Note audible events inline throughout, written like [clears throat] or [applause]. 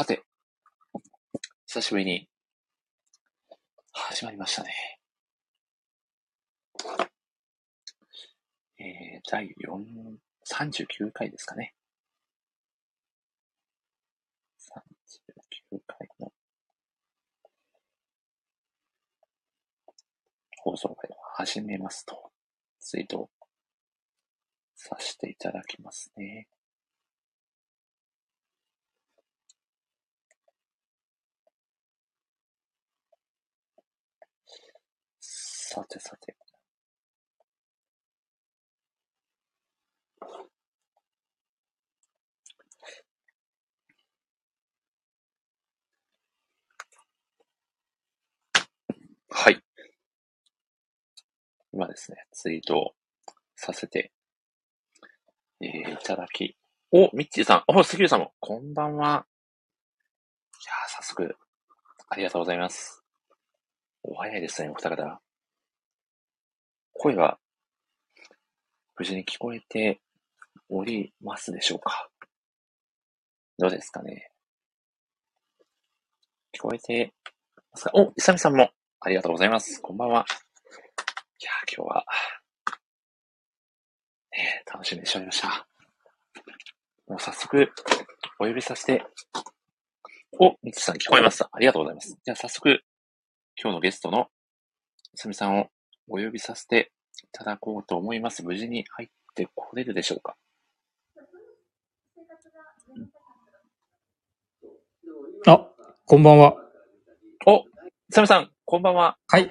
さて、久しぶりに始まりましたね。えー、第4 39回ですかね。39回の放送会を始めますと、ツイートさせていただきますね。さてさて。はい。今ですね、ツイートさせて、えー、いただき。お、ミッチーさん、お、杉浦さんも、こんばんは。いやー、早速、ありがとうございます。お早いですね、お二方。声は、無事に聞こえておりますでしょうか？どうですかね？聞こえてますか？お、イサミさんもありがとうございます。こんばんは。いや今日は、ね、楽しみにしておりました。もう早速、お呼びさせて、お、みつさん聞こえました。ありがとうございます。じゃあ早速、今日のゲストのイサミさんをお呼びさせていただこうと思います。無事に入ってこれるでしょうか？あ、こんばんは。お、サムさん、こんばんは。はい。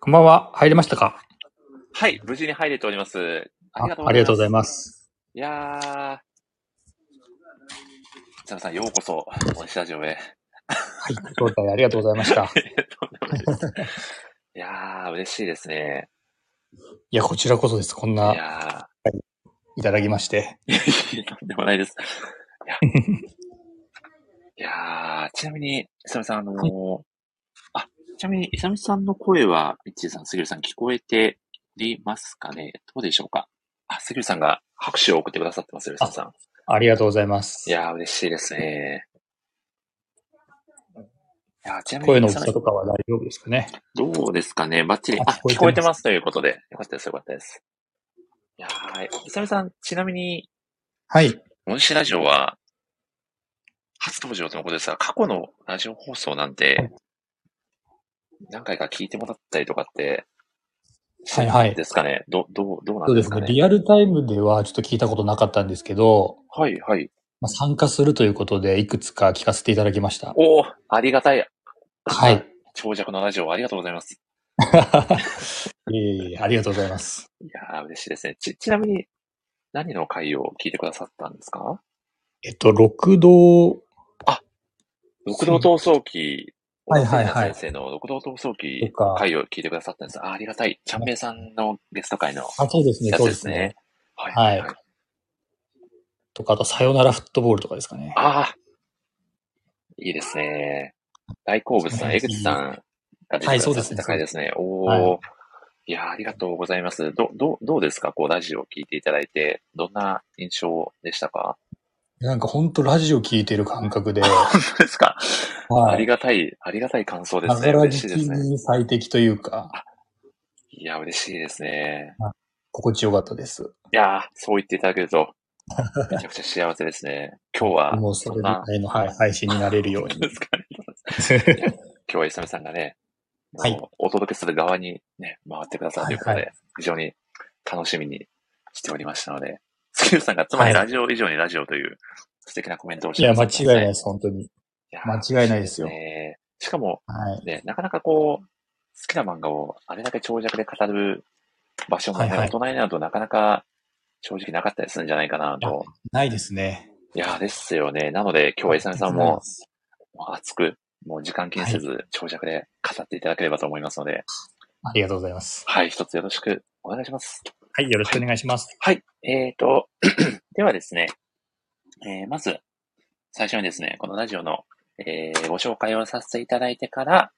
こんばんは。入れましたか？はい、無事に入れております。ありがとうございます。います。いやー、サムさん、ようこそ、おスタジオへ。はい、招待ありがとうございました。いやー、嬉しいですね。いや、こちらこそです。こんな、いやー、いただきまして。いやとんでもないです。いや、[laughs] ーちなみに、イサミさん、あのー、あ、ちなみに、イサミさんの声は、ミッチーさん、杉浦さん、聞こえていますかね？どうでしょうか？あ、杉浦さんが拍手を送ってくださってます、イサミさん。ありがとうございます。いやー、嬉しいですね。や、ちなみに。声の大きさとかは大丈夫ですかね。どうですかねバッチリ。あ、聞こえてますということで。よかったです、よかったです。いやー、いさみさん、ちなみに、はい。モンシラジオは、初登場とのことですが、過去のラジオ放送なんて、何回か聞いてもらったりとかって、はいはい。ですかね？ど、どう、どうなんですかね？そうですね。リアルタイムではちょっと聞いたことなかったんですけど、はいはい。まあ、参加するということで、いくつか聞かせていただきました。おおありがたい。はい。長尺のラジオありがとうございます。[laughs] いえいえ、ありがとうございます。いやー、嬉しいですね。ち、ちなみに、何の回を聞いてくださったんですか？えっと、六道。あ、六道闘争記。はいはいはい。先生の六道闘争記回を聞いてくださったんです。あありがたい。ちゃんめいさんのゲスト会の、あ、そうですね、そうですね。はい、はい。はい。とか、あと、さよならフットボールとかですかね。ああ、いいですね。大好物さん、江口さんが出てくださった回ですね。おお、はい、いや、ありがとうございます。ど、ど、どうですか？こう、ラジオを聞いていただいて、どんな印象でしたか？なんか本当ラジオ聞いてる感覚で。[laughs] 本当ですか、はい、ありがたい、ありがたい感想ですね。嬉しいですね。最適というか。いや、嬉しいですね。心地よかったです。いやそう言っていただけると、めちゃくちゃ幸せですね。今日は。[laughs] もうそれぐらいの、はい、配信になれるように。[laughs] [laughs] 今日はイサミさんがね、はい、お届けする側にね、回ってくださるということで、はいはい、非常に楽しみにしておりましたので、スキルさんがつまりラジオ以上にラジオという素敵なコメントをしていや、間違いないです、本当に。間違いないですよ。ね、しかも、はい、ね、なかなかこう、好きな漫画をあれだけ長尺で語る場所もね、はいはい、大人になるとなかなか正直なかったりするんじゃないかなと。ないですね。いや、ですよね。なので、今日はイサミさんも、熱く、もう時間気にせず、長尺で語っていただければと思いますので。ありがとうございます。はい、一つよろしくお願いします。はい、よろしくお願いします。はい、はい、えーと、[clears throat] ではですね、えー、まず、最初にですね、このラジオの、えー、ご紹介をさせていただいてから、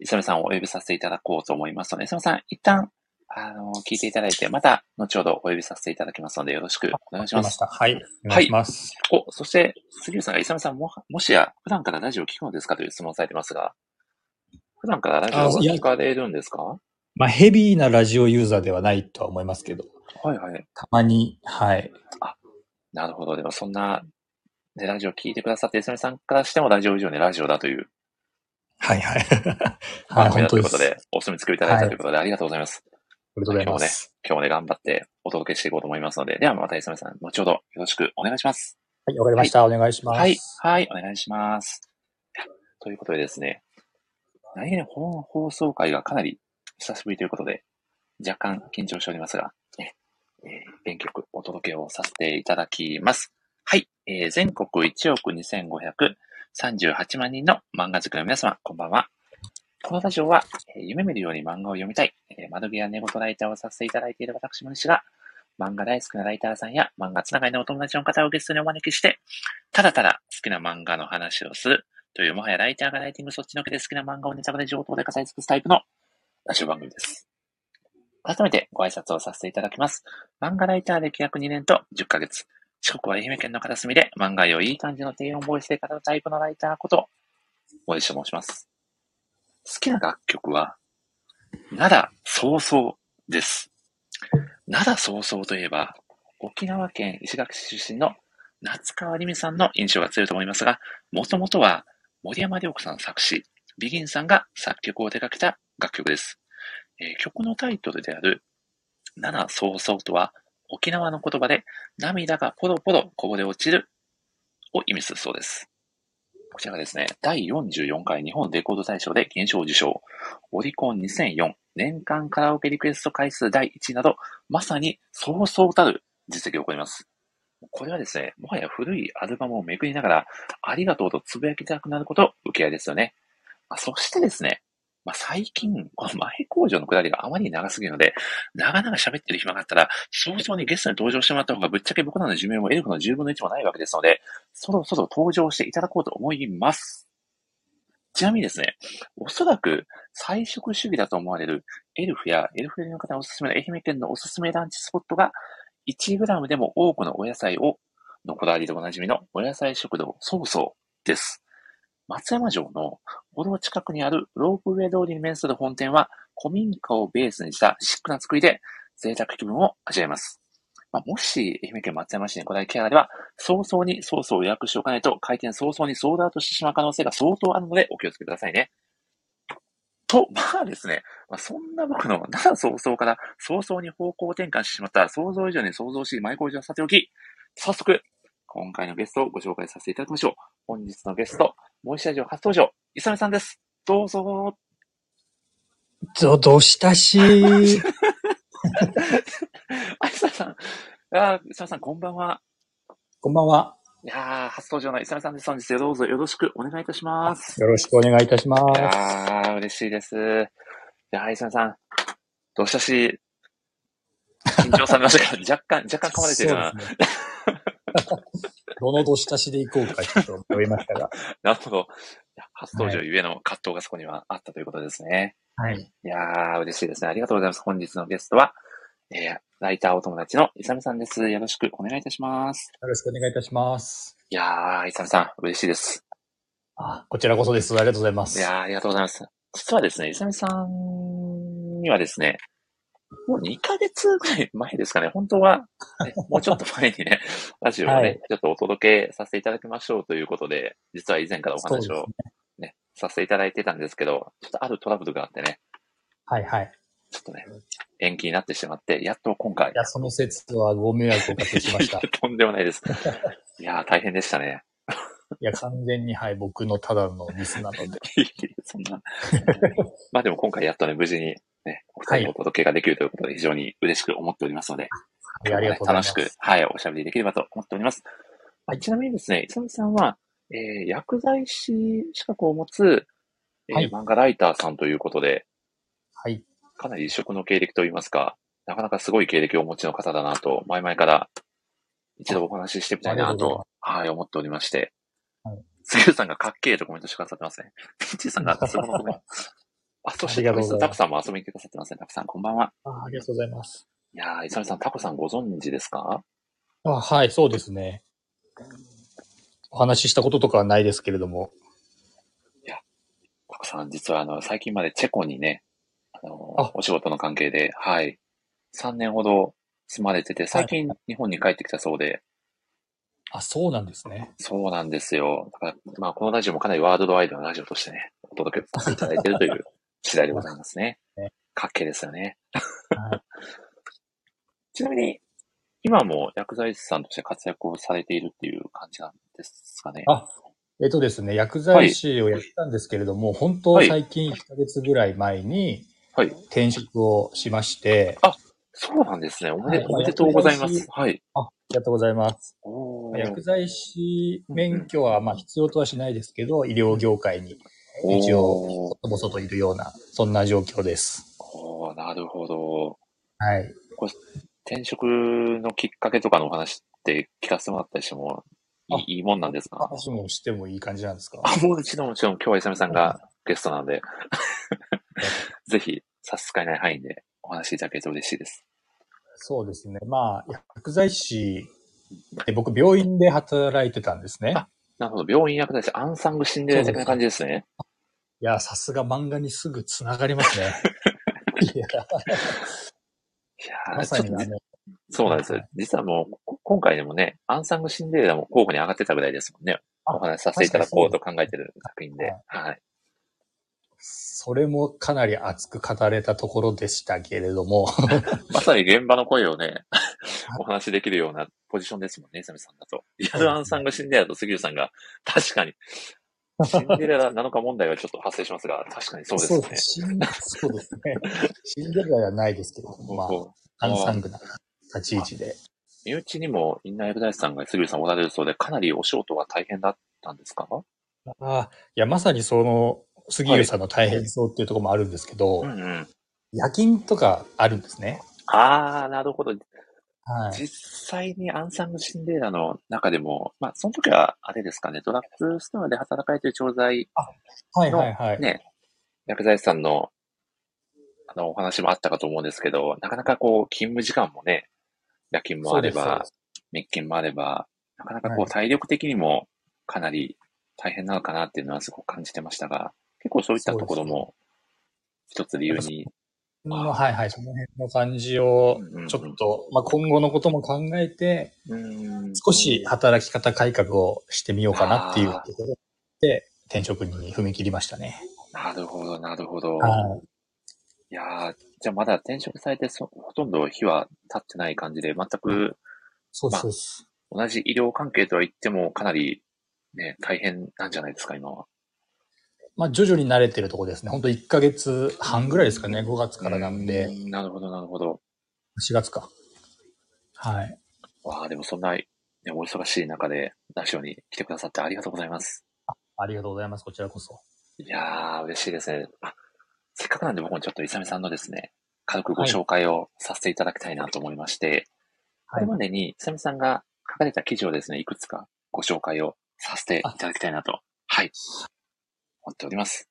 イサムさんをお呼びさせていただこうと思いますので、イサムさん、一旦あの、聞いていただいて、また、後ほどお呼びさせていただきますので、よろしくお願いします。まはい。お願いします。はい、お、そして、杉浦さんが、イサムさんも、もしや、普段からラジオを聞くのですかという質問をされてますが、普段からラジオを聞かれるんですか？まあ、ヘビーなラジオユーザーではないとは思いますけど。はいはい。たまに、はい。あ、なるほど。でも、そんな、ね、ラジオ聞いてくださって、イサムさんからしてもラジオ以上にラジオだという。はいはい。はい、本当ということで、[laughs] お墨付きをいただいたということで、ありがとうございます。ありがとうございます。今日もね、今日もね、頑張ってお届けしていこうと思いますので、ではまた、磯目さん、後ほどよろしくお願いします。はい、わかりました、はい。お願いします。はい、はい、お願いします。ということでですね、何気に本放送会がかなり久しぶりということで、若干緊張しておりますが、ね、えー、勉強お届けをさせていただきます。はい、えー、全国1億2538万人の漫画好きの皆様、こんばんは。このラジオは、夢見るように漫画を読みたい、えー、窓際寝言ライターをさせていただいている私も西が、漫画大好きなライターさんや漫画つながりのお友達の方をゲストにお招きして、ただただ好きな漫画の話をするという、もはやライターがライティングそっちのけで好きな漫画をネタバレ上等で語り尽くすタイプのラジオ番組です。改めてご挨拶をさせていただきます。漫画ライター歴約2年と10ヶ月。四国は愛媛県の片隅で漫画をいい感じの低音ボイスで語るタイプのライターこと、森下申します。好きな楽曲は、灘早々です。灘早々といえば、沖縄県石垣市出身の夏川りみさんの印象が強いと思いますが、もともとは森山良子さん作詞、ビギンさんが作曲を手掛けた楽曲です。えー、曲のタイトルである、七早々とは、沖縄の言葉で、涙がポロポロこぼれ落ちるを意味するそうです。こちらがですね、第44回日本レコード大賞で金賞受賞。オリコン2004年間カラオケリクエスト回数第1位など、まさにそうそうたる実績を誇ります。これはですね、もはや古いアルバムをめくりながら、ありがとうとつぶやきたくなること、受け合いですよね。そしてですね、まあ、最近、この前工場のくだりがあまり長すぎるので、長々喋ってる暇があったら、早々にゲストに登場してもらった方がぶっちゃけ僕らの寿命もエルフの10分の1もないわけですので、そろそろ登場していただこうと思います。ちなみにですね、おそらく菜食主義だと思われるエルフやエルフの方におすすめの愛媛県のおすすめランチスポットが 1g でも多くのお野菜をのこだわりでおなじみのお野菜食堂ソーソーです。松山城の歩道近くにあるロープウェイ通りに面する本店は古民家をベースにしたシックな作りで贅沢気分を味わえます。まあ、もし愛媛県松山市に来ないケアでは早々にソースを予約しておかないと開店早々にソードアウトしてしまう可能性が相当あるのでお気をつけくださいね。と、まあですね、まあ、そんな僕の奈早々から早々に方向転換してしまった想像以上に想像しい前工場さておき、早速、今回のゲストをご紹介させていただきましょう。本日のゲスト、モイシャジオ初登場、イサメさんです。どうぞ。ど、どしたし。[laughs] あ、イサメさん。あ、イサメさん、こんばんは。こんばんは。いや初登場のイサメさんです。本日どうぞよろしくお願いいたします。よろしくお願いいたします。いや嬉しいです。いやイサメさん、どうしたし、緊張されましたか若干、若干噛まれてるな。[laughs] どのどしたしでいこうかちょっと思いましたが。[laughs] なるほど。初登場ゆえの葛藤がそこにはあったということですね。はい。いやー、嬉しいですね。ありがとうございます。本日のゲストは、えー、ライターお友達のイサムさんです。よろしくお願いいたします。よろしくお願いいたします。いやー、イサムさん、嬉しいです。あ、こちらこそです。ありがとうございます。いやー、ありがとうございます。実はですね、イサムさんにはですね、もう2ヶ月ぐらい前ですかね。本当は、ね、もうちょっと前にね、[laughs] ラジオをね、はい、ちょっとお届けさせていただきましょうということで、実は以前からお話をね、ねさせていただいてたんですけど、ちょっとあるトラブルがあってね。はいはい。ちょっとね、延期になってしまって、やっと今回。いや、その説はご迷惑をおかけしました。[laughs] とんでもないです。[laughs] いや大変でしたね。いや、完全に、はい、僕のただのミスなので。そんな。まあでも今回やっとね、無事にね、お二人お届けができるということで非常に嬉しく思っておりますので、はい、ありがとうございます。楽しく、はい、おしゃべりできればと思っております。はい、ちなみにですね、いさみさんは、えー、薬剤師資格を持つ、えー、はい、漫画ライターさんということで、はい。かなり異色の経歴といいますか、なかなかすごい経歴をお持ちの方だなと、前々から一度お話ししてみたいなと、はい、思っておりまして、はい。杉浦さんがかっけえとコメントしてくださってますね。ピッチーさんがすごいコメント。あ、そして、タコさんも遊びに来てくださってますね。タコさん、こんばんは。あありがとうございます。いやー、いさみさん、タコさんご存知ですか？あはい、そうですね。お話ししたこととかはないですけれども。いや、タコさん、実はあの、最近までチェコにね、あの、あお仕事の関係で、はい、3年ほど住まれてて、最近日本に帰ってきたそうで、あ、そうなんですね。そうなんですよ。だから、まあ、このラジオもかなりワールドワイドなラジオとしてね、お届けさせていただいているという次第でございますね。かっけですよね。はい、[laughs] ちなみに、今も薬剤師さんとして活躍をされているっていう感じなんですかね？あ、えっとですね、薬剤師をやったんですけれども、はい、本当最近1ヶ月ぐらい前に、転職をしまして、あ、そうなんですね。おめで,、おめでとうございます。はい。あ、ありがとうございます。薬剤師免許はまあ必要とはしないですけど、医療業界に一応、ぼそといるような、そんな状況です。おなるほど。はい。これ転職のきっかけとかのお話って聞かせてもらったりしてもいいもんなんですか？話もしてもいい感じなんですか？あ、もちろんもちろん今日はイサミさんがゲストなんで、[laughs] ぜひ差し支えない範囲でお話しいただけると嬉しいです。そうですね。まあ、薬剤師で僕病院で働いてたんですね。なるほど。病院薬剤師、アンサングシンデレラ的な感じですね。いや、さすが漫画にすぐ繋がりますね。[laughs] いや、いやまさにあの、そうなんですよ。実はもう、今回でもね、アンサングシンデレラも候補に上がってたぐらいですもんね。お話しさせていただこうと考えてる作品で。はい。それもかなり熱く語れたところでしたけれども。[laughs] まさに現場の声をね、[laughs] お話しできるようなポジションですもんね、サミさんだと。リアルアンさんがシンデレラと杉浦さんが、確かに、シンデレラなのか問題はちょっと発生しますが、確かにそうですね。そうですね。シンデレラではないですけど、まあ、アンサングな立ち位置で。身内にもインナー薬剤師さんが杉浦さんおられるそうで、かなりお仕事が大変だったんですか？ああ、いや、まさにその、杉浦さんの大変そうっていうところもあるんですけど、はいうんうん、夜勤とかあるんですね。ああ、なるほど。はい、実際にアンサングシンデレラの中でも、まあ、その時は、あれですかね、ドラッグストアで働かれている調剤の、はいはいはい。ね、薬剤師さんの、あの、お話もあったかと思うんですけど、なかなかこう、勤務時間もね、夜勤もあれば、滅勤もあれば、なかなかこう、体力的にもかなり大変なのかなっていうのはすごく感じてましたが、結構そういったところも一つ理由に。はいはい、その辺の感じを、ちょっと、まあ、今後のことも考えて、少し働き方改革をしてみようかなっていうところで、転職に踏み切りましたね。なるほど、なるほど。はい、いやじゃあまだ転職されてそほとんど日は経ってない感じで、全く、そうです、まあ、同じ医療関係とは言ってもかなりね、大変なんじゃないですか、今は。まあ、徐々に慣れてるとこですね。本当1ヶ月半ぐらいですかね。5月からなんで。んなるほど、なるほど。4月か。はい。わあ、でもそんな、ね、お忙しい中で、ラジオに来てくださってありがとうございます。あありがとうございます。こちらこそ。いやー、嬉しいですね。あ、せっかくなんで僕もちょっとイサミさんのですね、軽くご紹介をさせていただきたいなと思いまして、はい、これまでにイサミさんが書かれた記事をですね、いくつかご紹介をさせていただきたいなと。はい。思っております。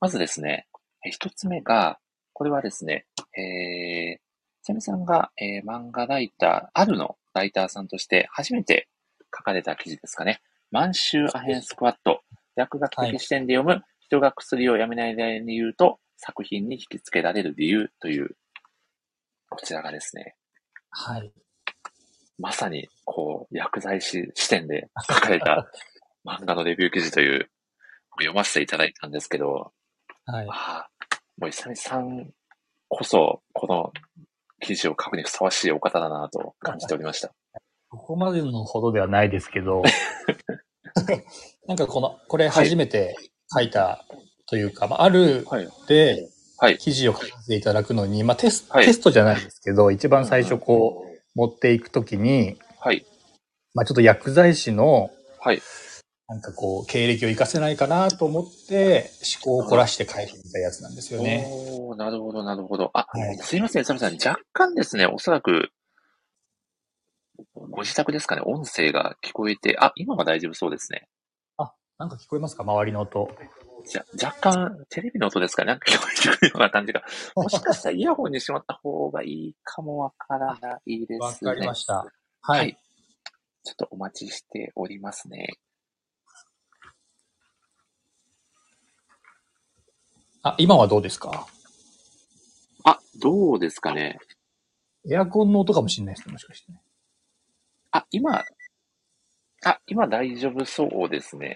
まずですね、一つ目が、これはですね、えー、ちなみさんが、えー、漫画ライター、あるのライターさんとして初めて書かれた記事ですかね。満州アヘンスクワット。薬学的視点で読む、はい、人が薬をやめない理由と作品に引き付けられる理由という、こちらがですね。はい。まさに、こう、薬剤師視点で書かれた漫画のレビュー記事という読ませていただいたんですけど、はい。あもう、いさみさんこそ、この記事を書くにふさわしいお方だなと感じておりました。ここまでのほどではないですけど、[laughs] [laughs] なんかこの、これ初めて書いたというか、はい、まあ、あるで、記事を書かせていただくのに、まあテス、はい、テストじゃないですけど、一番最初こう、持っていくときに、はい。まあちょっと薬剤師の、はい。なんかこう、経歴を活かせないかなと思って、思考を凝らして書いてみたやつなんですよね。おなるほど、なるほど。あ、はい、すいません、サムさん。若干ですね、おそらく、ご自宅ですかね、音声が聞こえて、あ、今は大丈夫そうですね。あ、なんか聞こえますか？周りの音。じゃ、若干、テレビの音ですかね？なんか聞こえてくるような感じが。[laughs] もしかしたらイヤホンにしまった方がいいかもわからないですね。わかりました。はい。はい。ちょっとお待ちしておりますね。あ、今はどうですか？あ、どうですかね？エアコンの音かもしれないですね、もしかしてね。あ、今、あ、今大丈夫そうですね。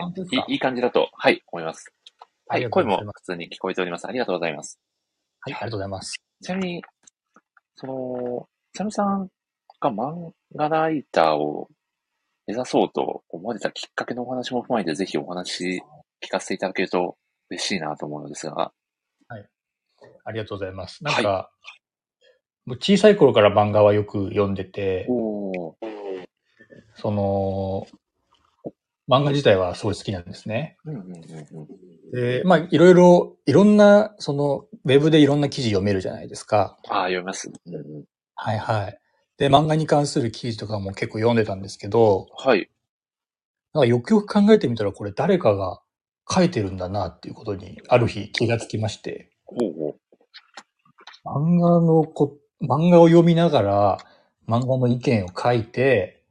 いいい感じだと、はい、思います。はい、声も普通に聞こえております。ありがとうございます。はい、ありがとうございます。ちなみに、その、ちなみさんが漫画ライターを目指そうと思われたきっかけのお話も踏まえて、ぜひお話聞かせていただけると嬉しいなと思うのですが。はい。ありがとうございます。なんか、はい、小さい頃から漫画はよく読んでて、その、漫画自体はすごい好きなんですね。で、まあ、いろいろ、いろんな、その、ウェブでいろんな記事読めるじゃないですか。ああ、読みます、うんうん。はいはい。で、漫画に関する記事とかも結構読んでたんですけど、はい。なんかよくよく考えてみたら、これ誰かが書いてるんだなっていうことに、ある日気がつきまして。ほうほう漫画のこ、漫画を読みながら、漫画の意見を書いて、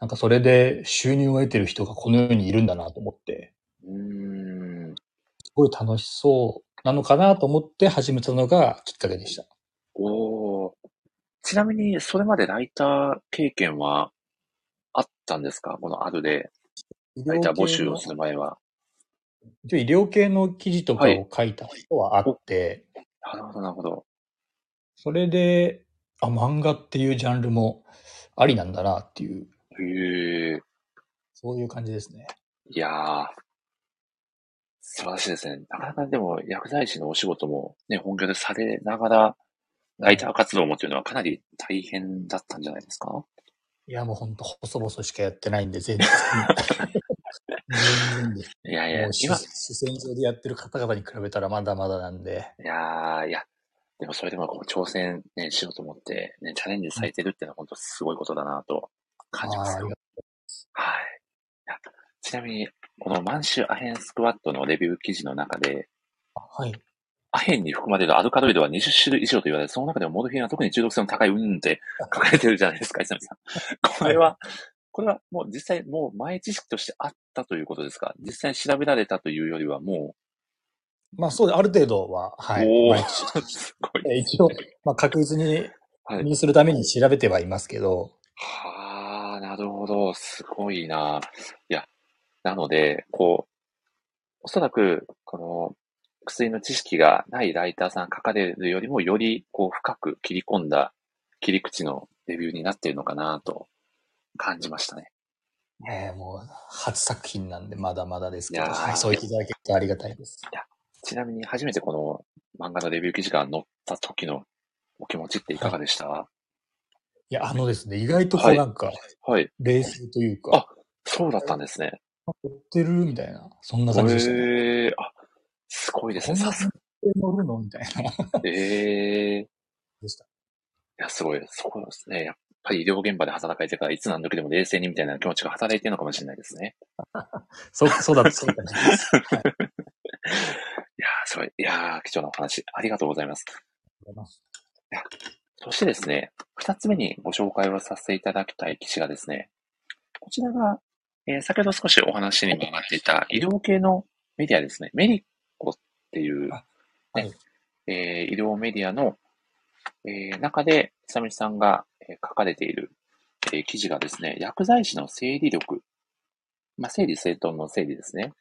なんかそれで収入を得てる人がこの世にいるんだなと思って、うん。すごい楽しそうなのかなと思って始めたのがきっかけでした。おちなみに、それまでライター経験はあったんですか？このあるで、ライター募集をする前は。一応医療系の記事とかを書いた人はあって、はい、なるほど、なるほど。それで、あ、漫画っていうジャンルもありなんだなっていうへえ。そういう感じですね。いやー、素晴らしいですね。なかなかでも薬剤師のお仕事もね、本業でされながら、ライター活動もっていうのはかなり大変だったんじゃないですか？いや、もうほんと細々しかやってないんで、全然。[laughs] いやいや、今、主戦場でやってる方々に比べたらまだまだなんで。いやー、いや、でもそれでもこう挑戦ね、しようと思って、ね、チャレンジされてるっていうのは本当すごいことだなと感じます。はい。ちなみに、この満州アヘンスクワットのレビュー記事の中で、はい。アヘンに含まれるアルカロイドは20種類以上と言われ、その中でもモルフィンは特に中毒性の高いうんって書かれてるじゃないですか、伊佐さん。これは、これはもう実際もう前知識としてあったということですか？実際調べられたというよりはもう。まあそうで、ある程度は、はい。お [laughs] すごい。一応、まあ確実に、にするために調べてはいますけど、はあ、なるほど。すごいな。いや、なので、こう、おそらく、この、薬の知識がないライターさん書かれるよりも、より、こう、深く切り込んだ切り口のレビューになっているのかなと感じましたね。ええもう、初作品なんで、まだまだですけど、はい、そう言っていただけるとありがたいです。いや、ちなみに初めてこの漫画のレビュー記事が載った時のお気持ちっていかがでした、はいいや、あのですね、意外とこうなんか、はい。冷静というか。あ、そうだったんですね。乗ってるみたいな、そんな感じでしたね。えー、あ、すごいですね。さすが乗るの？みたいな。ええー。でした。いや、すごい。そうですね。やっぱり医療現場で働かれてから、いつ何時でも冷静にみたいな気持ちが働いてるのかもしれないですね。[laughs] そう、そうだ、そうだ、ね。はい、いやすごい。いや貴重なお話、ありがとうございます。ありがとうございます。いやそしてですね、二つ目にご紹介をさせていただきたい記事がですね、こちらが、えー、先ほど少しお話にも上がっていた医療系のメディアですね、メリッコっていう、ね、はい、えー、医療メディアの、えー、中で、久美さんが、え書かれている、え記事がですね、薬剤師の整理力。まあ、整理整頓の整理ですね。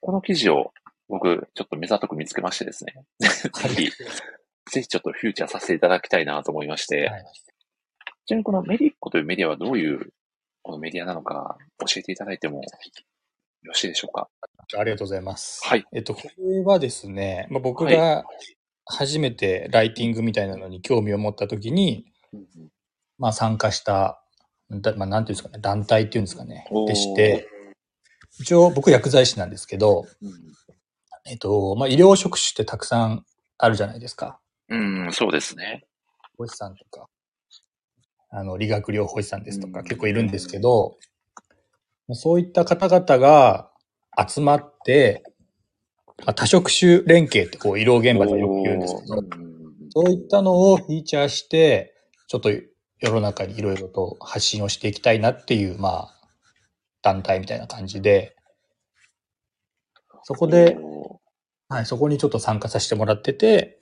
この記事を僕、ちょっと目ざとく見つけましてですね。[laughs] ぜひ、ぜひちょっとフューチャーさせていただきたいなと思いまして、はい、ちなみにこのメリッコというメディアはどういうこのメディアなのか教えていただいてもよろしいでしょうか？ありがとうございます。はい。えっと、これはですね、まあ、僕が初めてライティングみたいなのに興味を持ったときに、まあ参加した、まあなんていうんですかね、団体っていうんですかね、でして、一応僕薬剤師なんですけど、うん、えっと、まあ医療職種ってたくさんあるじゃないですか。うん、そうですね。保師さんとか、あの、理学療法士さんですとか結構いるんですけど、そういった方々が集まって、まあ、多職種連携ってこう医療現場でよく言うんですけど、そういったのをフィーチャーして、ちょっと世の中にいろいろと発信をしていきたいなっていう、まあ、団体みたいな感じで、そこで、はい、そこにちょっと参加させてもらってて、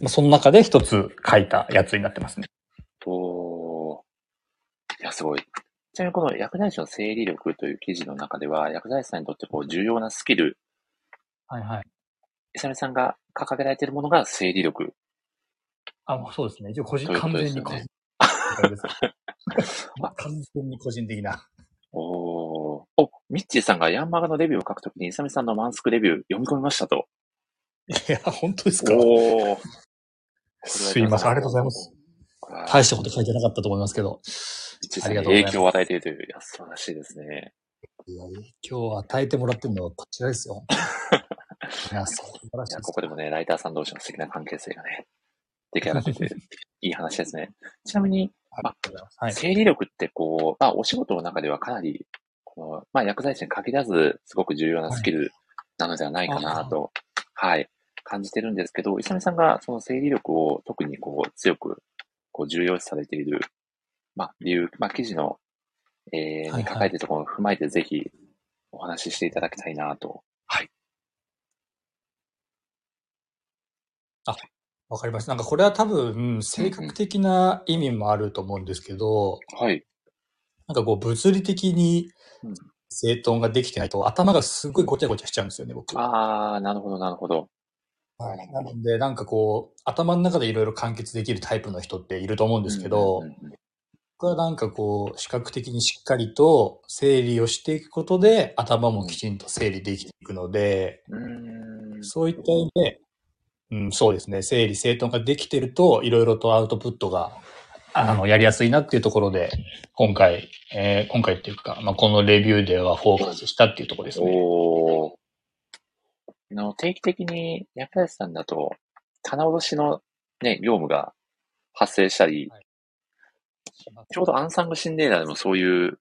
まあ、その中で一つ書いたやつになってますね。と、いや、すごい。ちなみにこの薬剤師の整理力という記事の中では、薬剤師さんにとってこう重要なスキル。はいはい。イサミさんが掲げられているものが整理力。あ、そうですね。一応個人、完全に個人。[laughs] 完全に個人的な。おお。お、ミッチーさんがヤンマガのレビューを書くときに、イサミさんのマンスクレビュー読み込みましたと。いや、本当ですか？おすいません、ありがとうございます。大したこと書いてなかったと思いますけど。ありがとうございます。影響を与えているという、いや、素晴らしいですね。いや、影響を与えてもらってるのはこちらですよ。いや、素晴らしい。ここでもね、ライターさん同士の素敵な関係性がね、出来上がってて、[laughs] いい話ですね。ちなみに、まあ、整理力ってこう、まあ、お仕事の中ではかなり、この、まあ、薬剤師に限らず、すごく重要なスキルなのではないかなと、はい、はい、感じてるんですけど、磯見さんがその整理力を特にこう、強く、こう、重要視されている、まあ、理由、まあ、記事の、えー、に書かれているところを踏まえて、ぜひ、お話ししていただきたいなと。はい。あ、わかりました。なんかこれは多分、性格的な意味もあると思うんですけど、はい。なんかこう、物理的に整頓ができてないと、頭がすごいごちゃごちゃしちゃうんですよね、僕。ああ、なるほど、なるほど。はい。なので、なんかこう、頭の中でいろいろ完結できるタイプの人っていると思うんですけど、僕はなんかこう、視覚的にしっかりと整理をしていくことで、頭もきちんと整理できていくので、そういった意味で、うん、そうですね。整理整頓ができてると、いろいろとアウトプットが、あの、やりやすいなっていうところで、今回、えー、今回っていうか、まあ、このレビューではフォーカスしたっていうところですね。おの定期的に薬剤師さんだと、棚卸しのね、業務が発生したり、はい、ちょうどアンサングシンデーラでもそういう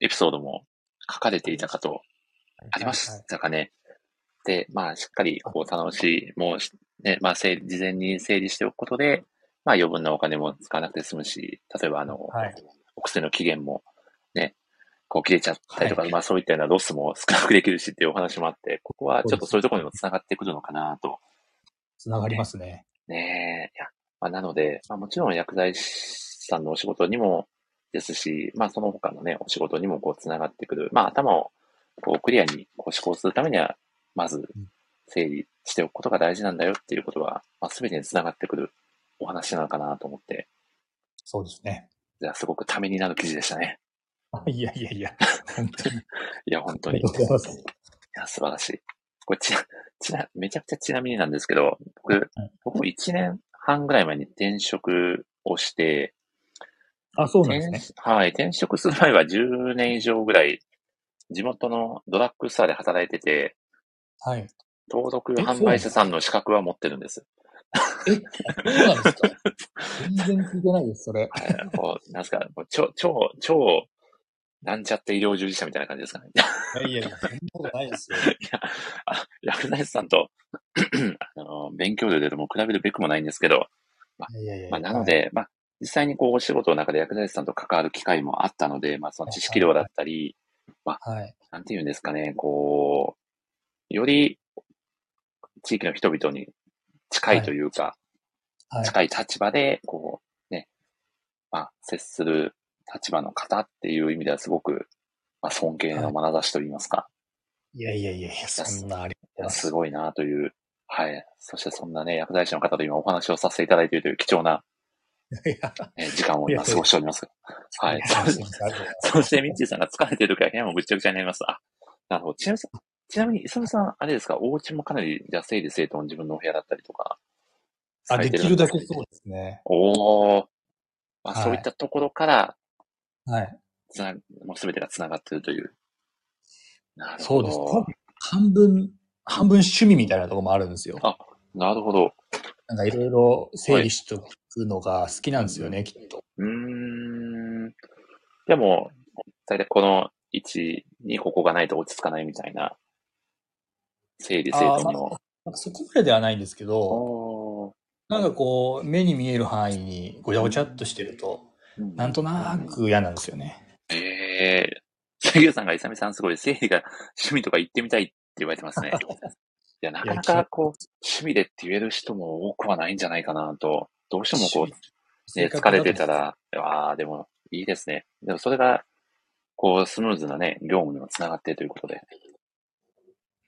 エピソードも書かれていたかと、ありましたかね。で、まあ、しっかり、こう、棚卸しもね、まあ、事前に整理しておくことで、まあ、余分なお金も使わなくて済むし、例えば、あの、はい、お薬の期限も、ね、こう切れちゃったりとか、はい、まあそういったようなロスも少なくできるしっていうお話もあって、ここはちょっとそういうところにも繋がってくるのかなと。繋がりますね。ねえ。いや、まあ、なので、まあもちろん薬剤師さんのお仕事にもですし、まあその他のね、お仕事にもこう繋がってくる。まあ頭をこうクリアにこう思考するためには、まず整理しておくことが大事なんだよっていうことは、まあ、全てにつながってくるお話なのかなと思って。そうですね。じゃあ、すごくためになる記事でしたね。[laughs] いやいやいや、本当に。[laughs] いや、本当に。いや、素晴らしい。これちな、ちな、めちゃくちゃちなみになんですけど、僕、僕1年半ぐらい前に転職をして、あ、そうなんですね。はい。転職する前は10年以上ぐらい、地元のドラッグストアで働いてて、はい。登録販売者さんの資格は持ってるんです。え、そうなんですか全然聞いてないです、それ。こう、なんすか、超、超、超、なんちゃって医療従事者みたいな感じですかね。いやいや、そんなことないですよ。[laughs] いや、あ薬剤師さんと [clears throat] あの、勉強量でも比べるべくもないんですけど、まあ、いやいやまあ、なので、はい、まあ、実際にこう、お仕事の中で薬剤師さんと関わる機会もあったので、まあ、その知識量だったり、まあ、はい、なんていうんですかね、こう、より地域の人々に近いというか、はい、近い立場で、こう、ね、まあ、接する立場の方っていう意味ではすごく、まあ、尊敬の眼差しといいますか。いやいやいやいや、そんなありがすごいなという、はい。そしてそんなね、薬剤師の方と今お話をさせていただいているという貴重な、え時間を今過ごしております。はい。[laughs] そして、ミッチーさんが疲れている時は部屋もぐっちゃぐちゃになります。あ、なるほど。ちなみに、ちなみに、磯野さん、あれですか、お家もかなり、じゃあ整理整頓自分のお部屋だったりとか。あ、できるだけそうですね。おお。まあ、はい、そういったところから、はい。つな、もうすべてが繋がっているという。なるほど。そうです。半分、半分趣味みたいなところもあるんですよ。あ、なるほど。なんかいろいろ整理しておくのが好きなんですよね、はい、きっと。うん。でも、大体この位置にここがないと落ち着かないみたいな整理整頓の。まあ、そこまでではないんですけど、なんかこう、目に見える範囲にごちゃごちゃっとしてると、うん、なんとなく嫌なんですよね。ええー。杉浦さんがイサミさんすごい整理が趣味とか行ってみたいって言われてますね。[laughs] いや、なかなかこう、趣味でって言える人も多くはないんじゃないかなと、どうしてもこう、ね、疲れてたら、ああ、でもいいですね。でもそれが、こう、スムーズなね、業務にもつながってということで。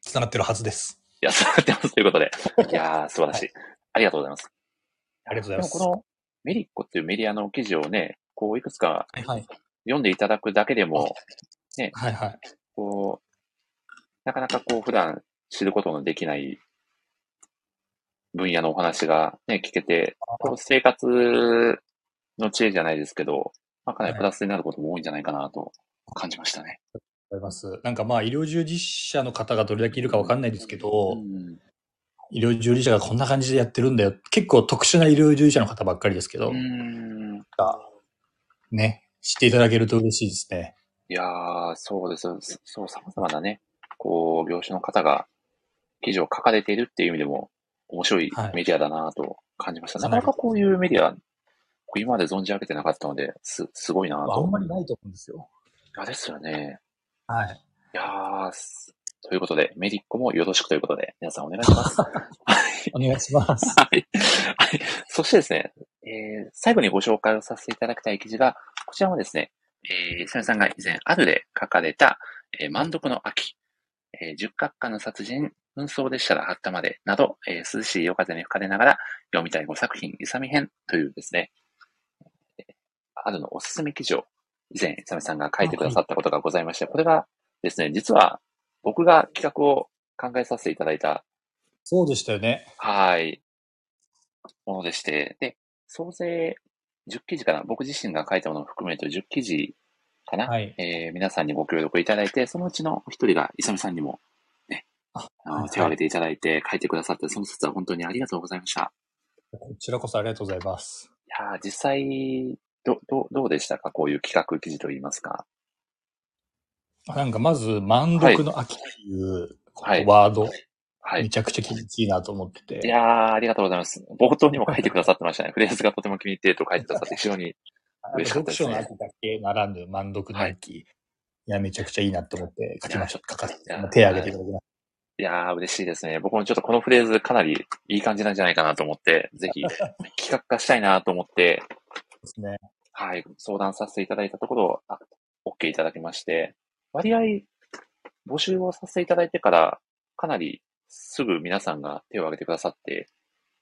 つながってるはずです。いや、つながってますということで。[laughs] いやー、素晴らしい。はい、ありがとうございます。ありがとうございます。このメリッコっていうメディアの記事をね、こう、いくつか読んでいただくだけでも、ね、はいはい。こう、なかなかこう、普段知ることのできない分野のお話がね、聞けて、こう生活の知恵じゃないですけど、まあ、かなりプラスになることも多いんじゃないかなと感じましたね。思います。なんかまあ医療従事者の方がどれだけいるかわかんないですけど、うん、医療従事者がこんな感じでやってるんだよ。結構特殊な医療従事者の方ばっかりですけど、うん、ね、知っていただけると嬉しいですね。いやー、そうです。そう、様々なね、こう、業種の方が記事を書かれているっていう意味でも面白いメディアだなと感じました。はい、なかなかこういうメディア、今まで存じ上げてなかったので、す、すごいなと。あんまりないと思うんですよ。いやですよね。はい。いやー、ということで、メディッコもよろしくということで、皆さんお願いします。[laughs] はい。お願いします。はい。はい。そしてですね、えー、最後にご紹介をさせていただきたい記事が、こちらもですね、えー、さみさんが以前、あるで書かれた、えー、満読の秋、えー、十角下の殺人、紛争列車があったまでなど、えー、涼しい夜風に吹かれながら読みたい5作品、勇み編というですね、あるのおすすめ記事を以前、勇みさんが書いてくださったことがございまして、これがですね、実は僕が企画を考えさせていただいた。そうでしたよね。はい。ものでして、で、総勢10記事かな、僕自身が書いたものを含めると10記事かな、はい、えー、皆さんにご協力いただいて、そのうちの一人が、いさみさんにもあの手を挙げていただいて書いてくださって、その説は本当にありがとうございました。こちらこそありがとうございます。いや実際、ど、ど、どうでしたか？こういう企画記事といいますか。なんかまず、満足の秋っていうワード、はいはい、めちゃくちゃ気持ちいいなと思ってて。いやー、ありがとうございます。冒頭にも書いてくださってましたね。フレーズがとても気に入っていると書いてくださって、非常に嬉しかったですね。読書の秋だけならぬ満足の秋。はい、いや、めちゃくちゃいいなと思って書きました。書かせて、手を挙げていただきました。いやー、嬉しいですね。僕もちょっとこのフレーズかなりいい感じなんじゃないかなと思って、ぜひ企画化したいなと思って、ですね。はい、相談させていただいたところ、あ、OK いただきまして、割合、募集をさせていただいてから、かなりすぐ皆さんが手を挙げてくださって、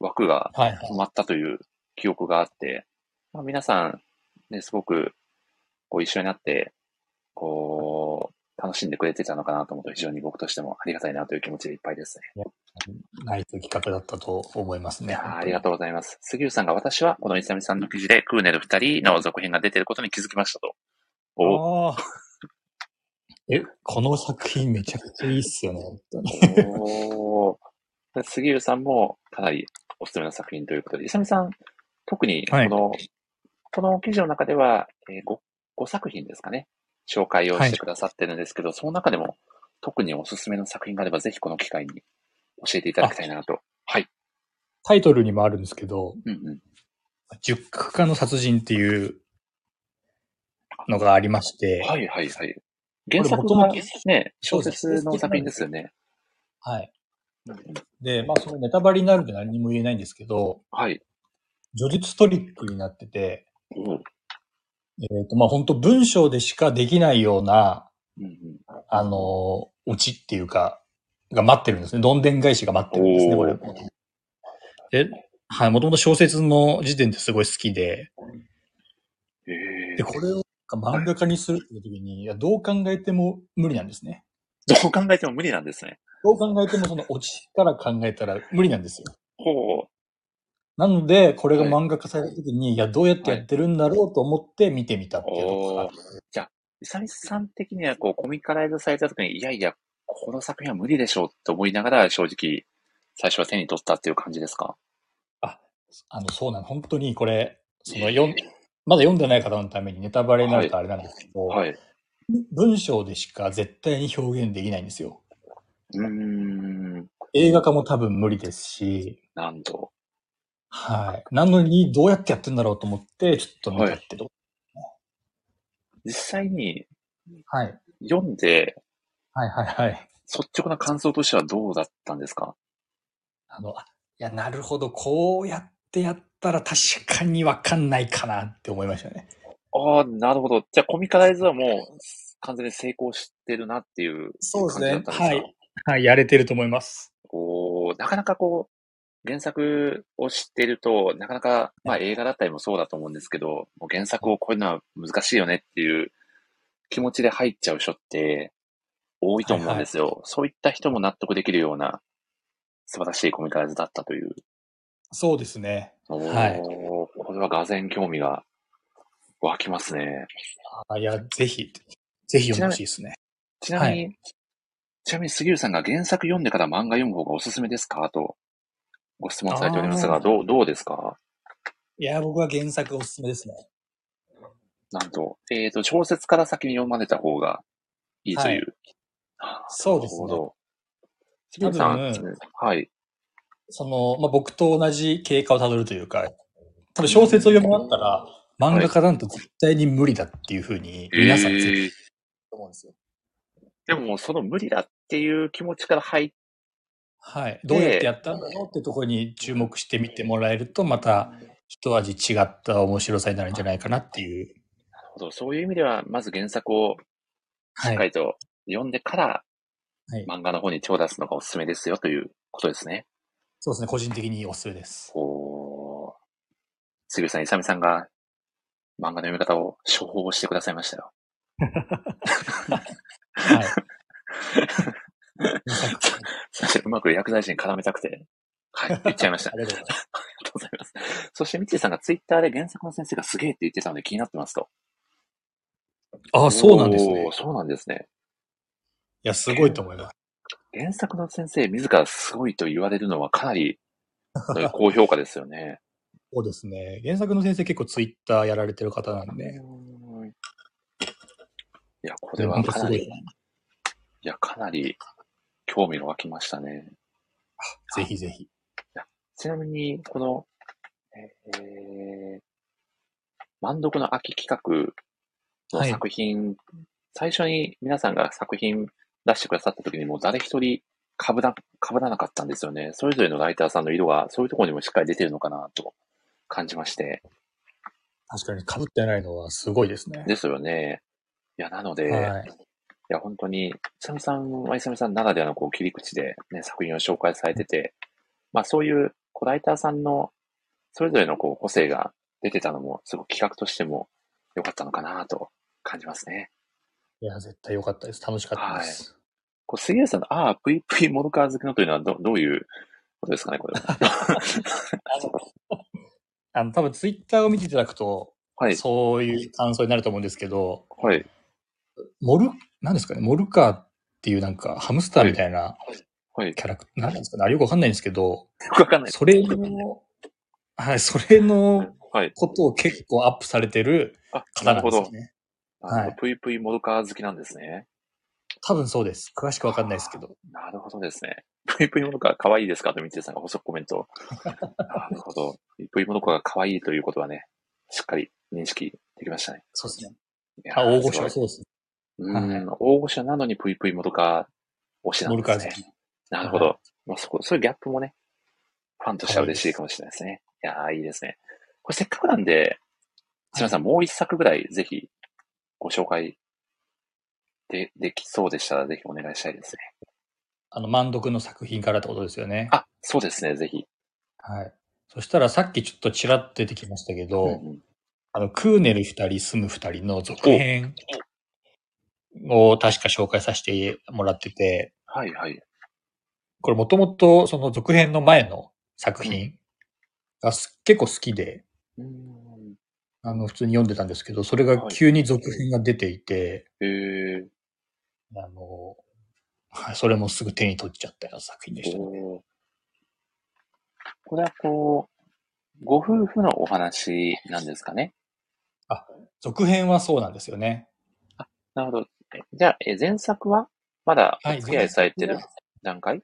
枠が決まったという記憶があって、はいはい、まあ、皆さん、ね、すごく、こう一緒になって、こう、楽しんでくれてたのかなと思うと非常に僕としてもありがたいなという気持ちでいっぱいですね。ナイス企画だったと思いますね。ありがとうございます。杉浦さんが私はこのイサミさんの記事でクーネル二人の続編が出ていることに気づきましたと。おえ、この作品めちゃくちゃいいっすよね。お杉浦さんもかなりおすすめの作品ということで、イサミさん、特にこの、はい、この記事の中では、えー、5, 5作品ですかね。紹介をしてくださってるんですけど、はい、その中でも特におすすめの作品があれば、ぜひこの機会に教えていただきたいなと。はい。タイトルにもあるんですけど、うんうん、十角化の殺人っていうのがありまして。はいはいはい。原作がね、小説の作品ですよね。はい。で、まあそのネタバレになるんで何も言えないんですけど、はい。叙述トリックになってて、えっ、ー、と、まあ、本当文章でしかできないような、うんうん、あの、オチっていうか、が待ってるんですね。どんでん返しが待ってるんですね、これ。で、はい、もともと小説の時点ですごい好きで、で、これを漫画化にするっていう時に、いや、どう考えても無理なんですね。どう考えても無理なんですね。どう考えてもそのオチから考えたら無理なんですよ。ほう。なので、これが漫画化された時に、はい、いや、どうやってやってるんだろうと思って見てみたっていうところが。じゃあ、イサミさん的にはこうコミカライズされた時に、いやいや、この作品は無理でしょうって思いながら、正直、最初は手に取ったっていう感じですか？あ、あの、そうなの。本当にこれ、その、読ん、まだ読んでない方のためにネタバレになるとあれなんですけど、はい、はい、文章でしか絶対に表現できないんですよ。うーん。映画化も多分無理ですし。なんと。はい。なのに、どうやってやってんだろうと思って、ちょっと見たってど、はい、実際に、はい。読んで、はいはいはい。率直な感想としてはどうだったんですか？あの、いや、なるほど、こうやってやったら確かにわかんないかなって思いましたね。ああ、なるほど。じゃあコミカライズはもう完全に成功してるなっていうそうですね。はい。はい、やれてると思います。こう、なかなかこう、原作を知ってると、なかなか、まあ映画だったりもそうだと思うんですけど、もう原作を超えるのは難しいよねっていう気持ちで入っちゃう人って多いと思うんですよ。はいはい、そういった人も納得できるような素晴らしいコミカライズだったという。そうですね。はい。これはがぜ興味が湧きますね。あいや、ぜひ、ぜひ読んでほしいですね。ちなみに、はい、ちなみに杉浦さんが原作読んでから漫画読む方がおすすめですか？とご質問されておりますが、どう、どうですか？いや、僕は原作おすすめですね。なんと、えっ、ー、と、小説から先に読まれた方がいいという。はい、そうですね。杉浦さん、はい。その、まあ、僕と同じ経過をたどるというか、多分小説を読み終わったら、漫画家なんと絶対に無理だっていうふうに、皆さん絶対思うんですよ。でも、その無理だっていう気持ちから入って、はい。どうやってやったんだろうってところに注目してみてもらえると、また一味違った面白さになるんじゃないかなっていう。なるほど。そういう意味では、まず原作をしっかりと読んでから、はい、漫画の方に手を出すのがおすすめですよということですね。そうですね。個人的におすすめです。お杉さん、いさみさんが漫画の読み方を処方してくださいましたよ。[laughs] はい。[laughs] うまく薬剤師に絡めたくて、はい、言っちゃいました。ありがとうございます。そして、みちさんがツイッターで原作の先生がすげえって言ってたので気になってますと。ああ、そうなんですね。そうなんですね。いや、すごいと思います。原作の先生自らすごいと言われるのはかなり高評価ですよね。[laughs] そうですね。原作の先生結構ツイッターやられてる方なんで。いや、これはかなり、いや、かなり興味が湧きましたね。ぜひぜひ。ちなみに、この、えー、万読の秋企画の作品、はい、最初に皆さんが作品出してくださった時にも誰一人被ら、被らなかったんですよね。それぞれのライターさんの色がそういうところにもしっかり出てるのかなと感じまして。確かに被ってないのはすごいですね。ですよね。いや、なので、はい、いや、本当に、いさみさんはイサミさんならではのこう切り口で、ね、作品を紹介されてて、まあそういうコライターさんのそれぞれのこう個性が出てたのも、すごく企画としても良かったのかなと感じますね。いや、絶対良かったです。楽しかったです。はい、こう杉谷さんの、ああ、ぷいぷいモノカー好きのというのはどどういうことですかね、これは。[laughs] あの、多分ツイッターを見ていただくと、はい、そういう感想になると思うんですけど、はい。モル、何ですかね、モルカーっていうなんかハムスターみたいなキャラクター、何ですかね、あれよくわかんないんですけど、よくわかんない。それの、はい、それのことを結構アップされてる方なんですよね。はい。ぷいぷいモルカー好きなんですね。多分そうです。詳しくわかんないですけど。なるほどですね。ぷいぷいモルカー可愛いですか？と、みつさんが補足コメント。[laughs] なるほど。ぷいぷいモルカーが可愛いということはね、しっかり認識できましたね。そうですね。あ、大御所そうですね。うん、大御所なのにぷいぷいモルカー推しなんですね。なるほど。まあ、そこ、そういうギャップもね、ファンとしては嬉しいかもしれないですね。いやー、いいですね。これせっかくなんで、すみません、もう一作ぐらいぜひご紹介で、できそうでしたらぜひお願いしたいですね。あの、満読の作品からってことですよね。あ、そうですね、ぜひ。はい。そしたらさっきちょっとちらっと出てきましたけど、うんうん、あの、クーネル二人、住む二人の続編を確か紹介させてもらってて、はいはい。これもともとその続編の前の作品が結構好きで、あの、普通に読んでたんですけど、それが急に続編が出ていて、はい、あの、はい、それもすぐ手に取っちゃったような作品でしたね。これはこう、ご夫婦のお話なんですかね？あ、続編はそうなんですよね。あ、なるほど。じゃあ、え前作は？まだお付き合いされてる段階？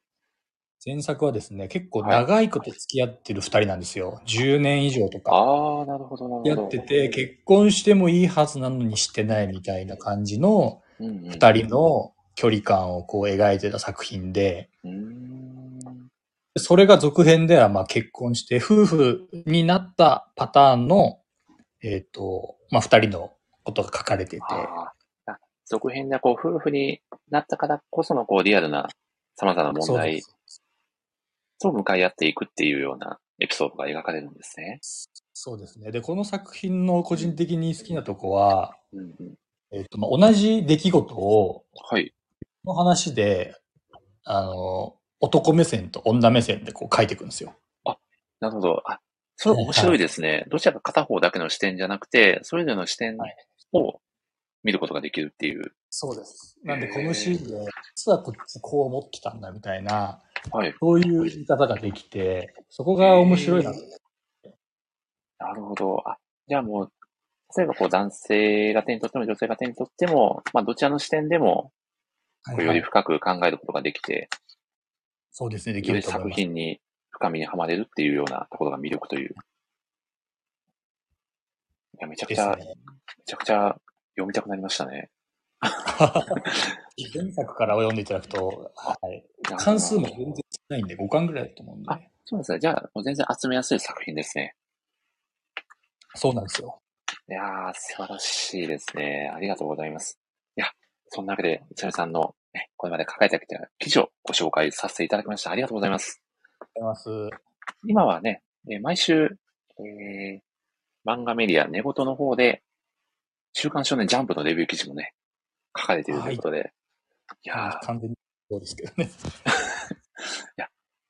前作はですね、結構長いこと付き合ってる二人なんですよ。10年以上とか。ああ、なるほど、なるほど。やってて、結婚してもいいはずなのにしてないみたいな感じのうんうん二人の距離感をこう描いてた作品で。それが続編ではまあ結婚して夫婦になったパターンの、えっ、と、まあ二人のことが書かれてて、続編でこう、夫婦になったからこそのこう、リアルな様々な問題と向かい合っていくっていうようなエピソードが描かれるんですね。そうですね。で、この作品の個人的に好きなとこは、うんうん。えっ、と、まあ、同じ出来事を、はい。の話で、あの、男目線と女目線でこう書いていくんですよ。なるほど。あ、それ面白いですね。どちらか片方だけの視点じゃなくて、それぞれの視点はいを見ることができるっていう。そうです。なんで、このシーンで、実はこっちこう思ってたんだみたいな、はい。そういう言い方ができて、そこが面白いな。なるほど。あ、じゃあもう、例えばこう男性が手に取っても女性が手に取っても、まあどちらの視点でも、こうより深く考えることができて、そうですね、できると思います。品に深みにはまれるっていうようなところが魅力という。いや、めちゃくちゃ、ね。めちゃくちゃ読みたくなりましたね。前作から読んでいただくと、はい、関数も全然少ないんで、5巻ぐらいだと思うんであ、そうですね。じゃあ、もう全然集めやすい作品ですね。そうなんですよ。いやー、素晴らしいですね。ありがとうございます。いや、そんなわけで、いつみさんの、ね、これまで書かれてきた記事をご紹介させていただきました。ありがとうございます。ありがとうございます。今はね、えー毎週、えー漫画メディア、寝言の方で、週刊少年ジャンプのレビュー記事もね、書かれているということで、い、やー、完全にそうですけどね。[laughs]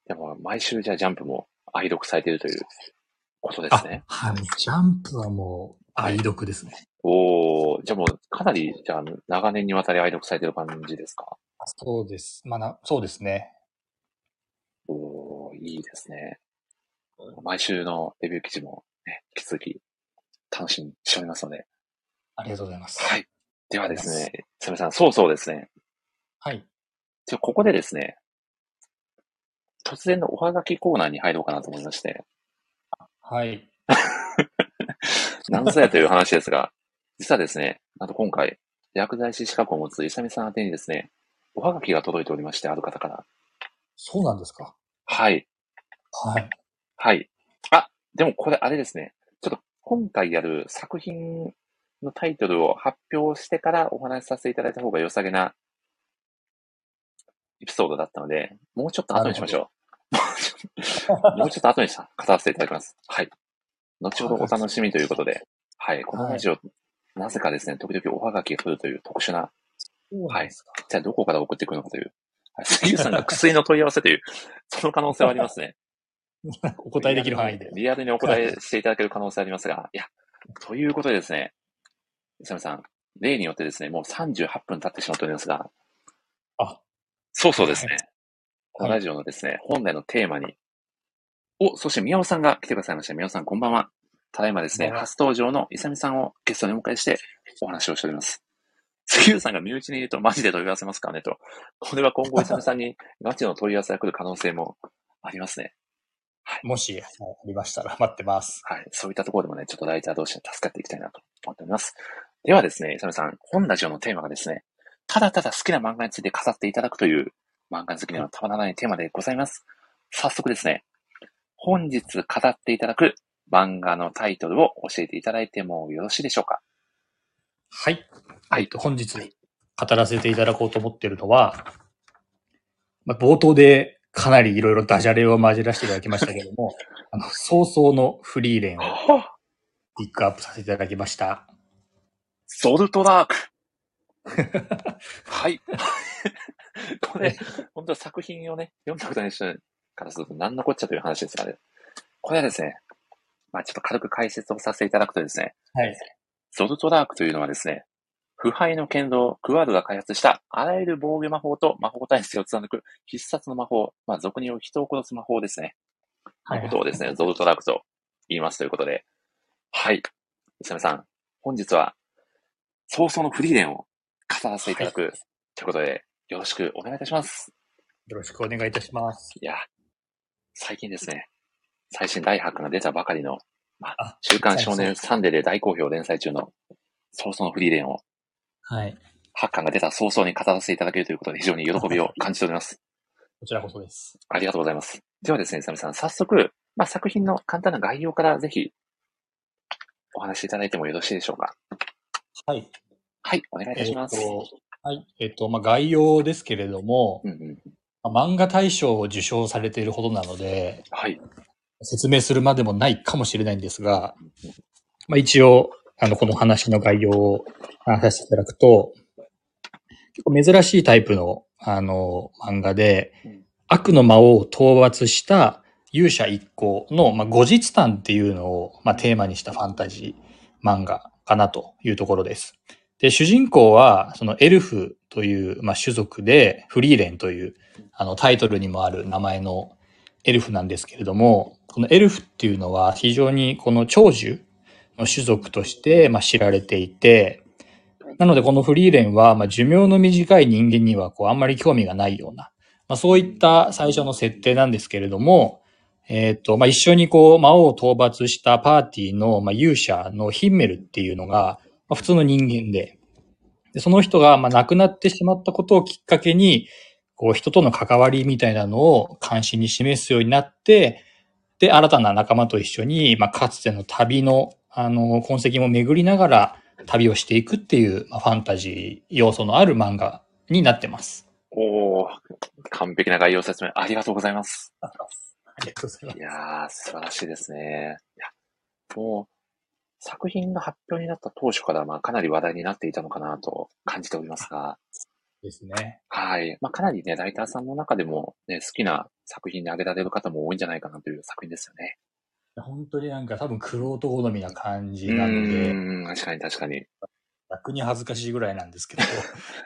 でも毎週じゃあジャンプも愛読されているということですね。はい。ジャンプはもう、愛読ですね。おー、じゃあもうかなり、じゃあ長年にわたり愛読されている感じですか？そうです。まあな、そうですね。おー、いいですね。毎週のレビュー記事もね、引き続き楽しみにしておりますので。ありがとうございます。はい。ではですね、すみません、そうそうですね。はい。じゃあここでですね、突然のおはがきコーナーに入ろうかなと思いまして、はい。何ぞやという話ですが、[laughs] 実はですね、あと今回、薬剤師資格を持つイサミさん宛てにですね、おはがきが届いておりまして、ある方から。そうなんですか？はい。はい。はい。あ、でもこれあれですね。ちょっと今回やる作品のタイトルを発表してからお話しさせていただいた方が良さげなエピソードだったので、もうちょっと後にしましょう。[laughs] もうちょっと後にさ語らせていただきます。はい。後ほどお楽しみということで、はい。このラジオ、なぜかですね、時々おはがきが来るという特殊な、そうなんですか。一体どこから送ってくるのかという、はい、杉浦さんが薬の問い合わせという、その可能性はありますね。[laughs] お答えできる範囲で。リアルにお答えしていただける可能性ありますが、いや、ということでですね、伊佐美さん、例によってですね、もう38分経ってしまっておりますが、あ、そうそうですね。このラジオのですね、本来のテーマに、お、そして宮尾さんが来てくださいました。宮尾さん、こんばんは。ただいまですね、初登場の伊佐美さんをゲストにお迎えしてお話をしております。杉浦さんが身内にいるとマジで問い合わせますからねと。これは今後伊佐美さんにガチの問い合わせが来る可能性もありますね。もし、はいありましたら待ってます。はい。そういったところでもね、ちょっとライター同士で助かっていきたいなと思っております。ではですね、イサムさん、本ラジオのテーマがですね、ただただ好きな漫画について語っていただくという漫画好きにはたまらないテーマでございます。早速ですね、本日語っていただく漫画のタイトルを教えていただいてもよろしいでしょうか？はい。はいえっと本日語らせていただこうと思っているのは、まあ、冒頭でかなりいろいろダジャレを混じらせていただきましたけども、[laughs] あの、早々のフリーレンをは [laughs] ピックアップさせていただきました。ソルトダーク [laughs] はい。[laughs] これ、本当は作品をね、読んだことない人からすると何のこっちゃという話ですがね。これはですね、まあちょっと軽く解説をさせていただくとですね、はい。ゾルトダークというのはですね、腐敗の剣道、クワードが開発したあらゆる防御魔法と魔法体制を貫く必殺の魔法、まあ俗に言う人を殺す魔法ですね。はいのことをですね、ゾルトダークと言いますということで。はい。イサメさん、本日は早々のフリーレンを語らせていただく、ということで、よろしくお願いいたします。よろしくお願いいたします。いや、最近ですね、最新第8巻が出たばかりの、まあ、週刊少年サンデーで大好評連載中の、早々のフリーレンを、はい。8巻が出た早々に語らせていただけるということで非常に喜びを感じております。こちらこそです。ありがとうございます。ではですね、サミさん、早速、まあ、作品の簡単な概要からぜひ、お話しいただいてもよろしいでしょうか。はい。はい、お願いいたします。えー、はい。えっ、と、まあ、概要ですけれども、うんうんまあ、漫画大賞を受賞されているほどなので、はい。説明するまでもないかもしれないんですが、まあ、一応、あの、この話の概要を話させていただくと、結構珍しいタイプの、あの、漫画で、悪の魔王を討伐した勇者一行の、まあ、後日談っていうのを、まあ、テーマにしたファンタジー漫画かなというところです。で、主人公は、そのエルフという、まあ、種族で、フリーレンという、あの、タイトルにもある名前のエルフなんですけれども、このエルフっていうのは非常にこの長寿の種族として、まあ、知られていて、なのでこのフリーレンは、まあ、寿命の短い人間には、こう、あんまり興味がないような、まあ、そういった最初の設定なんですけれども、えっ、ー、と、まあ、一緒にこう、魔王を討伐したパーティーの、まあ、勇者のヒンメルっていうのが、まあ、普通の人間で、でその人が、まあ、亡くなってしまったことをきっかけに、こう、人との関わりみたいなのを関心に示すようになって、で、新たな仲間と一緒に、まあ、かつての旅の、あの、痕跡も巡りながら旅をしていくっていう、まあ、ファンタジー要素のある漫画になってます。おー、完璧な概要説明ありがとうございます。ありがとうございます。いやー、素晴らしいですね。いや、もう、作品が発表になった当初から、まあ、かなり話題になっていたのかなと感じておりますが。ですね。はい。まあ、かなりね、ライターさんの中でも、ね、好きな作品に挙げられる方も多いんじゃないかなという作品ですよね。本当になんか多分、クロート好みな感じなので。うん、確かに確かに。逆に恥ずかしいぐらいなんですけど。[laughs] い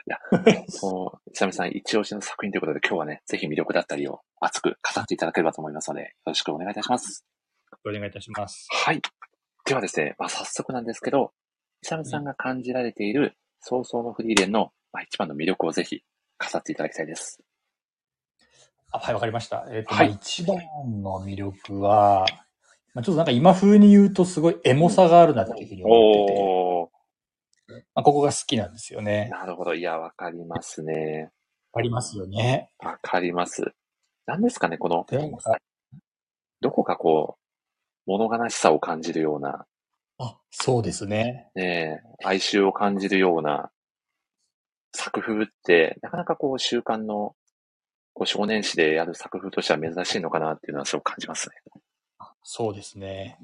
や、そう、久々さん一押しの作品ということで今日はね、ぜひ魅力だったりを熱く語っていただければと思いますので、よろしくお願いいたします。お願いいたします。はい。ではですね、まあ、早速なんですけど、イサムさんが感じられている早々のフリーレンの、まあ、一番の魅力をぜひ語っていただきたいです。あはい、わかりました。えっ、ー、と、はい、一番の魅力は、まあ、ちょっとなんか今風に言うとすごいエモさがあるなっていうふうに思ってて、まあ、ここが好きなんですよね。なるほど。いや、わかりますね。わかりますよね。わかります。何ですかね、この、どこかこう、物悲しさを感じるような、あ、そうですね。ねえ、哀愁を感じるような作風って、なかなかこう、習慣のこう少年誌でやる作風としては珍しいのかなっていうのはすごく感じますね。そうですね。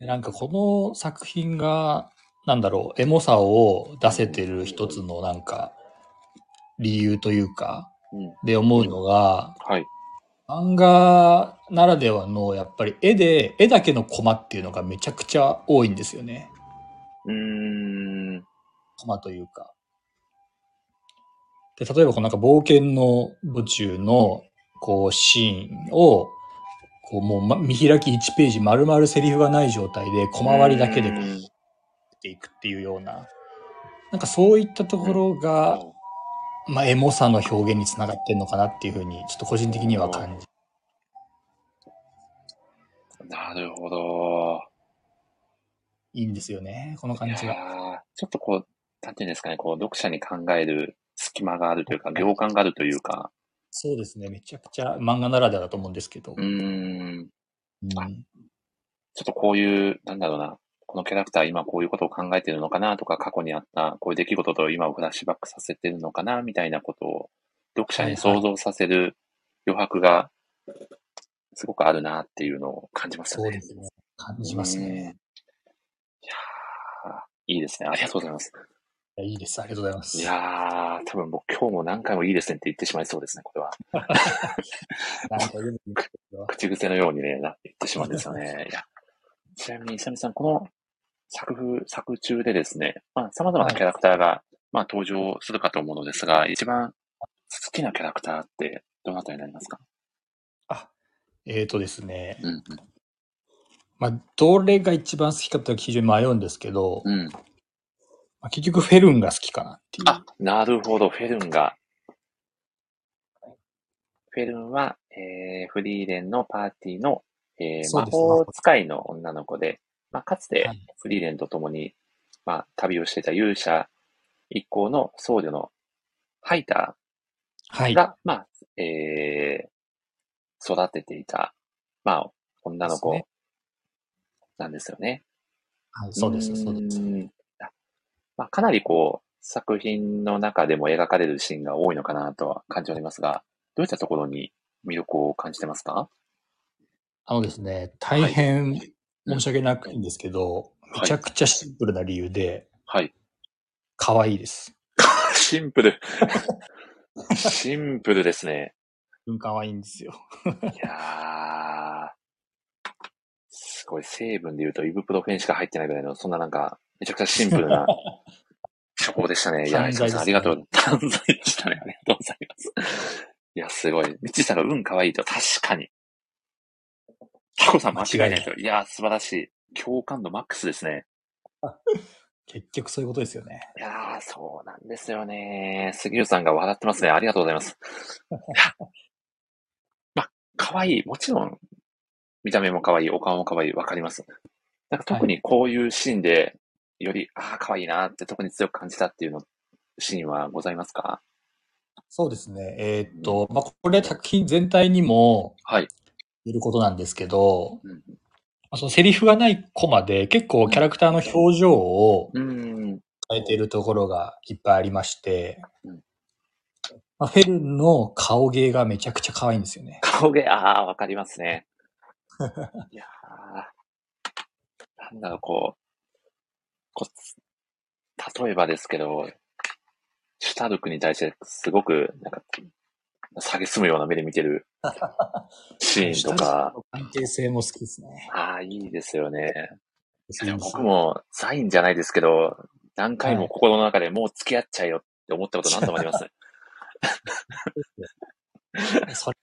なんかこの作品が、なんだろう、エモさを出せてる一つのなんか、理由というか、で思うのが、はい。漫画ならではのやっぱり絵で絵だけのコマっていうのがめちゃくちゃ多いんですよね。うーん。コマというか。で、例えばこのなんか冒険の途中のこうシーンをこうもう、ま、見開き1ページ丸々セリフがない状態で小回りだけでこうていくっていうようななんかそういったところがまあ、エモさの表現につながってんのかなっていうふうに、ちょっと個人的には感じ。なるほど。いいんですよね、この感じが。ちょっとこう、なんていうんですかね、こう、読者に考える隙間があるというか、行間があるというか。そうですね、めちゃくちゃ漫画ならではだと思うんですけど。うん。うん、ちょっとこういう、なんだろうな、このキャラクター今こういうことを考えてるのかなとか、過去にあったこういう出来事と今をフラッシュバックさせてるのかなみたいなことを読者に想像させる余白がすごくあるなっていうのを感じますね。そうですね。感じますね。いやいいですね。ありがとうございます。いいです。ありがとうございます。いやー、多分もう今日も何回もいいですねって言ってしまいそうですね、これは。[laughs] [laughs] 口癖のようにね、なって言ってしまうんですよね。いや、ちなみに、イサミさん、この作風、作中でですね、まあ、様々なキャラクターが、はい、まあ、登場するかと思うのですが、一番好きなキャラクターってどなたになりますか？あ、えーとですね。うんうん、まあ、どれが一番好きかって非常に迷うんですけど、うん、まあ、結局フェルンが好きかなっていう。あ、なるほど、フェルンが。フフェルンは、えー、フリーレンのパーティーの、えー、魔法使いの女の子で、まあ、かつてフリーレンと共に、まあ、旅をしていた勇者一行の僧侶のハイターが、はい、まあ、えー、育てていた、まあ、女の子なんですよね。はい、そうです、そうです。まあ、かなりこう、作品の中でも描かれるシーンが多いのかなとは感じておりますが、どういったところに魅力を感じてますか？あのですね、大変申し訳ないんですけど、はい、めちゃくちゃシンプルな理由で、はい。可愛いです。[laughs] シンプル。シンプルですね。うん、可愛いんですよ。いやー、すごい成分で言うとイブプロフェンしか入ってないぐらいの、そんななんか、めちゃくちゃシンプルな [laughs] 処方でしたね。いや、ね、ありがとう。断罪でしたね。ありがとうございます。いや、すごい。みちさんが運可愛いと確かに。タコさん間違いないですよ。いや、素晴らしい。共感度マックスですね。[laughs] 結局そういうことですよね。いやー、そうなんですよね。杉浦さんが笑ってますね。ありがとうございます。[laughs] ま、可愛い。もちろん、見た目も可愛い、お顔も可愛い、わかります。なんか特にこういうシーンで、より、ああ、可愛いなって特に強く感じたっていうの、シーンはございますか？そうですね。えーっと、まあ、これ作品全体にもはい。言えることなんですけど、うん。まあそのセリフがないコマで結構キャラクターの表情をうん。変えているところがいっぱいありまして、うんまあ、フェルンの顔芸がめちゃくちゃ可愛いんですよね。顔芸、ああ、わかりますね。[laughs] いやーなんだろう、こう、こう、例えばですけど、シュタルクに対してすごく、なんか、下げすむような目で見てる [laughs] シーンとか。関係性も好きですね。ああ、いいですよね。僕もサインじゃないですけど、何回も心の中でもう付き合っちゃえよって思ったこと何度もあります。それ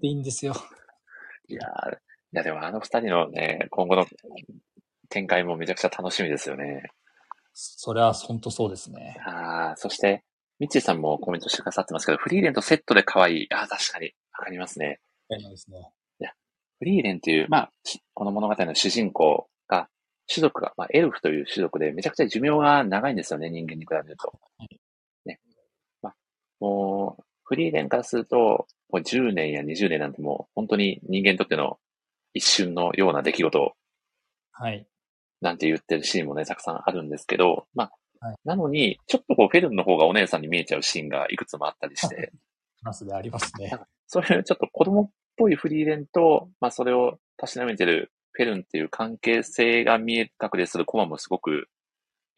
でいいんですよ。[laughs] いやいやでもあの二人のね、今後の展開もめちゃくちゃ楽しみですよね。それは本当そうですね。ああ、そして、ミッチーさんもコメントしてくださってますけど、フリーレンとセットで可愛い。ああ、確かに。わかりますね。そうですね。いや、フリーレンという、まあ、この物語の主人公が、種族が、まあ、エルフという種族で、めちゃくちゃ寿命が長いんですよね、人間に比べると。ね。まあ、もう、フリーレンからすると、もう10年や20年なんてもう、本当に人間にとっての一瞬のような出来事。はい。なんて言ってるシーンもね、たくさんあるんですけど、まあ、はい、なのに、ちょっとこう、フェルンの方がお姉さんに見えちゃうシーンがいくつもあったりして。[laughs] ますね、ありますね。そういうちょっと子供っぽいフリーレンと、まあそれをたしなめてるフェルンっていう関係性が見え隠れするコマもすごく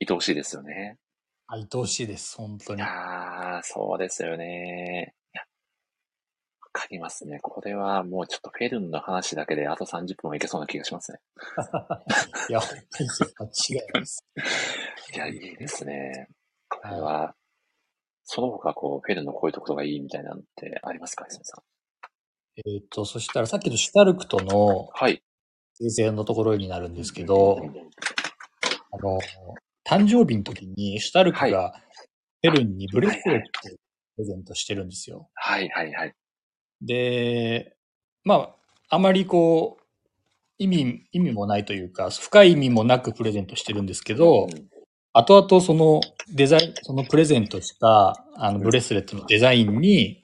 愛おしいですよね。愛おしいです、本当に。ああ、そうですよね。かりますね。これはもうちょっとフェルンの話だけであと30分はいけそうな気がしますね。[laughs] いや、本当に間違いないです。いや、いいですね。これは、その他こう、フェルンのこういうところがいいみたいなのってありますか、泉さん？えっ、ー、と、そしたらさっきのシュタルクとの、はい。訂正のところになるんですけど、あの、誕生日の時にシュタルクがフェルンにブレスレットをプレゼントしてるんですよ。はいはいはい。で、まあ、あまりこう、意味、意味もないというか、深い意味もなくプレゼントしてるんですけど、うん、後々そのデザイン、そのプレゼントしたあのブレスレットのデザインに、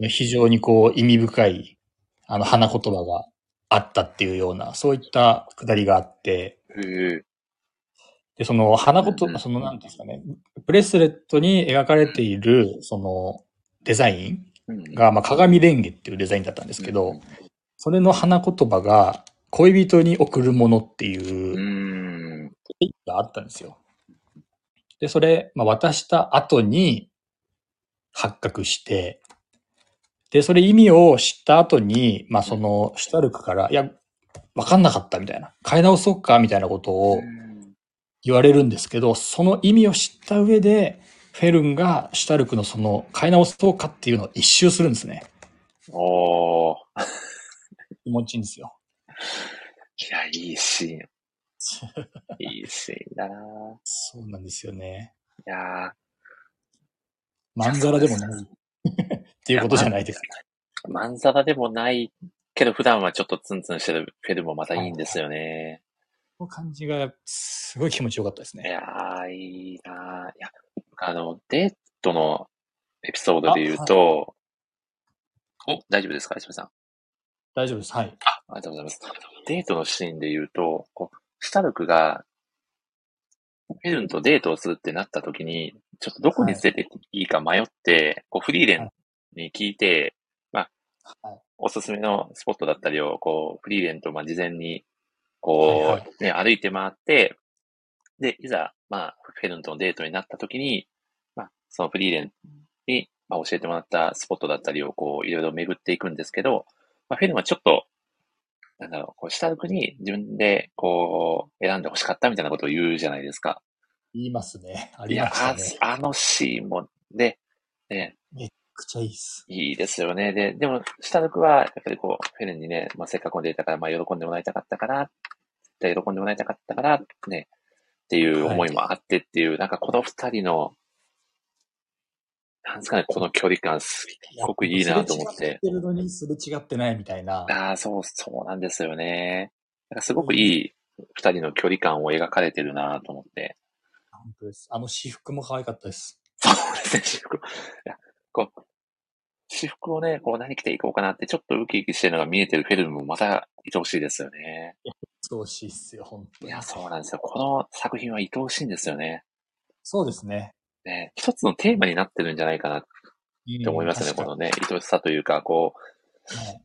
非常にこう意味深いあの花言葉があったっていうような、そういったくだりがあって、で、その花言葉、そのなんですかね、ブレスレットに描かれている、そのデザインが、まあ、鏡レンゲっていうデザインだったんですけど、それの花言葉が、恋人に贈るものっていう、があったんですよ。で、それ、まあ、渡した後に発覚して、で、それ意味を知った後に、まあ、その、シュタルクから、いや、わかんなかったみたいな、変え直そうかみたいなことを言われるんですけど、その意味を知った上で、フェルンがシュタルクのその買い直そうかっていうのを一周するんですね。おー。気持ちいいんですよ。いや、いいシーン。いいシーンだなそうなんですよね。いやまんざらでもないっていうことじゃないですか。まんざらでもないけど、普段はちょっとツンツンしてるフェルもまたいいんですよね。この感じが、すごい気持ちよかったですね。いやー、いいなーいや、あの、デートのエピソードで言うと、お、大丈夫ですか石部さん？大丈夫です。はい。あ、ありがとうございます。デートのシーンで言うと、こう、シュタルクが、フェルンとデートをするってなった時に、ちょっとどこに連れていいか迷って、こう、フリーレンに聞いて、まあ、はい、おすすめのスポットだったりを、こう、フリーレンと、まあ、事前に、こう、ね、歩いて回って、で、いざ、まあ、フェルンとのデートになった時に、まあ、そのフリーレンに、まあ、教えてもらったスポットだったりを、こう、いろいろ巡っていくんですけど、まあ、フェルンはちょっと、なんだろう、こう、下の国に自分で、こう、選んで欲しかったみたいなことを言うじゃないですか。言いますね。ありましたね。いや、あのシーンも、で、ね。めっちゃいいっす。いいですよね。で、でも、下の句は、やっぱりこう、フェルンにね、まあ、せっかく出たから、まあ、喜んでもらいたかったから、喜んでもらいたかったから、ね、っていう思いもあってっていう、はい、なんかこの二人の、なんですかね、この距離感すっごくいいなと思って。すれ違ってるのにすれ違ってないみたいな。ああ、そう、そうなんですよね。なんかすごくいい二人の距離感を描かれてるなと思って。本当です。あの私服も可愛かったです。そうですね、私服。いや、こう、私服をね、こう何着ていこうかなって、ちょっとウキウキしてるのが見えてるフィルムもまた愛おしいですよね。いや、愛おしいっすよ、本当に。いや、そうなんですよ。この作品は愛おしいんですよね。そうですね。ね、一つのテーマになってるんじゃないかなって思いますね、このね、愛しさというか、こう、はい、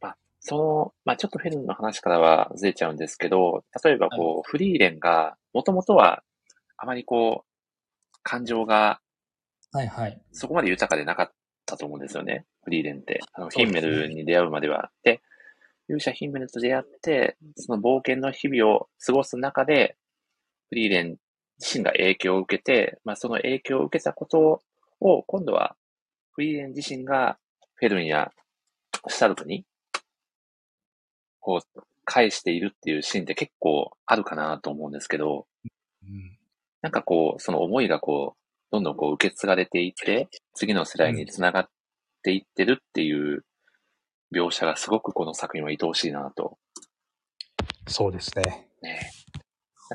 まあ、その、まあちょっとフェルンの話からはずれちゃうんですけど、例えばこう、はい、フリーレンが、もともとは、あまりこう、感情が、はいはい。そこまで豊かでなかったと思うんですよね、フリーレンって。あの、ヒンメルに出会うまでは。で、勇者ヒンメルと出会って、その冒険の日々を過ごす中で、フリーレン自身が影響を受けて、まあ、その影響を受けたことを、今度は、フリーレン自身が、フェルンやスタルクに、こう、返しているっていうシーンって結構あるかなと思うんですけど、うん、なんかこう、その思いがこう、どんどんこう受け継がれていって、次の世代につながっていってるっていう描写がすごくこの作品は愛おしいなと。そうですね。ね。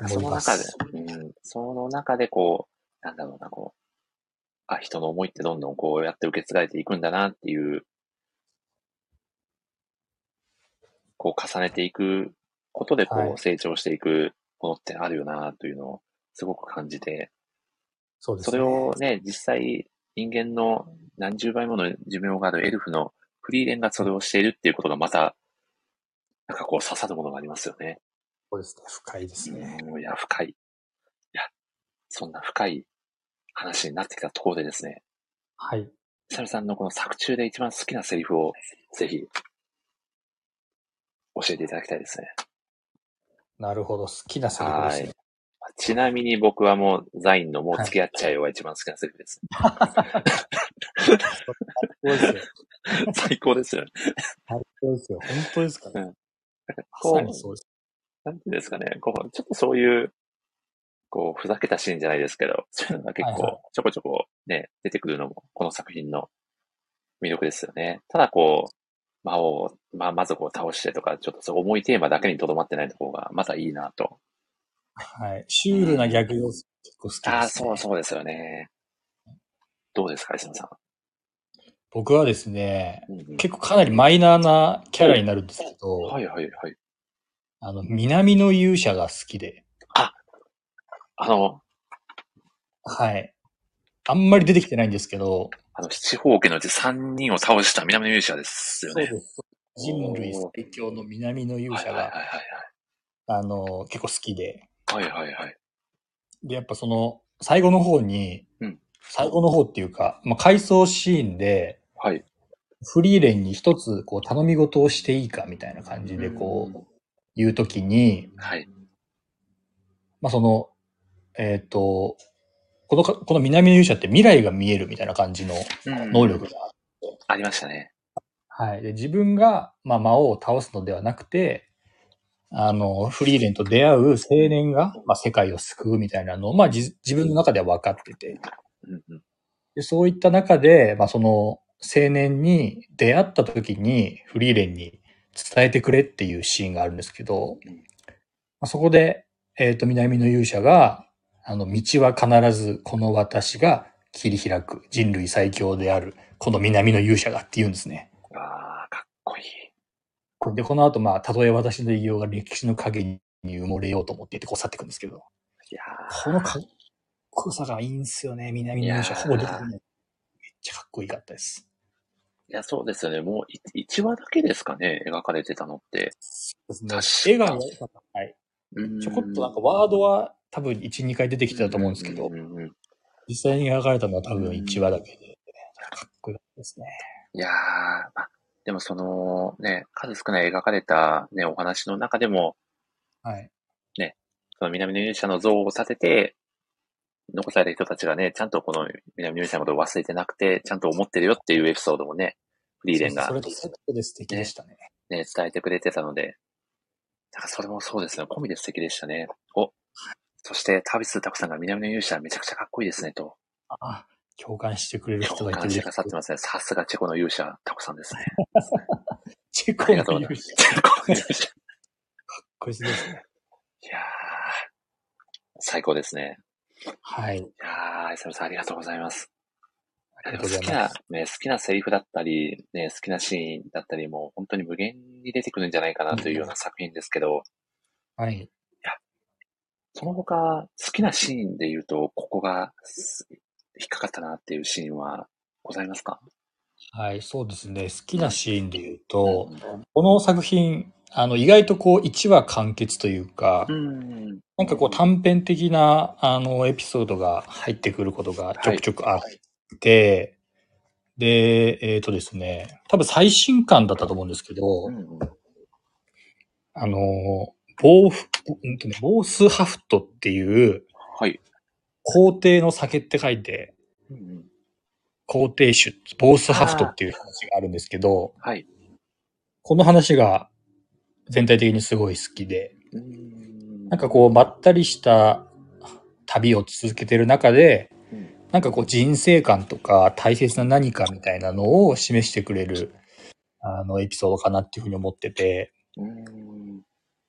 その中で、うん、その中でこう、なんだろうな、こう、あ、人の思いってどんどんこうやって受け継がれていくんだなっていう、こう重ねていくことでこう成長していくものってあるよなというのをすごく感じて、そうですね。それをね、実際人間の何十倍もの寿命があるエルフのフリーレンがそれをしているっていうことがまた、なんかこう刺さるものがありますよね。そうですね。深いですね。いや、深い。いや、そんな深い話になってきたところでですね。はい。サルさんのこの作中で一番好きなセリフをぜひ教えていただきたいですね。なるほど。好きなセリフですね。ちなみに僕はもう、ザインのもう付き合っちゃえよが一番好きなセリフです。最高ですよね。最高ですよ。本当ですかね。うん。そう。なんていうんですかね。こう、ちょっとそういう、こう、ふざけたシーンじゃないですけど、そういうのが結構、ちょこちょこね、出てくるのも、この作品の魅力ですよね。ただこう、魔王、まあ、まずこう倒してとか、ちょっとそう重いテーマだけにとどまってないところが、またいいなとはい。シュールな逆要素結構好きです、ね、ああ、そうそうですよね。どうですか、石野さん。僕はですね、うんうん、結構かなりマイナーなキャラになるんですけど、はいはいはい。あの、南の勇者が好きで。あ、あの、はい。あんまり出てきてないんですけど、あの、七宝家のうち3人を倒した南の勇者ですよね。そうです。人類最強の南の勇者が、あの、結構好きで。はいはいはい。で、やっぱその、最後の方に、うん、最後の方っていうか、まあ、回想シーンで、はい。フリーレンに一つ、こう、頼み事をしていいかみたいな感じで、こう、言うときに、はい。まあ、その、えっ、ー、と、この、この南の勇者って未来が見えるみたいな感じの能力があありましたね。はい。で、自分が、まあ、魔王を倒すのではなくて、あの、フリーレンと出会う青年が、まあ、世界を救うみたいなのを、まあ、自分の中では分かってて。でそういった中で、まあ、その、青年に出会った時にフリーレンに伝えてくれっていうシーンがあるんですけど、まあ、そこで、えっ、ー、と、南の勇者が、あの、道は必ずこの私が切り開く人類最強である、この南の勇者がって言うんですね。で、この後、まあ、たとえ私の偉業が歴史の影に埋もれようと思っていて、こう去っていくんですけど。いやこのかっこよさがいいんですよね、南の勇者。ほぼ出てこない。めっちゃかっこいいかったです。いや、そうですよね。もう1話だけですかね、描かれてたのって。そうですね。絵が良かった。はい。ちょこっとなんかワードは多分1、2回出てきてたと思うんですけど、実際に描かれたのは多分1話だけで、かっこよかったですね。いやー、あ、でもそのね、数少ない描かれたね、お話の中でも、はい。ね、その南の勇者の像を立てて、残された人たちがね、ちゃんとこの南の勇者のことを忘れてなくて、ちゃんと思ってるよっていうエピソードもね、フリーレンが、それとセットで素敵でしたね。ね、伝えてくれてたので、だからそれもそうですね、込みで素敵でしたね。お、そして、タビスタクさんが南の勇者めちゃくちゃかっこいいですね、と。あ、共感してくれる人がいて共感してくださってますね。さすがチェコの勇者、タコさんですね。[laughs] チェコの勇者。チェコの勇者。かっこいいですね。いやー、最高ですね。はい。いやー、イサムさんありがとうございます。好きな、ね、好きなセリフだったり、ね、好きなシーンだったりも、本当に無限に出てくるんじゃないかなというような作品ですけど、はい。その他、好きなシーンで言うと、ここが引っかかったなっていうシーンはございますか？はい、そうですね。好きなシーンで言うと、うん、この作品、あの、意外とこう、1話完結というか、うん、なんかこう、短編的な、あの、エピソードが入ってくることがちょくちょくあって、はい、で、えっ、ー、とですね、多分最新刊だったと思うんですけど、うん、あの、ボーフ、ボースハフトっていう、はい。皇帝の酒って書いて、うん、皇帝酒、ボースハフトっていう話があるんですけど、はい。この話が全体的にすごい好きで、んなんかこう、まったりした旅を続けてる中で、うん、なんかこう人生観とか大切な何かみたいなのを示してくれる、あの、エピソードかなっていうふうに思ってて、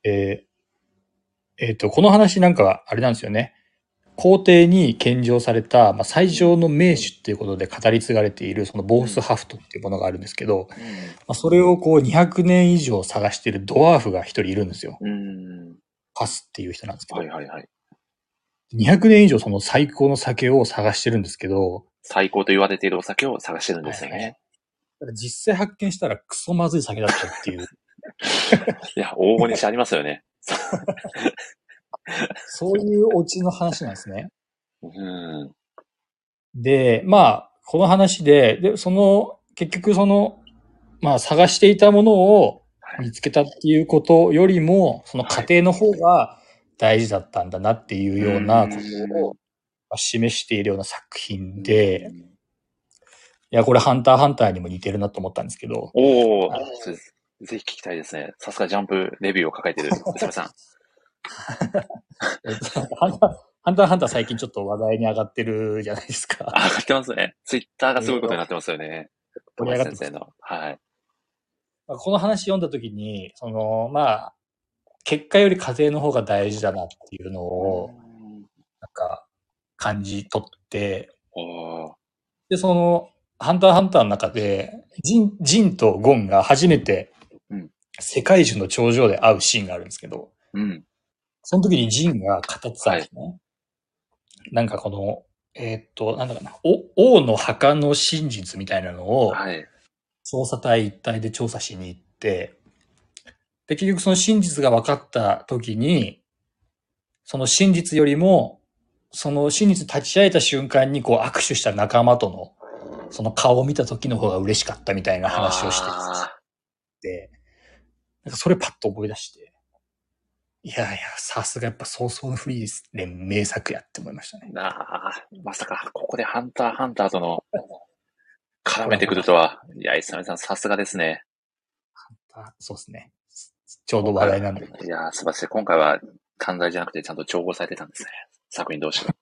えー、えっ、ー、と、この話なんか、あれなんですよね。皇帝に献上された、まあ、最上の名手っていうことで語り継がれている、そのボースハフトっていうものがあるんですけど、まあ、それをこう200年以上探しているドワーフが一人いるんですよ。パスっていう人なんですけど。はいはいはい。200年以上その最高の酒を探してるんですけど、最高と言われているお酒を探してるんですよね。はい、実際発見したらクソまずい酒だったっていう。[laughs] いや、往々にしてありますよね。[laughs] [laughs] そういうオチの話なんですね。うん。で、まあ、この話で、で、その、結局その、まあ、探していたものを見つけたっていうことよりも、その過程の方が大事だったんだなっていうようなことを示しているような作品で、いや、これハンターハンターにも似てるなと思ったんですけど。おお、ぜひ聞きたいですね。さすがジャンプレビューを抱えてる、[laughs] うささん。[laughs] ハンター、ハンターハンター最近ちょっと話題に上がってるじゃないですか。上がってますね。ツイッターがすごいことになってますよね。盛り上がって先生の。はい。この話読んだときに、その、まあ、結果より過程の方が大事だなっていうのを、なんか、感じ取って、で、その、ハンターハンターの中で、ジン、ジンとゴンが初めて世界中の頂上で会うシーンがあるんですけど、うん。その時にジンが語ってたんですね。はい、なんかこの、えー、っと、なんだかな、王の墓の真実みたいなのを、はい、捜査隊一体で調査しに行って、で、結局その真実が分かった時に、その真実よりも、その真実立ち会えた瞬間にこう握手した仲間との、その顔を見た時の方が嬉しかったみたいな話をしてて、なんかそれパッと思い出して、いやいや、さすがやっぱ早々のフリーレン名作やって思いましたね。ああ、まさか、ここでハンターハンターとの絡めてくるとは。いや、イサメさんさすがですね。ハンター、そうですね。ちょうど話題なんで。いや素晴らしい。今回は関西じゃなくてちゃんと調合されてたんですね。作品同士が。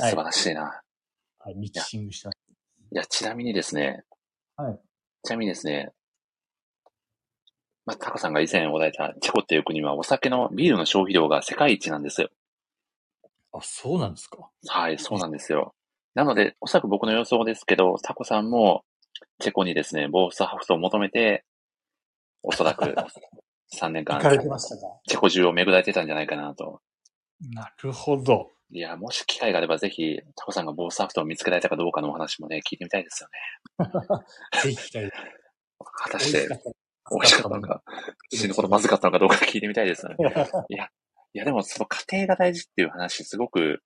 素晴らしいな。はい、ミキシングした。いや、ちなみにですね、はい。ちなみにですね、まあ、タカさんが以前おられたチェコっていう国はお酒のビールの消費量が世界一なんですよ。あ、そうなんですか？はい、そうなんですよ。なので、おそらく僕の予想ですけど、タコさんもチェコにですね、ボースハフトを求めて、おそらく [laughs] 3年間、チェコ中を巡られてたんじゃないかなと。なるほど。いや、もし機会があればぜひ、タコさんがボースハフトを見つけられたかどうかのお話もね、聞いてみたいですよね。[laughs] ぜひ聞きたい。[laughs] 果たして、美味しかったのか、死ぬほどまずかったのかどうか聞いてみたいですね。[laughs] いや、いやでもその家庭が大事っていう話、すごく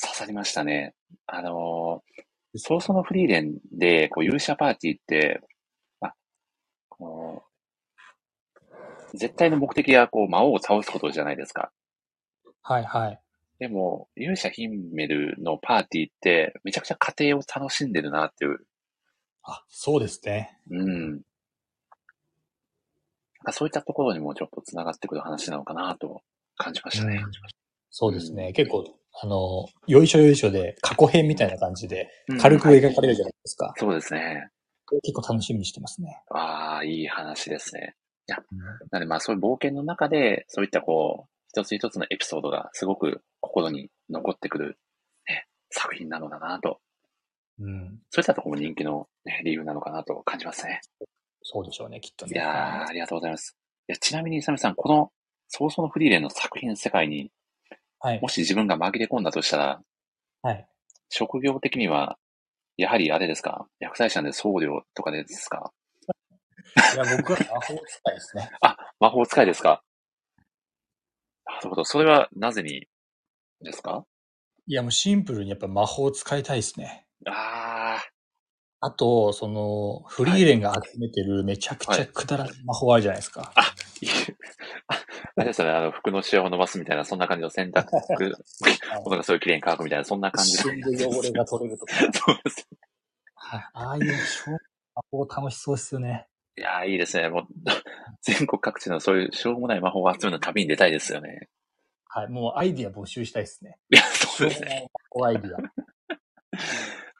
刺さりましたね。あのー、早々のフリーレンで、こう、勇者パーティーって、まあ、こう、絶対の目的は、こう、魔王を倒すことじゃないですか。はいはい。でも、勇者ヒンメルのパーティーって、めちゃくちゃ家庭を楽しんでるなっていう。あ、そうですね。うん。そういったところにもちょっと繋がってくる話なのかなと感じましたね。うん、そうですね。うん、結構、あの、よいしょよいしょで過去編みたいな感じで軽く描かれるじゃないですか。うん、そうですね。結構楽しみにしてますね。ああ、いい話ですね。いや、なのでまあそういう冒険の中で、そういったこう、一つ一つのエピソードがすごく心に残ってくる、ね、作品なのだなと。うん。そういったところも人気の、ね、理由なのかなと感じますね。そうでしょうね、きっとね。いやー、ありがとうございます。いや、ちなみに、イサミさん、この、早々のフリーレンの作品世界に、はい。もし自分が紛れ込んだとしたら、はい。職業的には、やはりあれですか？薬剤師なんで僧侶とかですか？いや、僕は魔法使いですね。[laughs] あ、魔法使いですか？なるほど。それはなぜにですか？いや、もうシンプルにやっぱ魔法使いたいですね。ああ。あと、その、フリーレンが集めてるめちゃくちゃくだらない魔法あるじゃないですか。あ、いい。あれですよね、あの、服のシワを伸ばすみたいな、そんな感じの洗濯物がそういう綺麗に乾くみたいな、そんな感じ一瞬で汚れが取れるとか。[laughs] そうです。はい。ああいう魔法楽しそうですよね。いやー、いいですね。もう、[laughs] 全国各地のそういうしょうもない魔法を集めるの旅に出たいですよね。はい。もうアイディア募集したいですね。いや、そうですね。アイディア。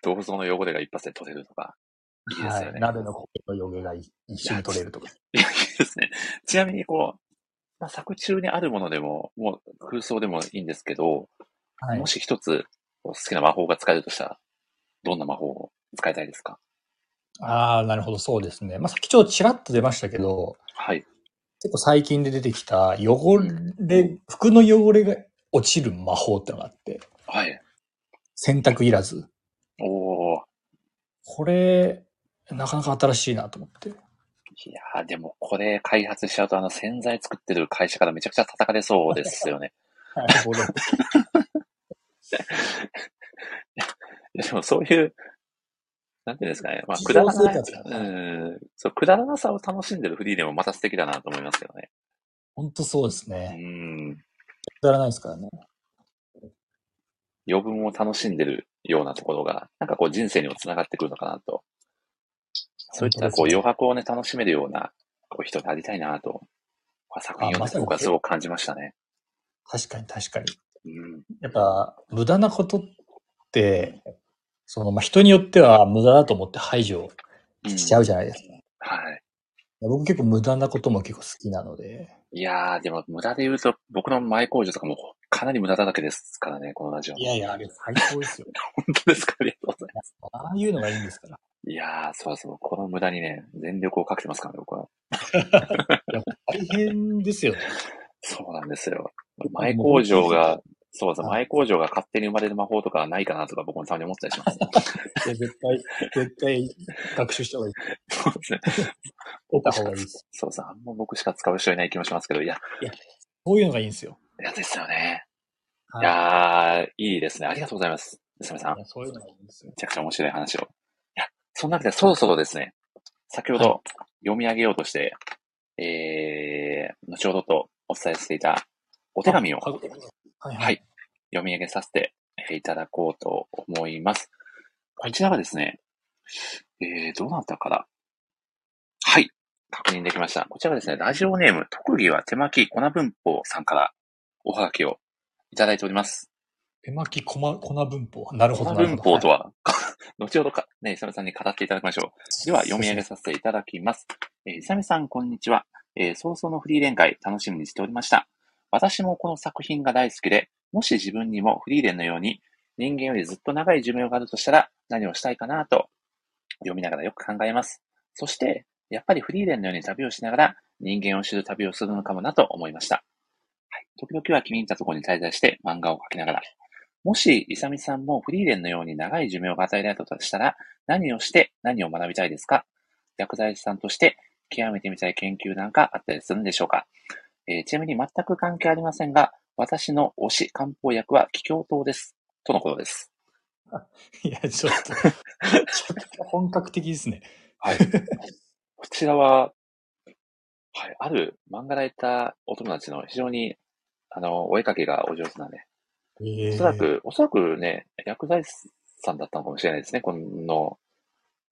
銅像の汚れが一発で取れるとか。いいですよね。はい、鍋の苔の汚れが一瞬取れるとか。いや、いいですね。ちなみに、こう、まあ、作中にあるものでも、もう空想でもいいんですけど、はい、もし一つ好きな魔法が使えるとしたら、どんな魔法を使いたいですか？ああ、なるほど、そうですね。まあ、さっきちょっとちらっと出ましたけど、はい。結構最近で出てきた汚れ、服の汚れが落ちる魔法ってのがあって、はい。洗濯いらず。おお。これ、なかなか新しいなと思って。いやー、でもこれ開発しちゃうとあの洗剤作ってる会社からめちゃくちゃ叩かれそうですよね。[laughs] なるほど。[laughs] でもそういう、なんていうんですかね。まあ、くだらな、うん、そう、くだらなさを楽しんでるフリーでもまた素敵だなと思いますけどね。本当そうですね。うん。くだらないですからね。余分を楽しんでるようなところが、なんかこう人生にもつながってくるのかなと。そういったこう余白をね、楽しめるようなこう人でありたいなと、作品を読んで僕はすごく感じましたね。確かに確かに。うん、やっぱ、無駄なことって、その、まあ、人によっては無駄だと思って排除しちゃうじゃないですか。うん、はい。僕結構無駄なことも結構好きなので。いやー、でも無駄で言うと、僕の前工場とかもかなり無駄だらけですからね、このラジオ。いやいや、あれ最高ですよ。[laughs] 本当ですか？ありがとうございます。ああいうのがいいんですから。いやー、そうそう、この無駄にね、全力をかけてますからね、僕は。[laughs] いや大変ですよね。そうなんですよ。前工場がそうそう、前工場が勝手に生まれる魔法とかはないかなとか僕もたまに思ったりします。[laughs] 絶対、絶対学習した方がいい。そうですね。取った方がいいです。そうそう、あんま僕しか使う人いない気もしますけど、いや。いや、そういうのがいいんですよ。いや、ですよね。はい、いやー、いいですね。ありがとうございます。娘さん。そういうのがいいんですよ。めちゃくちゃ面白い話を。いや、そんなわけでそろそろですね、先ほど読み上げようとして、はい、えー、後ほどとお伝えしていたお手紙を、はい、はい、読み上げさせていただこうと思います。こちらはですね、えー、どうなったかなはい。確認できました。こちらはですね、ラジオネーム、特技は手巻き粉文法さんからおはがきをいただいております。手巻き粉粉文法。なるほど。粉文法とは、はい、[laughs] 後ほどか、ね、イサメさんに語っていただきましょう。では、読み上げさせていただきます。えー、イサメさん、こんにちは。えー、早々のフリーレン会、楽しみにしておりました。私もこの作品が大好きで、もし自分にもフリーレンのように人間よりずっと長い寿命があるとしたら何をしたいかなと読みながらよく考えます。そして、やっぱりフリーレンのように旅をしながら人間を知る旅をするのかもなと思いました。はい、時々は君にたところに滞在して漫画を描きながら、もし、イサミさんもフリーレンのように長い寿命が与えられたとしたら、何をして何を学びたいですか？薬剤師さんとして極めてみたい研究なんかあったりするんでしょうか、えー、ちなみに全く関係ありませんが、私の推し漢方薬は気境糖です。とのことです。[laughs] いや、ちょっと、[laughs] ちょっと本格的ですね。はい。こちらは、はい、ある漫画ライターお友達の非常に、あの、お絵かきがお上手なね、おそらく、おそらくね、薬剤師さんだったのかもしれないですね、この、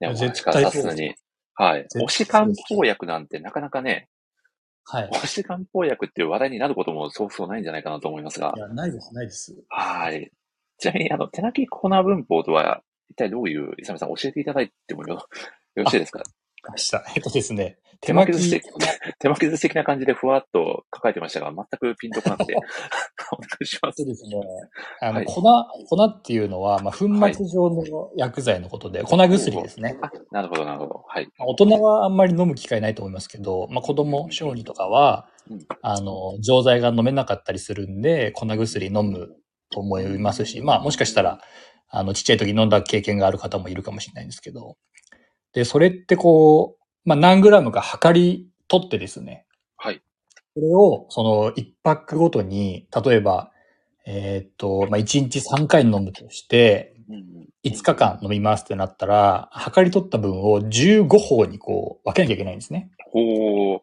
ね、お話からさすがに。はい。推し漢方薬なんてなかなかね、はい。推し漢方薬っていう話題になることもそうそうないんじゃないかなと思いますが。いや、ないです、ないです。はい。ちなみに、あの、手書きコーナー文法とは、一体どういう、イサメさん教えていただいてもよろしいですか？ました。えっとですね。手巻き寿司的、手巻き寿司的な感じでふわっと書かれてましたが、全くピンとこなくて、[laughs] お願いします。そうですね。あの、はい、粉、粉っていうのは、まあ、粉末状の薬剤のことで、はい、粉薬ですね。なるほど、なるほど。はい。大人はあんまり飲む機会ないと思いますけど、まあ、子供、小児とかは、うん、あの、錠剤が飲めなかったりするんで、粉薬飲むと思いますし、まあ、もしかしたら、あの、ちっちゃい時飲んだ経験がある方もいるかもしれないんですけど、で、それってこう、まあ、何グラムか測り取ってですね。はい。それを、その、1パックごとに、例えば、えー、っと、まあ、1日3回飲むとして、5日間飲みますってなったら、測り取った分を15法にこう分けなきゃいけないんですね。ほ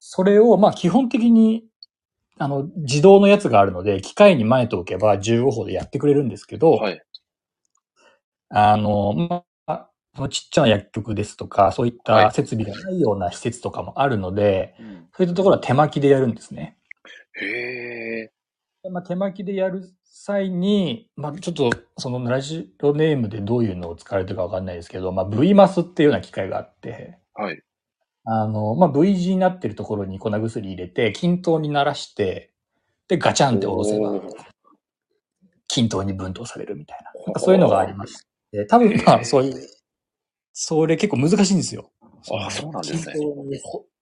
それを、まあ基本的に、あの、自動のやつがあるので、機械に前えておけば15法でやってくれるんですけど、はい。あの、まちっちゃな薬局ですとか、そういった設備がないような施設とかもあるので、はいそういったところは手巻きでやるんですね。へえ。まあ、手巻きでやる際に、まあ、ちょっと、そのラジオネームでどういうのを使われてるかわかんないですけど、まあ、V マスっていうような機械があって、はい。あの、まあ、V 字になってるところに粉薬入れて、均等にならして、で、ガチャンって下ろせば、均等に分等されるみたいな。なんかそういうのがありまして、多分まあ、そういう、それ結構難しいんですよ。ああ、そうなんですね。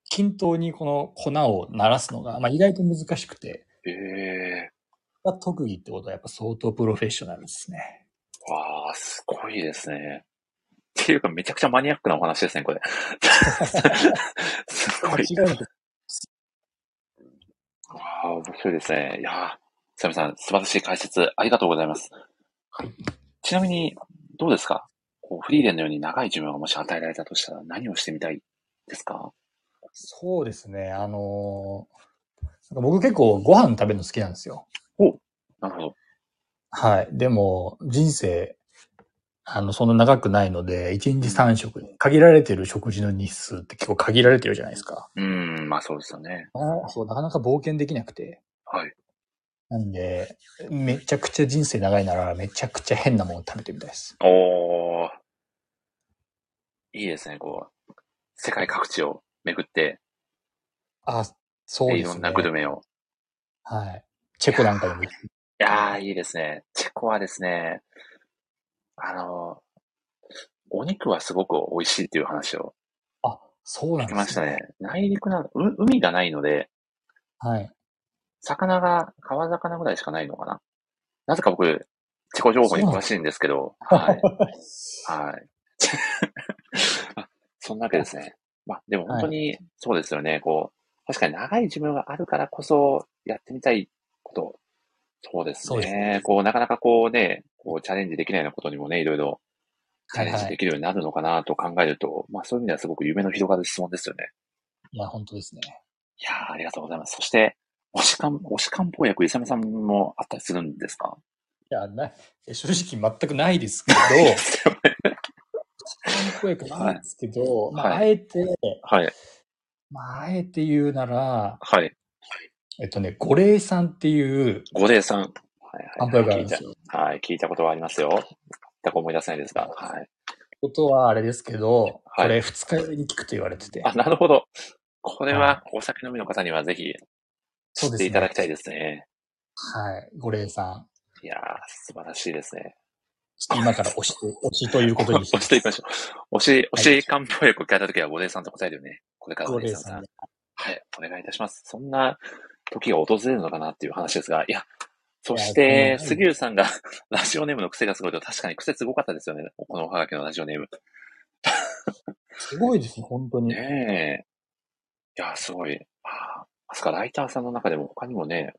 均等にこの粉を鳴らすのが、まあ、意外と難しくて。ええー。特技ってことはやっぱ相当プロフェッショナルですね。わあ、すごいですね。っていうかめちゃくちゃマニアックなお話ですね、これ。[laughs] すごい。わあ、面白いですね。いやー、サミさん、素晴らしい解説ありがとうございます。はい。ちなみに、どうですか？こうフリーレンのように長い寿命がもし与えられたとしたら何をしてみたいですか？そうですね。あのー、僕結構ご飯食べるの好きなんですよ。おなるほど。はい。でも、人生、あの、そんな長くないので、1日3食、限られてる食事の日数って結構限られてるじゃないですか。うん、まあそうですよね。あそう、なかなか冒険できなくて。はい。なんで、めちゃくちゃ人生長いなら、めちゃくちゃ変なもの食べてみたいです。おー。いいですね、こう。世界各地を巡って。あ、そうですね。いろんなグルメを。はい。チェコなんかでもいやー、いいですね。チェコはですね、あの、お肉はすごく美味しいっていう話を。あ、そうなんでましたね。内陸な、う海がないので、はい。魚が、川魚ぐらいしかないのかな。なぜか僕、チェコ情報に詳しいんですけど、[laughs] はい。はい。[laughs] そんなわけですね。まあ、でも本当にそうですよね。はい、こう、確かに長い寿命があるからこそやってみたいこと、そうですね。すねこう、なかなかこうね、こう、チャレンジできないようなことにもね、いろいろチャレンジできるようになるのかなと考えると、はいはい、まあそういう意味ではすごく夢の広がる質問ですよね。いや、本当ですね。いやありがとうございます。そして、推し漢、推し漢方薬、イサメさんもあったりするんですか？いや、な、正直全くないですけど、[laughs] 漢方薬ないですけど、はい、まあ、あえて、はい。まあ、あえて言うなら、はい。えっとね、五霊さんっていう、五霊さん。はい漢方薬あるんですよ。はい、聞いたことはありますよ。全く思い出せないですが、はい。ことはあれですけど、これ二日酔いに効くと言われてて。あ、なるほど。これはお酒飲みの方にはぜひ、知っていただきたいですね。はい。ご霊さん。いやー、素晴らしいですね。今から推し、推しということに推しと言いましょう。推し、推し漢方薬を聞いたときは、ご霊さんと答えるよね。これからご霊さん。はい、お願いいたします。そんな時が訪れるのかなっていう話ですが、いや、そして、杉浦さんが [laughs] ラジオネームの癖がすごいと、確かに癖すごかったですよね。このおはがきのラジオネーム。すごいですね、本当に。ねえ。いや、すごい。ああ、そか、ライターさんの中でも他にもね、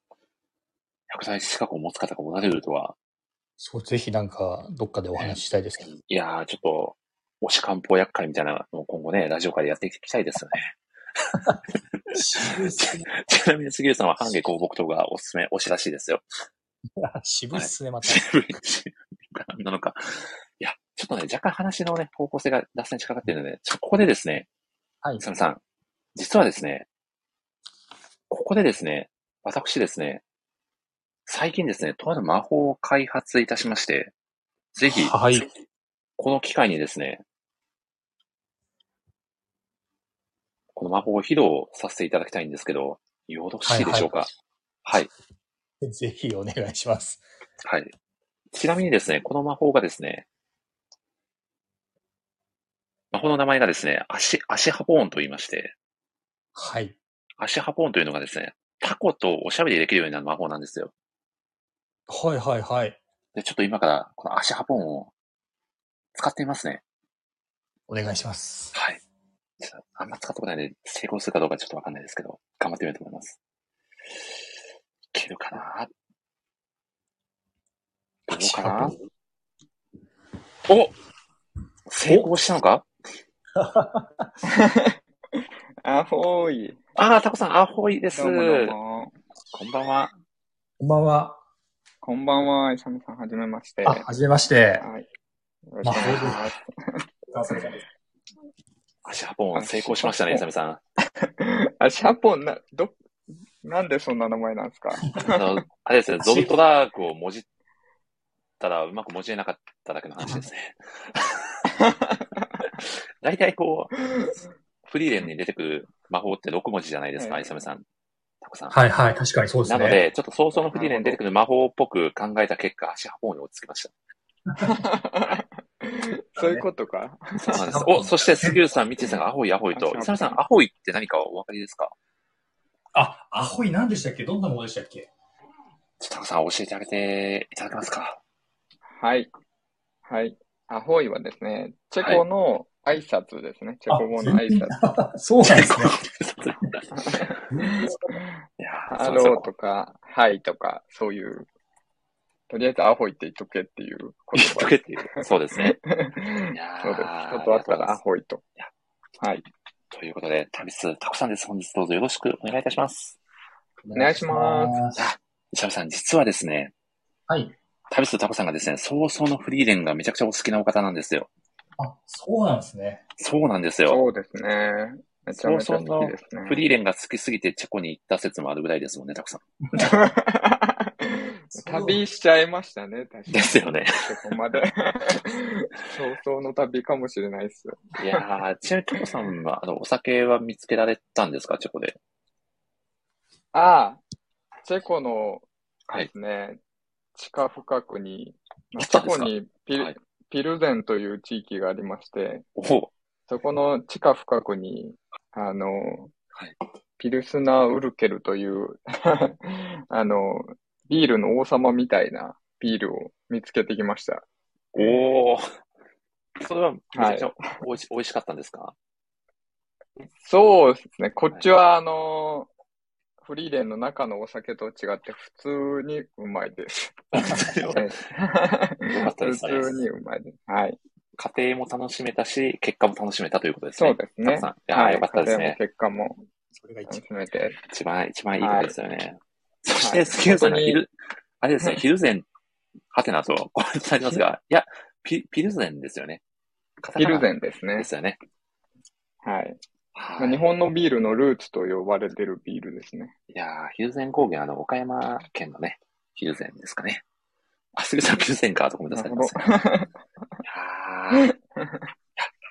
薬剤師資格を持つ方がおられるとは。そう、ぜひなんか、どっかでお話ししたいですけど。いやー、ちょっと、推し漢方薬会みたいなのを今後ね、ラジオ会でやっていきたいですよね。[laughs] [laughs] ちなみに杉浦さんは半下広告等がおすすめ、推しらしいですよ。[laughs] 渋いっすね、また。渋い、渋い。なのか。いや、ちょっとね、若干話のね、方向性が脱線に近かっているので、ちょここでですね、はい。さん、実はですね、ここでですね、私ですね、最近ですね、とある魔法を開発いたしまして、ぜひ、はい。この機会にですね、この魔法を披露させていただきたいんですけど、よろしいでしょうか、はい、はい、ぜひお願いします。はい。ちなみにですね、この魔法がですね、魔法の名前がですね、足、足ハポーンと言いまして、はい。足ハポーンというのがですね、タコとおしゃべりできるようになる魔法なんですよ。はいはいはい。で、ちょっと今からこの足ハポーンを使ってみますね。お願いします。はい。あんま使ったことないので、成功するかどうかちょっとわかんないですけど、頑張ってみようと思います。けるかな？どうかな？お成功したのか？[laughs] アホイ。ああ、タコさん、アホイです。どうもどうもこんばんは。こんばんは。こんばんは、イサムさん、はじめまして。あ、はじめまして。はい。よろしくお願いします。足ハポン成功しましたね、イサムさん。[laughs] 足ハポンな、ど、なんでそんな名前なんですか？あの、あれですね、[laughs] ゾントラークをもじったらうまくもじれなかっただけの話ですね。[laughs] 大体こう、フリーレンに出てくる魔法って6文字じゃないですか、イサムさん。タコさん。はいはい、確かにそうですね。なので、ちょっと早々のフリーレンに出てくる魔法っぽく考えた結果、足ハポンに落ち着きました。[laughs] そういうことか。そうなんです。お、そして杉浦さん、ミッチーさんがアホイアホイと、イサムさん、アホイって何かお分かりですか？あ、アホイ何でしたっけ？どんなものでしたっけ？ちょっとさん教えてあげていただけますか？はい。はい。アホイはですね、チェコの挨拶ですね。はい、チェコ語の挨拶。[laughs] そうなんですね。いやハローとか、ハイとか、そういう、とりあえずアホイって言っとけっていう言葉。言っとけっていう。そうですね。[laughs] そうです。人と会ったらアホイと。はい。ということで、旅数たくさんです。本日どうぞよろしくお願いいたします。お願いします。あ、石原さん、実はですね。はい。旅数たくさんがですね、早々のフリーレンがめちゃくちゃお好きなお方なんですよ。あ、そうなんですね。そうなんですよ。そうですね。めちゃめちゃ好きですね。フリーレンが好きすぎてチェコに行った説もあるぐらいですもんね、たくさん。[laughs] 旅しちゃいましたね、確かに。ですよね。そこまで。早々の旅かもしれないっす。いやー、ちなみに、トコさんは、あの、お酒は見つけられたんですか、チェコで？ああ、チェコのですね、はい、地下深くに、チェコにピルはい、ピルゼンという地域がありまして、そこの地下深くに、あの、はい、ピルスナーウルケルという [laughs] あの、ビールの王様みたいなビールを見つけてきました。おお。それはめちゃくちゃおいし,、美味しかったんですか？そうですね。こっちは、あの、フリーレンの中のお酒と違って普通にうまいです。よかったですね。[laughs] 普通にうまいです。はい。家庭も楽しめたし、結果も楽しめたということですね。そうですね。いや、はい、よかったですね。結果も。それが一番。一番、一番いいことですよね。はいそして、杉浦さんが昼、あれですね、ヒルゼン、はてなと、これ伝えますが、[laughs] いや、ピ、ピルゼンですよね。ピルゼンですね。ですよね。はい。はい、日本のビールのルーツと呼ばれてるビールですね。いやー、ヒルゼン高原、あの、岡山県のね、ヒルゼンですかね。あ、杉さん、ヒルゼンか、とごめんなさい。いや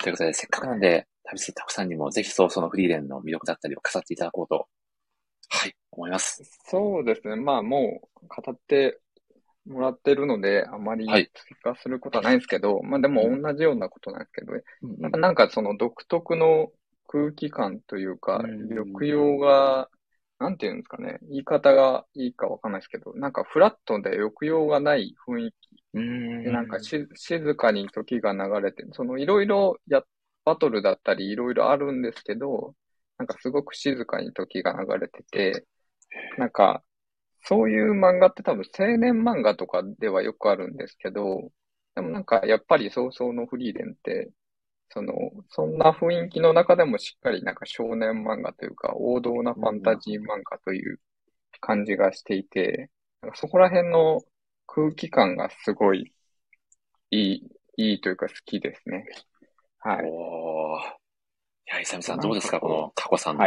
ということで、せっかくなんで、旅するタコさんにもぜひそうそのフリーレンの魅力だったりを語っていただこうと、はい、思います。そうですね。まあもう語ってもらってるので、あまり追加することはないんですけど、はい、まあでも同じようなことなんですけど、うん、なんかその独特の空気感というか、抑揚が、なんていうんですかね、言い方がいいかわかんないですけど、なんかフラットで抑揚がない雰囲気。でなんかし静かに時が流れて、そのいろいろや、バトルだったりいろいろあるんですけど、なんかすごく静かに時が流れてて、なんか、そういう漫画って多分青年漫画とかではよくあるんですけど、でもなんかやっぱり早々のフリーレンって、その、そんな雰囲気の中でもしっかりなんか少年漫画というか王道なファンタジー漫画という感じがしていて、なんかそこら辺の空気感がすごいいい、いいというか好きですね。はい。おー。いや、イサミさんどうですか？このタコさんの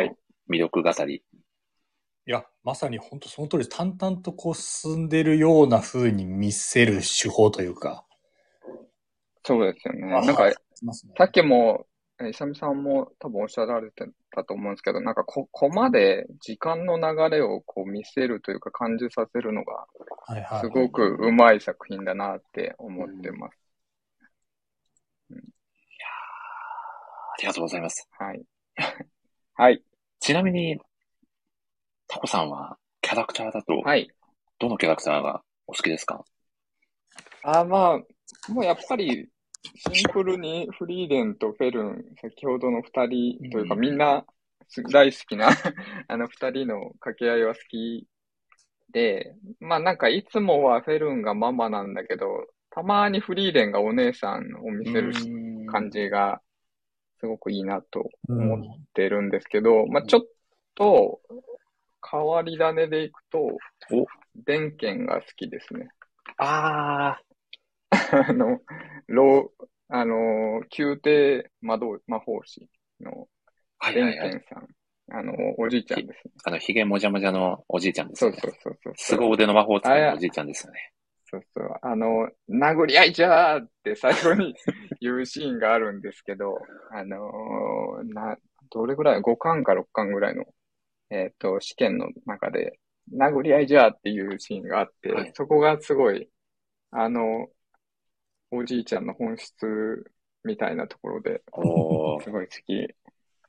魅力語り。はい、いや、まさに本当その通り、淡々とこう進んでるような風に見せる手法というか。そうですよね。なんか、さっきも、イサミさんも多分おっしゃられてたと思うんですけど、なんかこ、こまで時間の流れをこう見せるというか感じさせるのが、すごくうまい作品だなって思ってます。ありがとうございます。はい。[laughs] はい。ちなみに、タコさんはキャラクターだと、はい。どのキャラクターがお好きですか？あまあ、もうやっぱり、シンプルにフリーレンとフェルン、先ほどの二人というか、みんな大好きな [laughs] あの二人の掛け合いは好きで、まあなんかいつもはフェルンがママなんだけど、たまにフリーレンがお姉さんを見せる感じがすごくいいなと思ってるんですけど、うん、まあちょっと変わり種でいくと、電剣が好きですね。ああ。あの、ロー、あの、宮廷魔導魔法師の。はいはいはいあの、おじいちゃんですね。あの、髭もじゃもじゃのおじいちゃんですね。そうそうそうそう。凄腕の魔法使いのおじいちゃんですよね。そうそう。あの、殴り合いじゃーって最後に言うシーンがあるんですけど、あのー、な、どれぐらい ?5 巻か6巻ぐらいの、えっ、ー、と、試験の中で、殴り合いじゃーっていうシーンがあって、はい、そこがすごい、あの、おじいちゃんの本質みたいなところで、すごい好き。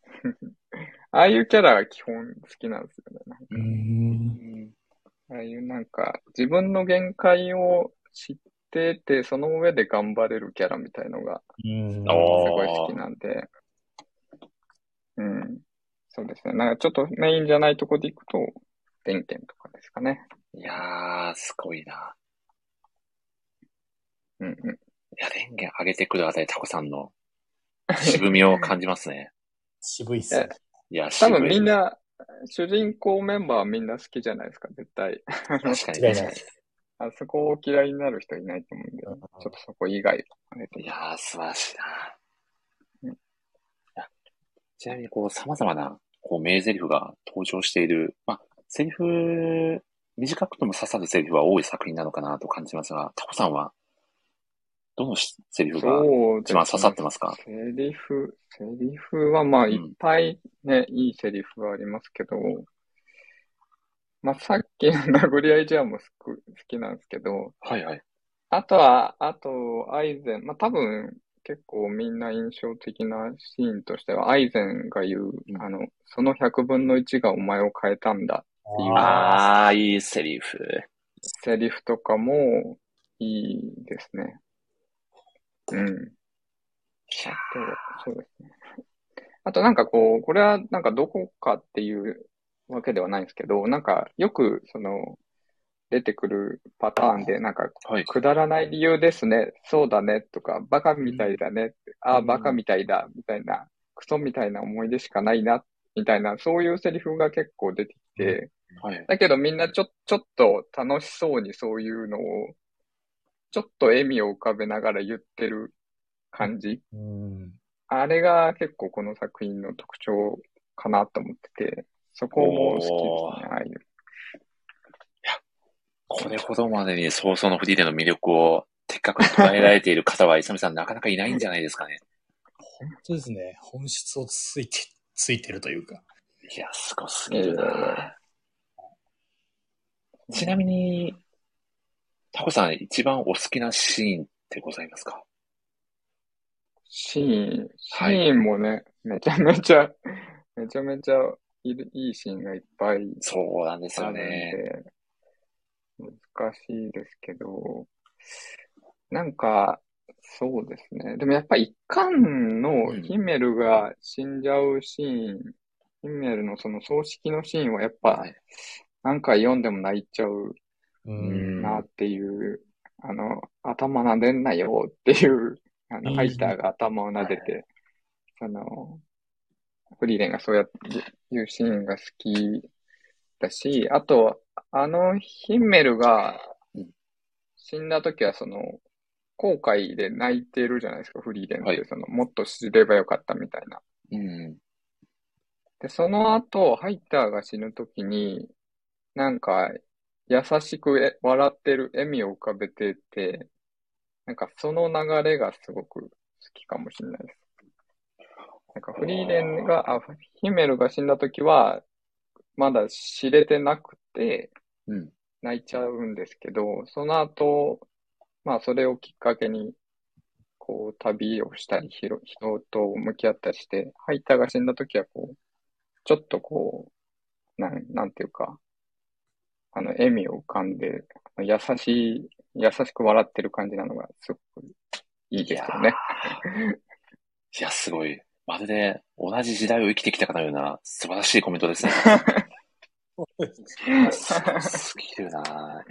[laughs] ああいうキャラが基本好きなんですよね。ああいうなんか、自分の限界を知ってて、その上で頑張れるキャラみたいのが、すごい好きなんで、うん。そうですね。なんかちょっとメインじゃないとこで行くと、電源とかですかね。いやー、すごいな。うんうん。いや、電源上げてくるあたり、タコさんの渋みを感じますね。[laughs] 渋いっすね。いや、多分みんな、主人公メンバーはみんな好きじゃないですか、絶対。確かに確かに。あそこを嫌いになる人いないと思うんで、ちょっとそこ以外いやー、素晴らしいな、うん、ちなみに、こう、様々な、こう、名台詞が登場している、まあ、セリフ、短くとも刺さるセリフは多い作品なのかなと感じますが、タコさんはどのセリフが一番刺さってますか？セリフ、セリフはまあいっぱいね、うん、いいセリフはありますけど、まあさっきの殴り合いじゃも好きなんですけど、はいはい。あとは、あと、アイゼン、まあ多分結構みんな印象的なシーンとしては、アイゼンが言う、うん、あの、その100分の1がお前を変えたんだっていう。ああ、いいセリフ。セリフとかもいいですね。うん。あと、そうですね。あとなんかこう、これはなんかどこかっていうわけではないんですけど、なんかよくその、出てくるパターンで、なんか、くだらない理由ですね、そうだね、とか、バカみたいだね、ああ、バカみたいだ、みたいな、クソみたいな思い出しかないな、みたいな、そういうセリフが結構出てきて、はい、だけどみんなちょ、ちょっと楽しそうにそういうのをちょっと笑みを浮かべながら言ってる感じ。うん、あれが結構この作品の特徴かなと思ってて、そこも好きですね、ああいう。これほどまでに早々のフリーレンの魅力を的確に捉えられている方は、[laughs] 勇さんなかなかいないんじゃないですかね。本当ですね。本質をついて、ついてるというか。いや、すごすぎるな。ちなみに、タコさん一番お好きなシーンってございますか？シーン、シーンもね、はい、めちゃめちゃ、めちゃめちゃいいシーンがいっぱいそうなんですよね。難しいですけど、なんか、そうですね。でもやっぱ一巻のヒメルが死んじゃうシーン、うん、ヒメルのその葬式のシーンはやっぱ、何回読んでも泣いちゃうなっていう、あの、頭撫でんなよっていう、あの、ハイターが頭を撫でて、その、フリーレンがそうやっていうシーンが好きだし、あと、あのヒンメルが死んだ時はその、後悔で泣いてるじゃないですか、フリーレンって、はい、その、もっと知ればよかったみたいな。うん、で、その後、ハイターが死ぬ時に、なんか、優しくえ笑ってる笑みを浮かべてて、なんかその流れがすごく好きかもしれないです。なんかフリーレンが、あ、ヒメルが死んだ時は、まだ知れてなくて、泣いちゃうんですけど、うん、その後、まあそれをきっかけに、こう旅をしたり、人と向き合ったりして、ハイターが死んだ時はこう、ちょっとこう、なん、なんていうか、あの、笑みを浮かんで、優しい、優しく笑ってる感じなのがすごくいいですよね。いや、すごい。まるで同じ時代を生きてきたかのような素晴らしいコメントですね。すぎるな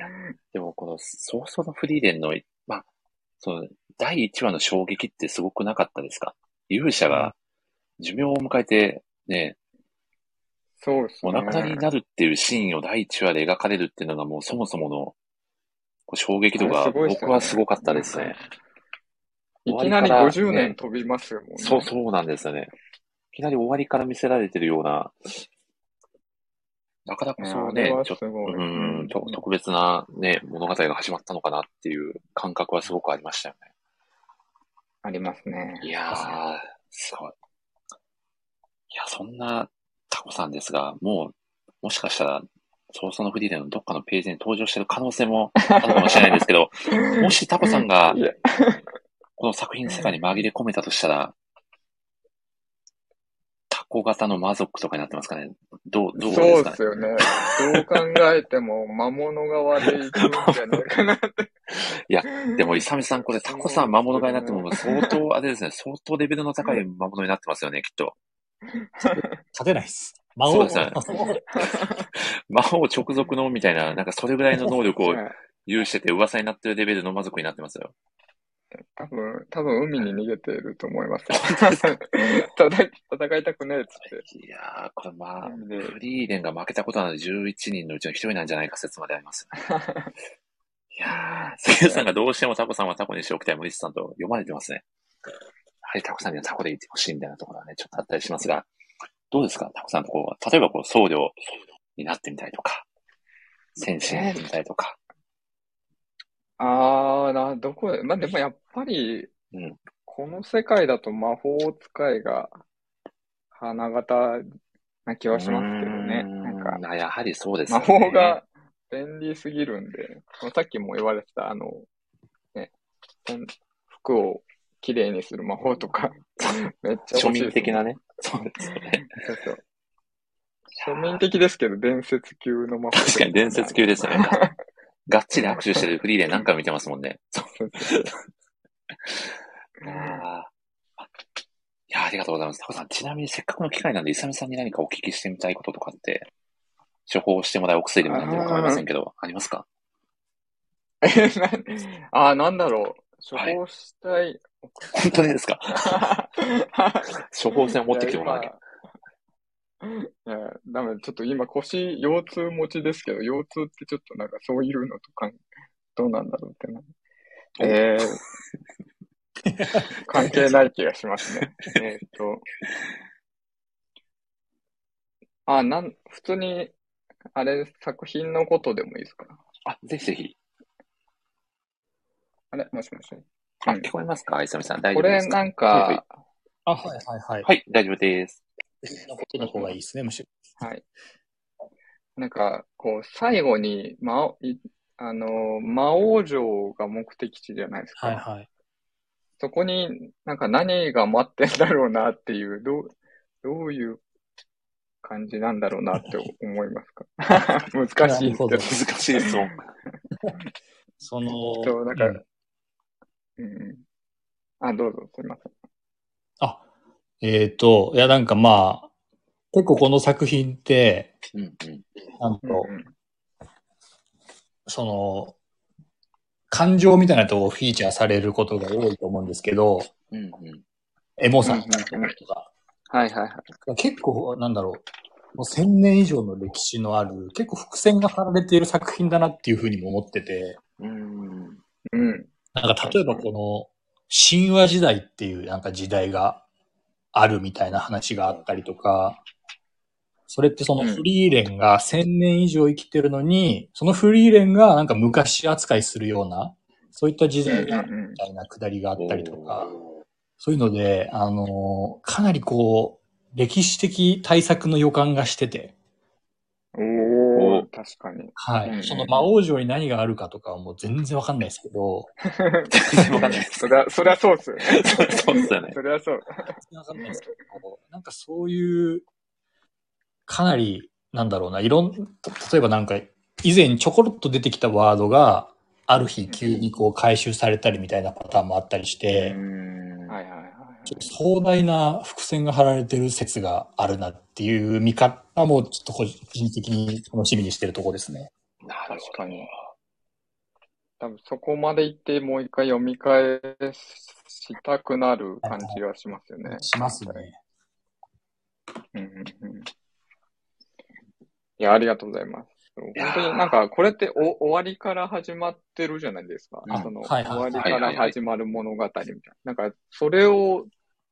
でもこの早々のフリーレンの、まあ、その第1話の衝撃ってすごくなかったですか？勇者が寿命を迎えてね、そうですね。お亡くなりになるっていうシーンを第1話で描かれるっていうのがもうそもそもの衝撃度が僕はすごかったですね。いきなり50年飛びますよ、ね、そう、そうなんですよね。いきなり終わりから見せられてるような、だからこそね、ちょっと、うん、特別なね、物語が始まったのかなっていう感覚はすごくありましたよね。ありますね。いやー、すごい。いや、そんなタコさんですが、もう、もしかしたら、早々のフリーレンのどっかのページに登場してる可能性もあるかもしれないですけど、[laughs] もしタコさんがこの作品の世界に紛れ込めたとしたら、タコ型の魔族とかになってますかね？どう、どうですか、ね、そうですよね。どう考えても魔物側でいくんじゃないかなって。[laughs] いや、でも、イサミさん、これタコさん魔物側になっても、相当、あれですね、相当レベルの高い魔物になってますよね、きっと。勝てないっす。魔王。そうですね。[laughs] 魔王直属のみたいな、なんかそれぐらいの能力を有してて噂になってるレベルの魔族になってますよ。多分、多分海に逃げてると思います。戦いたくねえっつって。いやー、これまあ、フリーレンが負けたことなので11人のうちの1人なんじゃないか説まであります、ね。[laughs] いやー、杉浦さんがどうしてもタコさんはタコにしておきたい森下さんと読まれてますね。やはりタコさんにはタコでいてほしいみたいなところはね、ちょっとあったりしますが、どうですか？タコさんとこう、例えばこう、僧侶になってみたりとか、戦士になってみたりとか、ああ、な、どこ？で、まあ、でもやっぱり、うん。この世界だと魔法使いが花形な気はしますけどね。なんか、あやはりそうです魔法が便利すぎるんで、さっきも言われてた、あの、ね、服をきれいにする魔法とか、[laughs] めっちゃ庶民的なね。そうですね。そうそう。庶民的ですけど、伝説級の魔法。確かに伝説級ですね。がっちり握手してるフリーで何回も見てますもんね。あ [laughs] いや、ありがとうございます。タコさん、ちなみにせっかくの機会なんで、イサミさんに何かお聞きしてみたいこととかって、処方してもらうお薬でもなんでも構いませんけど、ありますか？え、な、あ、なんだろう。処方したい。はい、本当にですか？[laughs] 処方箋を持ってきてもらわなきゃ。いや、ダメ、ちょっと今腰、腰痛持ちですけど、腰痛ってちょっとなんかそういうのとか、どうなんだろうってな。えー、関係ない気がしますね。[laughs] えっと、あ、なん、普通に、あれ、作品のことでもいいですか？あ、ぜひぜひ。あれ？もしもし。あ、聞こえますか？いさみさん。大丈夫ですか？これなんか、あ、はいはいはい。はい、大丈夫です。のことの方がいいですね、むしろ。はい。なんか、こう、最後に、ま、あの、魔王城が目的地じゃないですか。はいはい。そこになんか何が待ってんだろうなっていう、どう、どういう感じなんだろうなって思いますか？[laughs] 難しい。難しいです。[laughs] その、そう、なんか、うん、うん。あ、どうぞ、すみません。あ、えっ、ー、と、いや、なんかまあ、結構この作品って、うんうん、なんと、うんうん、その、感情みたいなとこフィーチャーされることが多いと思うんですけど、うんうん、エモさみたいなとこが。はいはいはい。結構、なんだろう、もう千年以上の歴史のある、結構伏線が張られている作品だなっていうふうにも思ってて、うん。うん。なんか例えばこの、神話時代っていうなんか時代があるみたいな話があったりとか、それってそのフリーレンが1000年以上生きてるのに、そのフリーレンがなんか昔扱いするような、そういった時代がみたいなくだりがあったりとか、そういうので、あの、かなりこう、歴史的対策の予感がしてて。確かに。はい、うん。その魔王城に何があるかとかはもう全然わかんないですけど。全然わかんないです。そりゃ、そりゃそうっすよね。そうっすよね。そりゃそう。全然わかんないですけど、なんかそういう、かなり、なんだろうな、いろん、例えばなんか、以前ちょこっと出てきたワードが、ある日急にこう回収されたりみたいなパターンもあったりして、はいはいはい。ちょっと壮大な伏線が張られてる説があるなっていう見方もちょっと個人的に楽しみにしてるとこですね。確かに。多分そこまで行ってもう一回読み返したくなる感じはしますよね。しますね。うんうんうん。いや、ありがとうございます。本当になんか、これってお終わりから始まってるじゃないですか。その、終わりから始まる物語みたいな。なんか、それを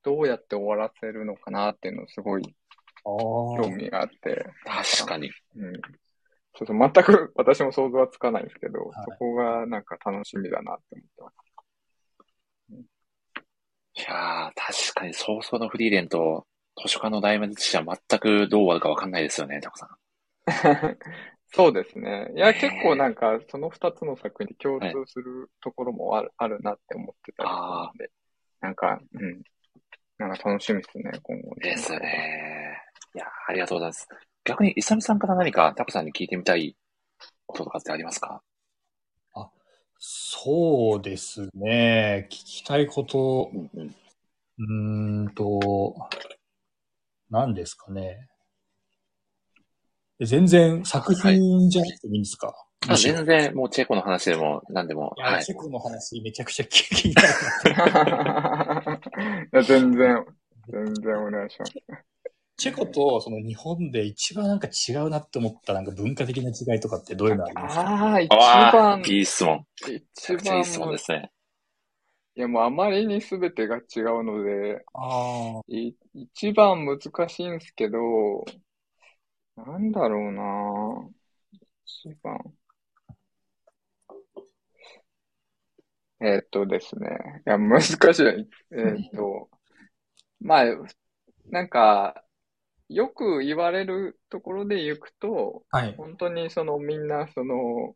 どうやって終わらせるのかなっていうのすごい興味があって。確かに。うん。そうそう、全く私も想像はつかないんですけど、はい、そこがなんか楽しみだなって思ってます。いやー、確かに早々のフリーレンと図書館の大魔術師は全くどう終わるかわかんないですよね、タコさん。[laughs] そうですね。いや、結構なんか、その二つの作品で共通するところもある,、あるなって思ってたりするので、なんか、うん。なんか楽しみですね、今後。ですね。いや、ありがとうございます。逆に、イサミさんから何かタコさんに聞いてみたいこととかってありますか？あ、そうですね。聞きたいこと、うん、うん、うーんと、何ですかね。全然作品じゃなくてもいいんですか、はい、全然、もうチェコの話でも何でも。はい、チェコの話めちゃくちゃ気になる。全然、全然お願いします。チェコとその日本で一番なんか違うなって思ったなんか文化的な違いとかってどういうのありますか？ああ、一番。いい質問。一番。いい質問ですね。いやもうあまりに全てが違うので、あ一番難しいんですけど、なんだろうな一番。えー、っとですね。いや、難しい。えー、っと、[laughs] まあ、なんか、よく言われるところで行くと、はい、本当にそのみんなその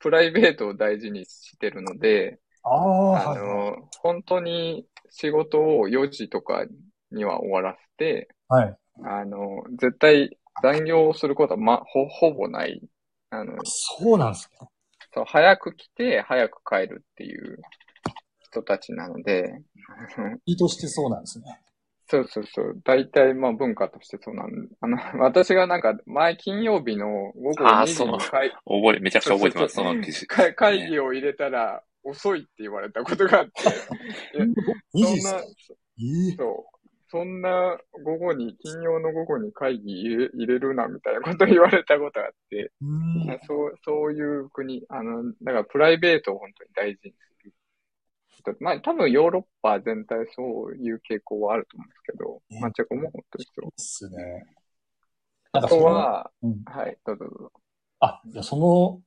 プライベートを大事にしてるので、ああの、はい、本当に仕事を4時とかには終わらせて、はい、あの、絶対残業をすることは、ま、ほ、ほぼない。あの、そうなんですね。そう、早く来て、早く帰るっていう人たちなので。意図してそうなんですね。そうそうそう。大体、まあ文化としてそうなんあの、[laughs] 私がなんか、前金曜日の午後2時に会、覚え、めちゃくちゃ覚えてます、その記事。会議を入れたら、遅いって言われたことがあって。[laughs] そんな、そう。そんな午後に、金曜の午後に会議入れ入れるなみたいなこと言われたことがあって、そう、そういう国、あの、だからプライベートを本当に大事にする。まあ多分ヨーロッパ全体そういう傾向はあると思うんですけど、まあチェコも本当にそう。ですね。あとは、うん、はい、どうぞどうぞ。あ、じゃその、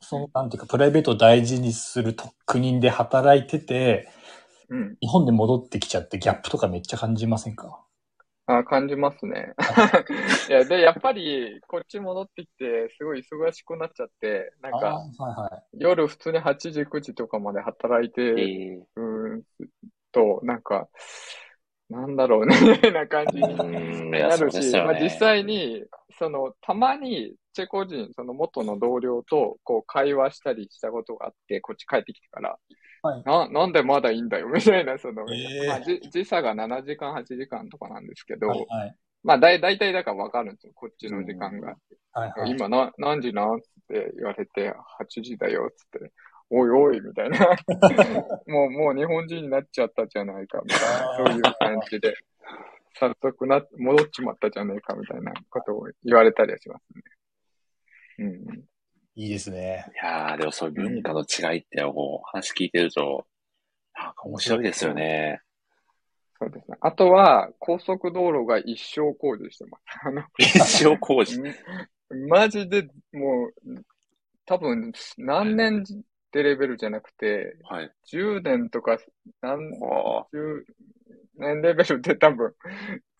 その、なんていうか、プライベートを大事にする国で働いてて、うん、日本で戻ってきちゃってギャップとかめっちゃ感じませんか？あ感じますね。[laughs] いや、で、やっぱり、こっち戻ってきて、すごい忙しくなっちゃって、なんか、はいはい、夜普通に8時、9時とかまで働いて、えー、うんと、なんか、なんだろうね [laughs] な感じになるし、ね、まあ実際に、その、たまに、チェコ人、その元の同僚と、こう、会話したりしたことがあって、こっち帰ってきてから、はい、な、なんでまだいいんだよ、[laughs] みたいな、その、えー、まあ、時差が7時間、8時間とかなんですけど、はいはい、まあ、だい、だいたいだからわかるんですよ、こっちの時間が。はいはい、今な、何時なん？って言われて、8時だよ、つって。おいおい、みたいな。[laughs] もう、もう日本人になっちゃったじゃないか、みたいな、そういう感じで。早速な、戻っちまったじゃねえか、みたいなことを言われたりはしますね。うん。いいですね。いやー、でもそういう文化の違いって、こう、話聞いてると、なんか面白いですよね。そうですね。あとは、高速道路が一生工事してます。[laughs] あの、一生工事マジで、もう、多分、何年ってレベルじゃなくて、はい、10年とか何、10年レベルで多分、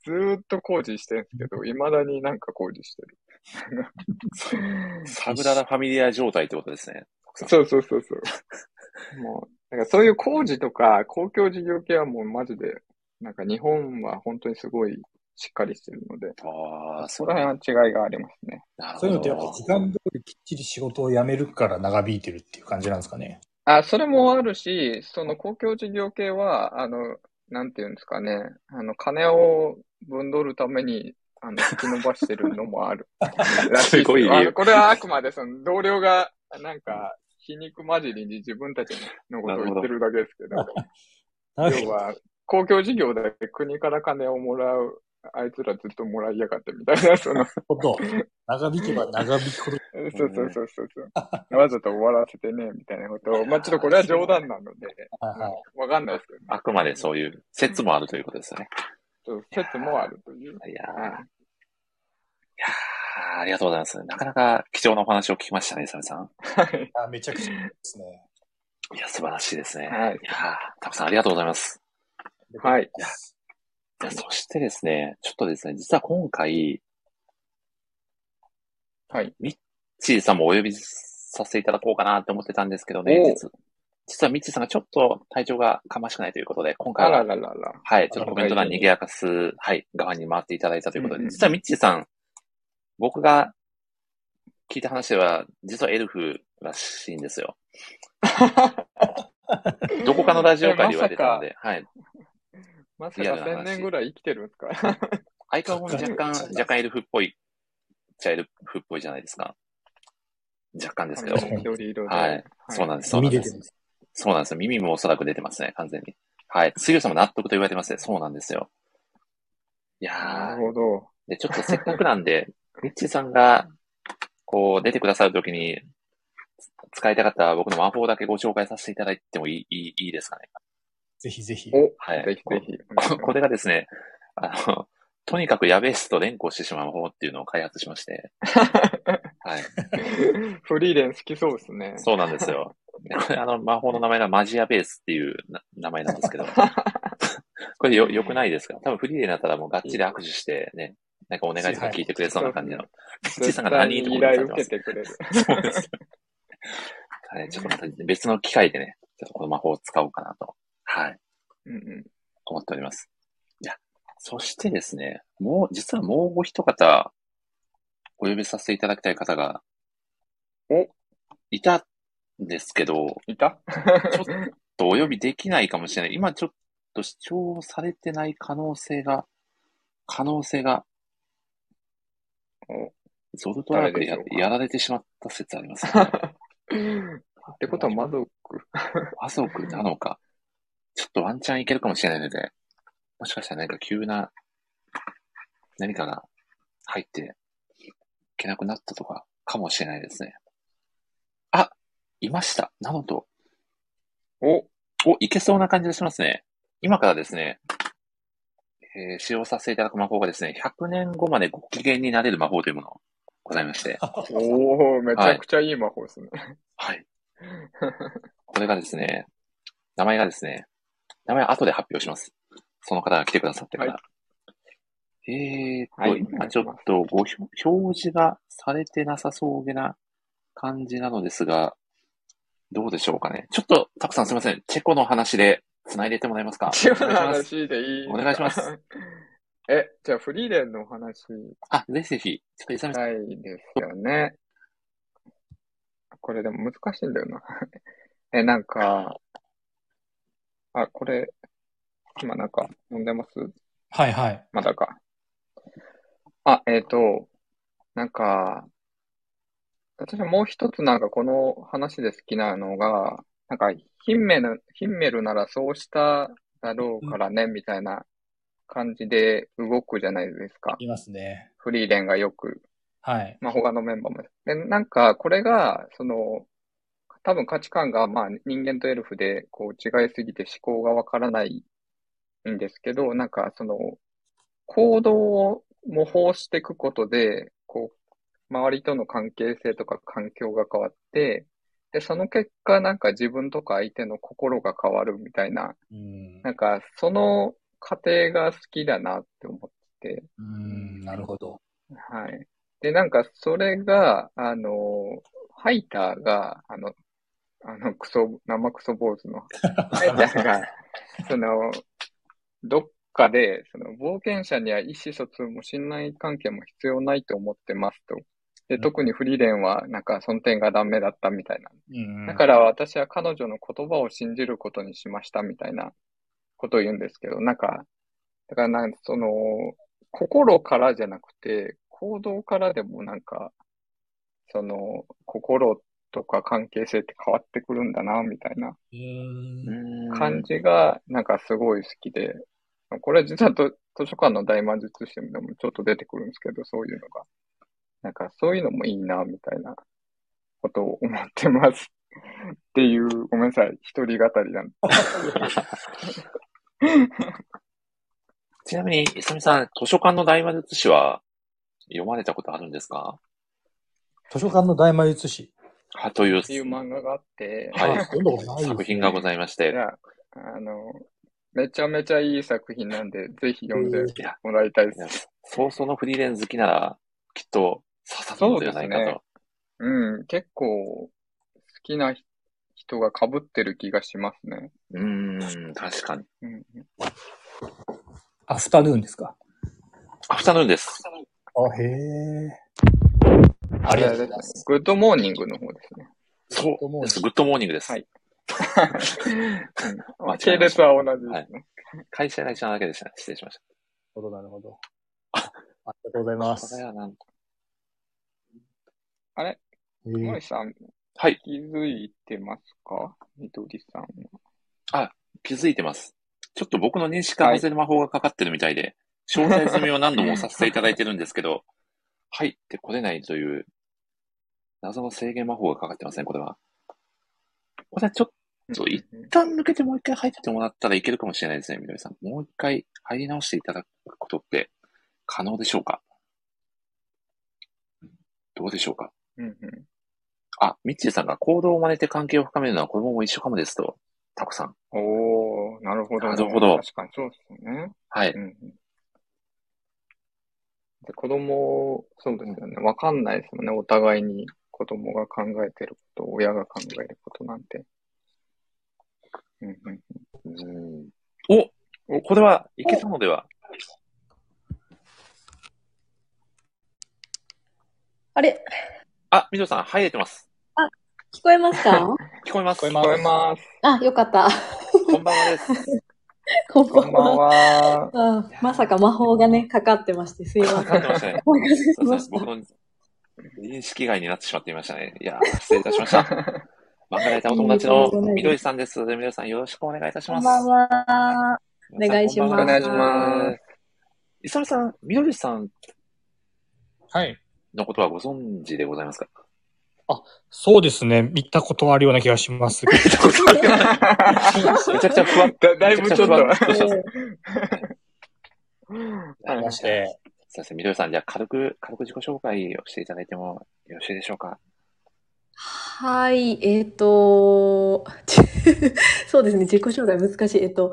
ずーっと工事してるんですけど、未だになんか工事してる。[laughs] サグラダ・ファミリア状態ってことですね。そうそうそうそう。もう、なんかそういう工事とか公共事業系はもうマジで、なんか日本は本当にすごいしっかりしてるので、ああ、そこら辺は違いがありますね。そういうのってやっぱ時間通りきっちり仕事を辞めるから長引いてるっていう感じなんですかね。あ、それもあるし、その公共事業系は、あの、なんていうんですかね、あの、金を分取るために、あの、引き伸ばしてるのもある。[laughs] すごいあのこれはあくまでその同僚が、なんか、皮肉混じりに自分たちのことを言ってるだけですけど、[laughs] 要は、公共事業で国から金をもらうあいつらずっともらいやがってみたいな、その。長引けば長引くほど。[laughs] そうそうそうそうそう。わざと終わらせてね、みたいなことを。まあちょっとこれは冗談なので、わかんないですけど、ね、あくまでそういう説もあるということですよね。そう、説もあるという。いやー。いやありがとうございます。なかなか貴重なお話を聞きましたね、サメさん。はい。あめちゃくちゃですね。いや、素晴らしいですね。はい。いやたくさんありがとうございます。はい。いやそしてですね、ちょっとですね、実は今回、はい。ミッチーさんもお呼びさせていただこうかなって思ってたんですけどね、実実はミッチーさんがちょっと体調がかましくないということで、今回は、らららはい、ちょっとコメント欄にぎやかす、はい、側に回っていただいたということで、うんうん、実はミッチーさん、僕が聞いた話では、実はエルフらしいんですよ。[laughs] どこかのラジオ会で言われたので、はい。まさか1000年ぐらい生きてるんですか？[laughs] 相変わらず若干、[laughs] 若干エルフっぽい、チャイルフっぽいじゃないですか。若干ですけど。はい。そうなんです。そうなんです。そうなんですよ。耳もおそらく出てますね、完全に。はい。杉浦さんも納得と言われてますね。そうなんですよ。いやー。なるほど。で、ちょっとせっかくなんで、[laughs] ミッチーさんが、こう、出てくださるときに、使いたかった僕の魔法だけご紹介させていただいてもいいいいですかね。ぜひぜひ。お、はい。ぜひぜひ。こ [laughs] れがですね、あの、とにかくやべえ人と連呼してしまう方っていうのを開発しまして。[laughs] はい。フリーレン好きそうですね。そうなんですよ。こ [laughs] れあの、魔法の名前がマジアベースっていう名前なんですけど。[laughs] これよ、よくないですか？多分フリーレンだったらもうがっちり握手してね、なんかお願いとか聞いてくれそうな感じの。ピッチさんが何と依頼受けてくれる。そうです。はい、ちょっとまた別の機会でね、ちょっとこの魔法を使おうかなとはい。うんうん。思っております。いや、そしてですね、もう、実はもうお一方、お呼びさせていただきたい方が、おいたんですけど、いた？ちょっとお呼びできないかもしれない。今ちょっと視聴されてない可能性が、可能性が、ゾルトラークでややられてしまった説あります、ね。[laughs] ってことは魔族？[laughs] 魔族なのか？ちょっとワンチャンいけるかもしれないので、もしかしたら何か急な何かが入っていけなくなったとかかもしれないですね。あ、いました。なのと。お、お、いけそうな感じがしますね。今からですね、えー、使用させていただく魔法がですね、100年後までご機嫌になれる魔法というものをごございまして。おおめちゃくちゃいい魔法ですね。はい。[laughs] これがですね、名前がですね、名前は後で発表します。その方が来てくださってから。はい、えーと、はい、今ちょっとご表示がされてなさそうげな感じなのですが、どうでしょうかね。ちょっと、たくさんすみません。チェコの話で繋いでてもらえますか？チェコの話でいいお願いします。[laughs] え、じゃあフリーレンの話。あ、ぜひぜひ。ちょっと勇さん。いですよね。これでも難しいんだよな。[laughs] え、なんか、あ、これ、今なんか読んでます？はいはい。まだか。あ、えっ、ー、と、なんか、私はもう一つなんかこの話で好きなのが、なんかヒンメル、ヒンメルならそうしただろうからね、みたいな感じで動くじゃないですか。いますね。フリーレンがよく。はい。まあ他のメンバーも。で、なんかこれが、その、多分価値観がまあ人間とエルフでこう違いすぎて思考がわからないんですけど、なんかその行動を模倣していくことで、こう、周りとの関係性とか環境が変わって、で、その結果なんか自分とか相手の心が変わるみたいな、うん、なんかその過程が好きだなって思ってて。うん、なるほど。はい。で、なんかそれが、あの、ハイターが、あの、あの、クソ、生クソ坊主の、[laughs] ハイターが、その、どっかで、その、冒険者には意思疎通も信頼関係も必要ないと思ってますと。で、特にフリーレンは、なんか、その点がダメだったみたいな。だから私は彼女の言葉を信じることにしましたみたいなことを言うんですけど、なんか、だからなんその、心からじゃなくて、行動からでもなんか、その、心とか関係性って変わってくるんだな、みたいな感じが、なんかすごい好きで、これ実は図書館の大魔術師でもちょっと出てくるんですけど、そういうのが。なんかそういうのもいいな、みたいなことを思ってます。っていう、ごめんなさい、一人語りなんで。[laughs] ちなみに、いさみさん、図書館の大魔術師は読まれたことあるんですか？図書館の大魔術師はという。っていう漫画があって、はい。作品がございまして。あの、めちゃめちゃいい作品なんで、ぜひ読んでもらいたいです。早々のフリーレン好きなら、きっと刺さるのではないかと。ね、うん、結構好きな人が被ってる気がしますね。うん、確かに。うん、アフタヌーンですか？アフタヌーンです。あ、へえ。ありがとうございます。グッドモーニングの方ですね。そうです。グッドモーニングです。はい。うん、系列 [laughs] は同じですね。はい、会社が一緒なだけでしたね。失礼しました。なるほど、なるほど。あありがとうございます。これはなんあれ？森さん、はい。気づいてますか？みどりさんは。あ、気づいてます。ちょっと僕の認識化させる魔法がかかってるみたいで、詳細済みを何度もさせていただいてるんですけど、[laughs] 入ってこれないという謎の制限魔法がかかってません、これは。これちょっと、一旦抜けてもう一回入ってもらったらいけるかもしれないですね、みどりさん。もう一回入り直していただくことって可能でしょうか？どうでしょうか？うんうん。あ、ミッチーさんが行動を真似て関係を深めるのは子供も一緒かもですと、タコさん。おー、なるほど、ね。なるほど。確かにそうですよね。はい。うん、で子供、そうですよね。わかんないですもんね。お互いに子供が考えてること、親が考えることなんて。うんうんうん、おおこれはいけたのではあれあ、みどさん、入れてます。あ、聞こえますか？[laughs] 聞こえます。聞こえます。あ、よかった。こんばんはです。[laughs] こんばんは。あまさか魔法がね、かかってまして、すいません。かかってましたね。僕の認識外になってしまっていましたね。いや、失礼いたしました。漫画ライターお友達のみどりさんです。みどりさん、よろしくお願いいたします。こんばんは。お願いします。お願いします。いさみさん、みどりさん。はい。のことはご存知でございますか？あ、そうですね。見たことはあるような気がします。[laughs] [laughs] めちゃくちゃ不安。だだいぶちょっと。ありまして、そうですね。みどりさん、じゃあ軽く、軽く自己紹介をしていただいてもよろしいでしょうか？はい、えっ、ー、と、[laughs] そうですね、自己紹介難しい。えっ、ー、と、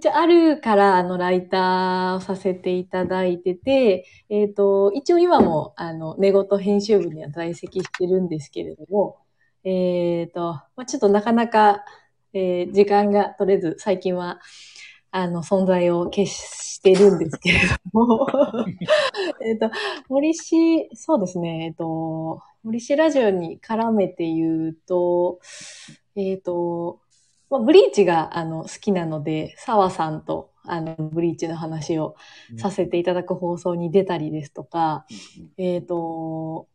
じゃあ、あるからあのライターをさせていただいてて、えっ、ー、と、一応今もあの寝言編集部には在籍してるんですけれども、えっ、ー、と、まあ、ちょっとなかなか、えー、時間が取れず、最近はあの存在を消してるんですけれども、[laughs] えっと、森氏、そうですね、えっ、と、森氏ラジオに絡めて言うと、えっ、と、まあ、ブリーチがあの好きなので、澤さんとあのブリーチの話をさせていただく放送に出たりですとか、うん、えっ、ー、と、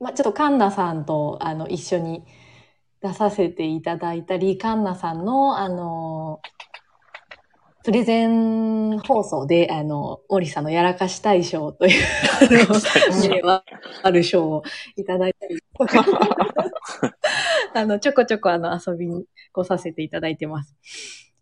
まあ、ちょっとカンナさんとあの一緒に出させていただいたり、カンナさんのあの、プレゼン放送で、あの、森さんのやらかし大賞という、[laughs] ある賞をいただいたりとか、[laughs] あの、ちょこちょこあの、遊びに来させていただいてます。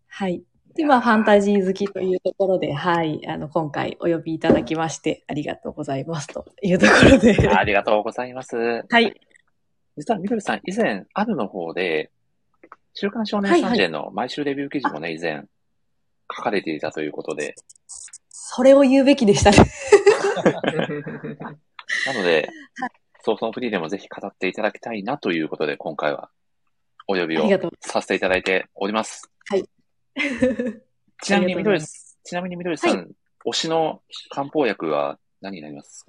はい。で、まあ、ファンタジー好きというところで、はい、あの、今回お呼びいただきまして、ありがとうございますというところで。ありがとうございます。はい。実は、みどりさん、以前、あるの方で、週刊少年サンデーの毎週レビュー記事もね、以前、書かれていたということで。それを言うべきでしたね。[laughs] なので、はい、早々フリーでもぜひ語っていただきたいなということで、今回はお呼びをさせていただいております。はい。[laughs] ちなみにみどり、[laughs] ちなみにみどりさん、はい、推しの漢方薬は何になります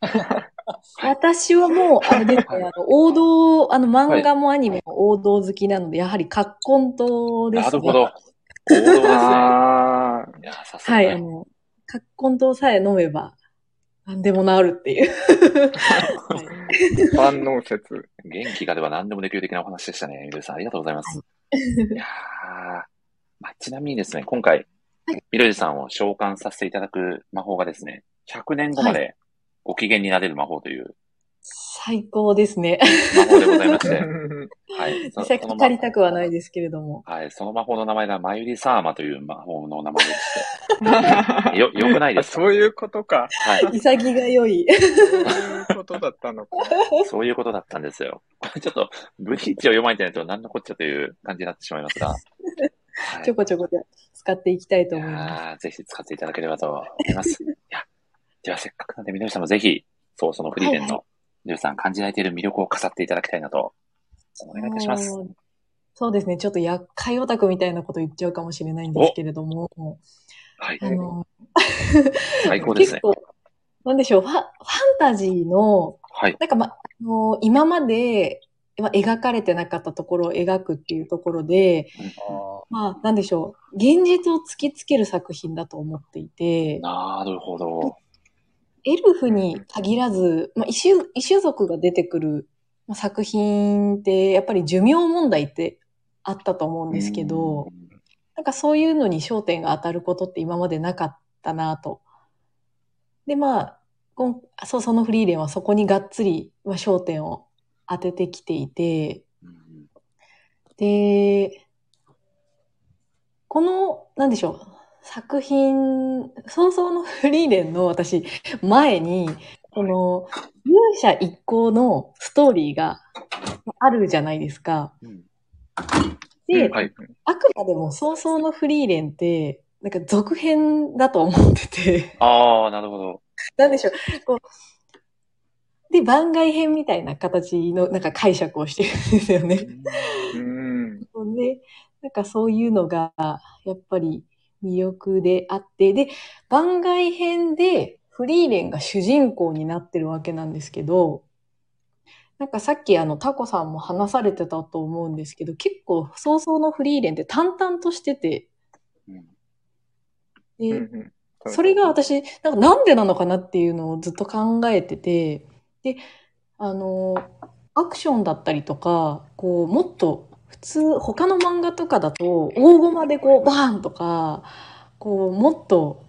か？私はもう、あれですね、あの、王道、あの、漫画もアニメも王道好きなので、やはり、カッコン島ですね。なるほど。王道ですね。いや、さすが。はい、あの、カッコン糖さえ飲めば、何でも治るっていう。万能説。元気があれば何でもできる的なお話でしたね。みさん、ありがとうございます。はい、いやまあ、ちなみにですね、今回、みどりさんを召喚させていただく魔法がですね、100年後までご機嫌になれる魔法という最高ですね。魔法でございまして。[laughs] はい。実際借りたくはないですけれども。はい。その魔法の名前が、マユリサーマという魔法の名前でして。[laughs] よ、よくないですか？そういうことか。はい。潔が良い。そういうことだったのか。[laughs] そういうことだったんですよ。これちょっと、ブリーチを読まれてないと何のこっちゃという感じになってしまいますが。はい、ちょこちょこで使っていきたいと思います。ぜひ使っていただければと思います。いや、ではせっかくなんで、みどりさんもぜひ、そう、そのフリーレンの、はいはいりゅうさん感じられている魅力を飾っていただきたいなと、お願いいたします。そうですね。ちょっと厄介オタクみたいなこと言っちゃうかもしれないんですけれども。はい。あの最高ですね。結構、なんでしょう、ファファンタジーの、はい。なんかま、あの今まで、ま描かれてなかったところを描くっていうところで、うん、まあ、なんでしょう、現実を突きつける作品だと思っていて。なるほど。エルフに限らず、まあ、異種、異種族が出てくる作品って、やっぱり寿命問題ってあったと思うんですけど、なんかそういうのに焦点が当たることって今までなかったなと。で、まあ、そう、そのフリーレンはそこにがっつり、まあ、焦点を当ててきていて、で、この、なんでしょう、作品、早々のフリーレンの私、前に、この、勇者一行のストーリーがあるじゃないですか。うん、で、はい、あくまでも早々のフリーレンって、なんか続編だと思ってて。ああ、なるほど。なんでしょう。こうで、番外編みたいな形のなんか解釈をしてるんですよね。うん。で、なんかそういうのが、やっぱり魅力であって、で、番外編でフリーレンが主人公になってるわけなんですけど、なんかさっきあのタコさんも話されてたと思うんですけど、結構早々のフリーレンって淡々としてて、で、それが私、なんかなんでなのかなっていうのをずっと考えてて、で、あの、アクションだったりとか、こう、もっと普通、他の漫画とかだと、大駒でこう、バーンとか、こう、もっと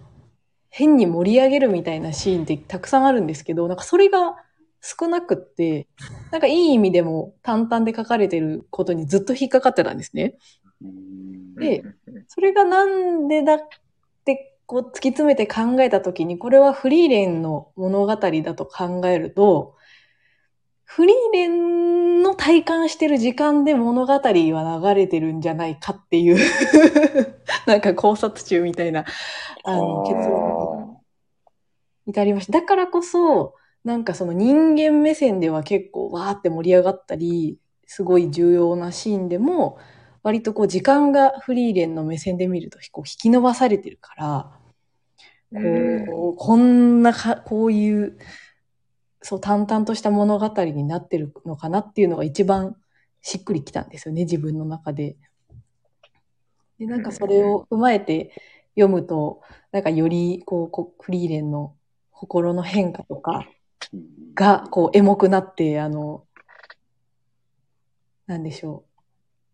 変に盛り上げるみたいなシーンってたくさんあるんですけど、なんかそれが少なくって、なんかいい意味でも淡々で書かれてることにずっと引っかかってたんですね。で、それがなんでだってこう突き詰めて考えたときに、これはフリーレンの物語だと考えると、フリーレンの体感してる時間で物語は流れてるんじゃないかっていう。[laughs] なんか考察中みたいな、あの、結論に至りました。だからこそ、なんかその人間目線では結構わーって盛り上がったり、すごい重要なシーンでも、割とこう時間がフリーレンの目線で見るとこう引き伸ばされてるから、こう、こんなか、こういう、そう、淡々とした物語になってるのかなっていうのが一番しっくりきたんですよね、自分の中で。で、なんかそれを踏まえて読むと、なんかより、こう、フリーレンの心の変化とかが、こう、エモくなって、あの、なんでしょ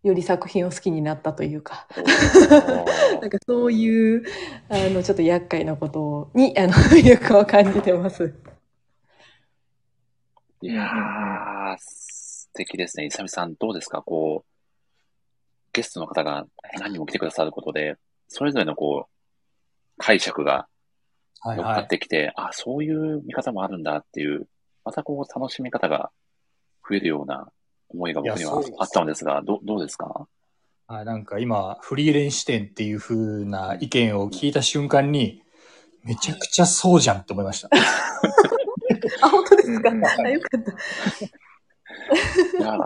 う。より作品を好きになったというか [laughs] なんかそういう、あの、ちょっと厄介なことに、あの、魅力を感じてます。いやー、素敵ですね。いさみさん、どうですか？こう、ゲストの方が何人も来てくださることで、それぞれのこう、解釈が乗っかってきて、はいはい、あ、そういう見方もあるんだっていう、またこう、楽しみ方が増えるような思いが僕にはあったのですが、どどうですか？あなんか今、フリーレン視点っていう風な意見を聞いた瞬間に、めちゃくちゃそうじゃんって思いました。[laughs] [laughs] あ、本当ですか、うん、あ、よかった。[laughs] いや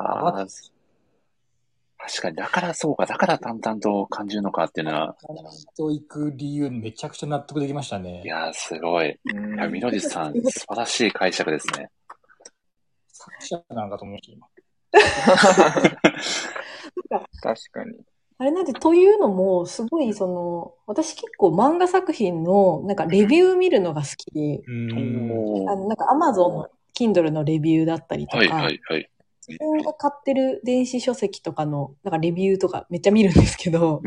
確かに、だからそうか、だから淡々と感じるのかっていうのは。と行く理由、めちゃくちゃ納得できましたね。いや、すごい。いや、みのりさん、素晴らしい解釈ですね。作者なんかと思いました、今。[laughs] 確かに。あれなんで、というのも、すごい、その、私結構漫画作品の、なんかレビュー見るのが好きで、あの、なんかアマゾンの Kindle のレビューだったりとか、はいはいはい。自分が買ってる電子書籍とかの、なんかレビューとかめっちゃ見るんですけど、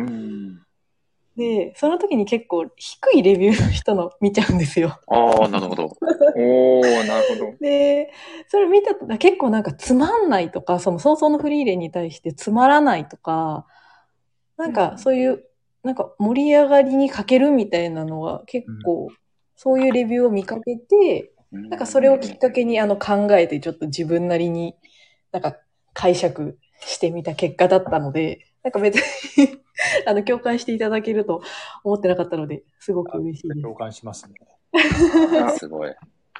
で、その時に結構低いレビューの人の見ちゃうんですよ。ああ、なるほど。おー、なるほど。[laughs] で、それ見たら結構なんかつまんないとか、その早々のフリーレンに対してつまらないとか、なんかそういう、なんか盛り上がりに欠けるみたいなのは結構、そういうレビューを見かけて、なんかそれをきっかけにあの考えてちょっと自分なりになんか解釈してみた結果だったので、なんか別に [laughs] あの、共感していただけると思ってなかったので、すごく嬉しいです。共感しますね。すごい。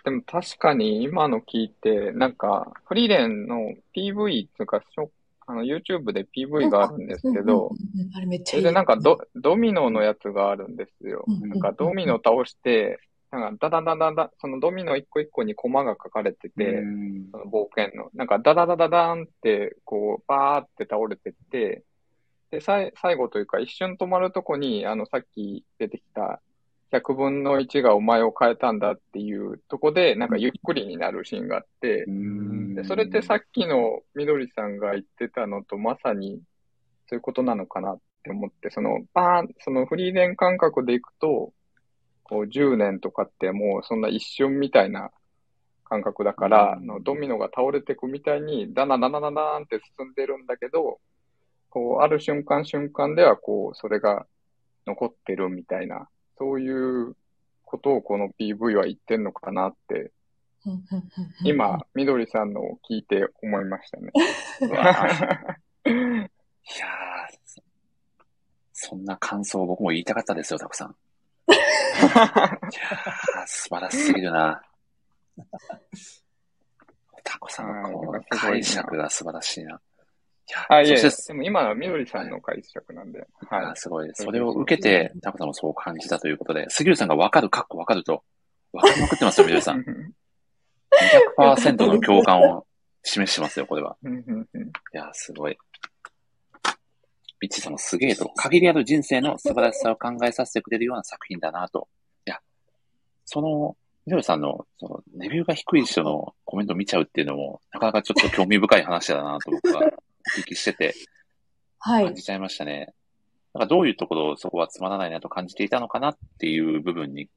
でも確かに今の聞いて、なんか、フリーレンの PV っていうか、あの、YouTube で PV があるんですけど、あれめっちゃいい。それでなんかド、ドミノのやつがあるんですよ。なんかドミノ倒して、なんか、ダダダダダ、そのドミノ一個一個にコマが書かれてて、その冒険の。なんか、ダダダダダンって、こう、バーって倒れてって、で、さい最後というか、一瞬止まるとこに、あの、さっき出てきた、100分の1がお前を変えたんだっていうとこで、なんかゆっくりになるシーンがあって、でそれってさっきのみどりさんが言ってたのとまさにそういうことなのかなって思って、そのバーン、そのフリーレン感覚でいくと、こう10年とかってもうそんな一瞬みたいな感覚だから、のドミノが倒れていくみたいに、ダナダナダナンって進んでるんだけど、こう、ある瞬間瞬間では、こう、それが残ってるみたいな、そういうことをこの PV は言ってんのかなって、今、みどりさんのを聞いて思いましたね。[laughs] いやー、そんな感想を僕も言いたかったですよ、たくさん。いや素晴らしすぎるな。[laughs] タコさん、この解釈が素晴らしいな。あいやでも今のみどりさんの解釈なんで。はい。すごい。それを受けて、タコさんもそう感じたということで、杉浦さんがわかる、かっこわかると、わかりまくってますよ、[laughs] みどりさん。200%の共感を示しますよ、これは。いや、すごい。ビッチさんもすげえと、限りある人生の素晴らしさを考えさせてくれるような作品だなと。いや、その、みどりさんの、その、レビューが低い人のコメントを見ちゃうっていうのも、なかなかちょっと興味深い話だなと僕はお聞きしてて、はい。感じちゃいましたね。なんかどういうところそこはつまらないなと感じていたのかなっていう部分に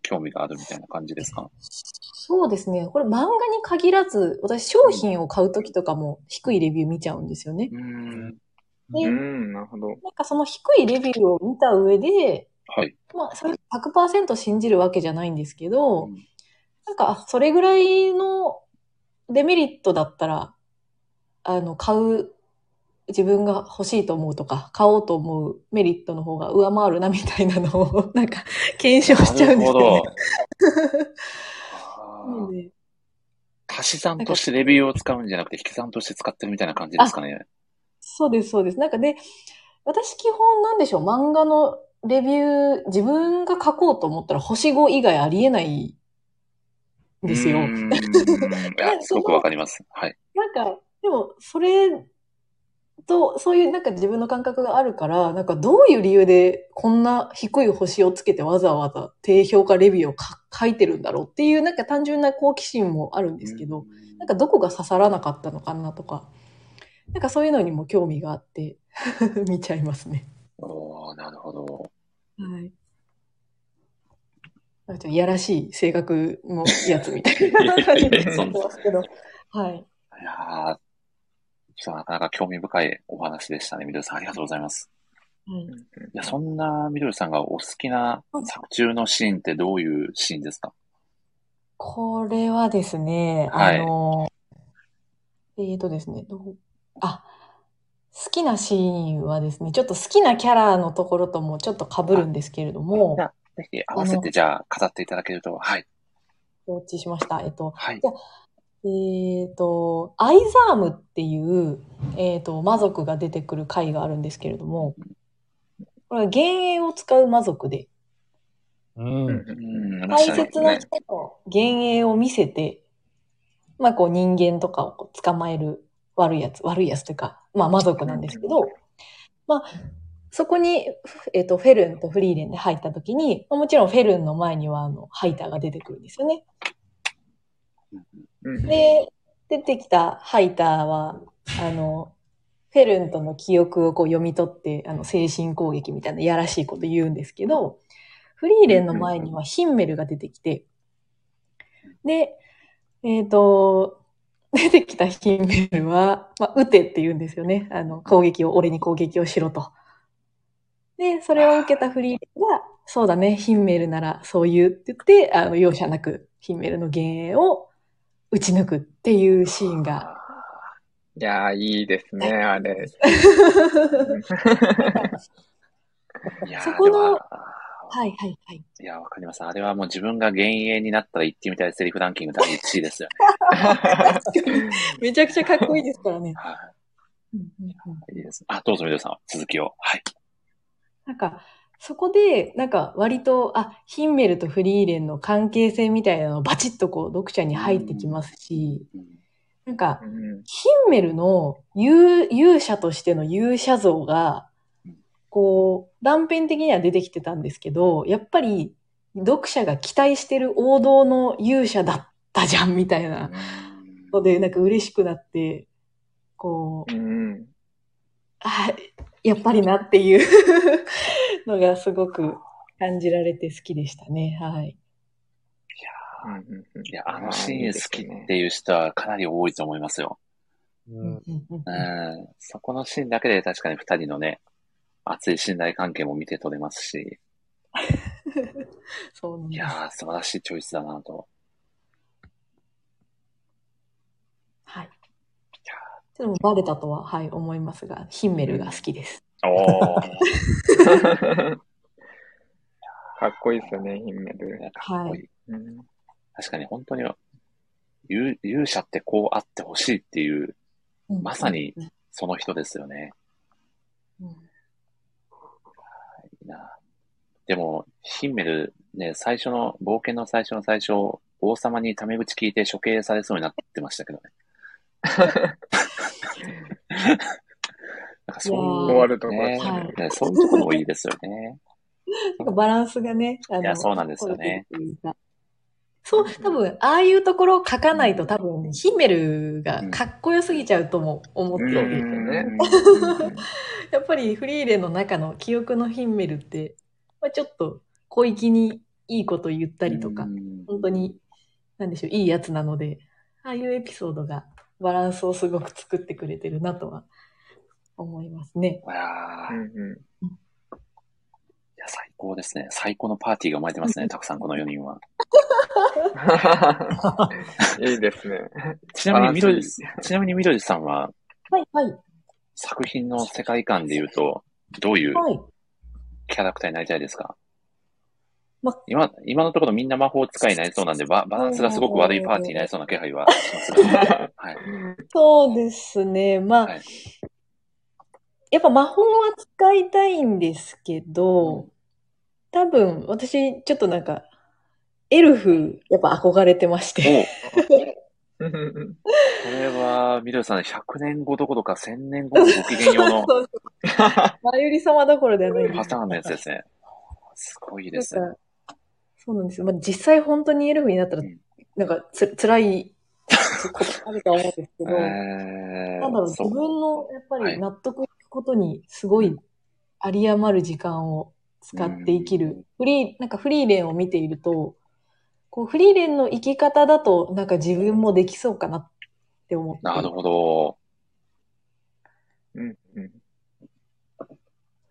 興味があるみたいな感じですか？そうですね。これ漫画に限らず、私商品を買うときとかも低いレビュー見ちゃうんですよね。うん。うん、なるほど。なんかその低いレビューを見た上で、はい。まあ、それ100%信じるわけじゃないんですけど、うん、なんか、それぐらいのデメリットだったら、あの、買う、自分が欲しいと思うとか、買おうと思うメリットの方が上回るなみたいなのを、[laughs] なんか、検証しちゃうんですよね。なる足 [laughs] し算としてレビューを使うんじゃなくて、引き算として使ってるみたいな感じですかね。そうです、そうです。なんかで、私基本なんでしょう、漫画のレビュー、自分が書こうと思ったら星5以外ありえないんですよ。いや、[laughs] すごくわかります。はい。なんか、でも、それと、そういうなんか自分の感覚があるから、なんかどういう理由でこんな低い星をつけてわざわざ低評価レビューを書いてるんだろうっていうなんか単純な好奇心もあるんですけど、なんかどこが刺さらなかったのかなとか、なんかそういうのにも興味があって [laughs] 見ちゃいますね。おなるほど。はい。なんかいやらしい性格のやつみたいな感じでますけど。はい。いやなかなか興味深いお話でしたね。みどりさん、ありがとうございます。うん、いやそんなみどりさんがお好きな作中のシーンってどういうシーンですか？これはですね、はい、あの、えっ、ー、とですね、あ、好きなシーンはですね、ちょっと好きなキャラのところともちょっと被るんですけれども。じゃぜひ合わせてじゃあ飾っていただけると、はい。承知しました。えっと、はい。じゃえっ、ー、と、アイザームっていう、えっ、ー、と、魔族が出てくる回があるんですけれども、これは幻影を使う魔族で、うん。大切な人の幻影を見せて、まあ、こう人間とかを捕まえる悪いやつ、悪いやつというか、まあ、魔族なんですけど、まあ、そこに、えっ、ー、と、フェルンとフリーレンで入った時に、もちろんフェルンの前には、あの、ハイターが出てくるんですよね。で、出てきたハイターは、あの、フェルンとの記憶をこう読み取って、あの、精神攻撃みたいなやらしいこと言うんですけど、フリーレンの前にはヒンメルが出てきて、で、えっ、ー、と、出てきたヒンメルは、まあ、撃てって言うんですよね。あの、攻撃を、俺に攻撃をしろと。で、それを受けたフリーレンが、そうだね、ヒンメルならそう言うって言って、あの、容赦なくヒンメルの幻影を打ち抜くっていうシーンが。いやー、いいですね、あれ。[laughs] そこの、はいはいはい。いや、わかります。あれはもう自分が幻影になったら言ってみたいセリフランキング第1位ですよね。[laughs] めちゃくちゃかっこいいですからね。はい。いいです。あ、どうぞ皆さん、続きを。はい。なんか、そこで、なんか割と、あ、ヒンメルとフリーレンの関係性みたいなのをバチッとこう読者に入ってきますし、なんか、ヒンメルの勇勇者としての勇者像が、こう、断片的には出てきてたんですけど、やっぱり読者が期待してる王道の勇者だったじゃん、みたいなので、なんか嬉しくなって、こう、あ、やっぱりなっていう [laughs] のがすごく感じられて好きでしたね。はい。いやいや、あのシーン好きっていう人はかなり多いと思いますよ。うん、そこのシーンだけで確かに二人のね、熱い信頼関係も見て取れますし。[laughs] そうなんいやー、素晴らしいチョイスだなと。はい。ちょっとバレたとは、はい、思いますが、ヒンメルが好きです。おー。[laughs] かっこいいですよね、ヒンメル。かっこいい。はい、確かに本当に勇勇者ってこうあってほしいっていう、うん、まさにその人ですよね。うん、いいなでも、ヒンメル、ね、最初の、冒険の最初の最初、王様にタメ口聞いて処刑されそうになってましたけどね。[laughs] なんかそういう、終わるとこね、ね、そういうところもいいですよね。[laughs] なんかバランスがね、あのいや、そうなんですよね。そう、多分、ああいうところを書かないと多分、ね、ヒメルがかっこよすぎちゃうとも思ってるん。ですよね。[laughs] やっぱりフリーレンの中の記憶のヒメルって、まあ、ちょっと小粋にいいこと言ったりとか、本当に、なんでしょう、いいやつなので、ああいうエピソードがバランスをすごく作ってくれてるなとは思いますね。わあ、うんうん。いや、最高ですね。最高のパーティーが生まれてますね、[laughs] たくさんこの4人は。[laughs] いいですね。ちなみにみどり、ちなみにみどりさんは、はい、はい。作品の世界観で言うと、どういうキャラクターになりたいですか、ま、今、今のところみんな魔法使いになりそうなんで、ババランスがすごく悪いパーティーになりそうな気配はしますが、[laughs] はい。そうですね。まあ、はい、やっぱ魔法は使いたいんですけど、多分、私、ちょっとなんか、エルフ、やっぱ憧れてまして。[laughs] これは、ミルさん、100年後どころか1000年後のご機嫌用の。[laughs] まゆり様どころではないパターンのやつですね。すごいですね。そうなんですよ。まあ、実際本当にエルフになったら、うん、なんかつ、辛い [laughs] ことあると思うんですけど、えー、なんだろう、自分のやっぱり納得ことにすごい有り余る時間を使って生きる。フリー、なんかフリーレンを見ていると、こうフリーレンの生き方だと、なんか自分もできそうかなって思って。なるほど。うんうん。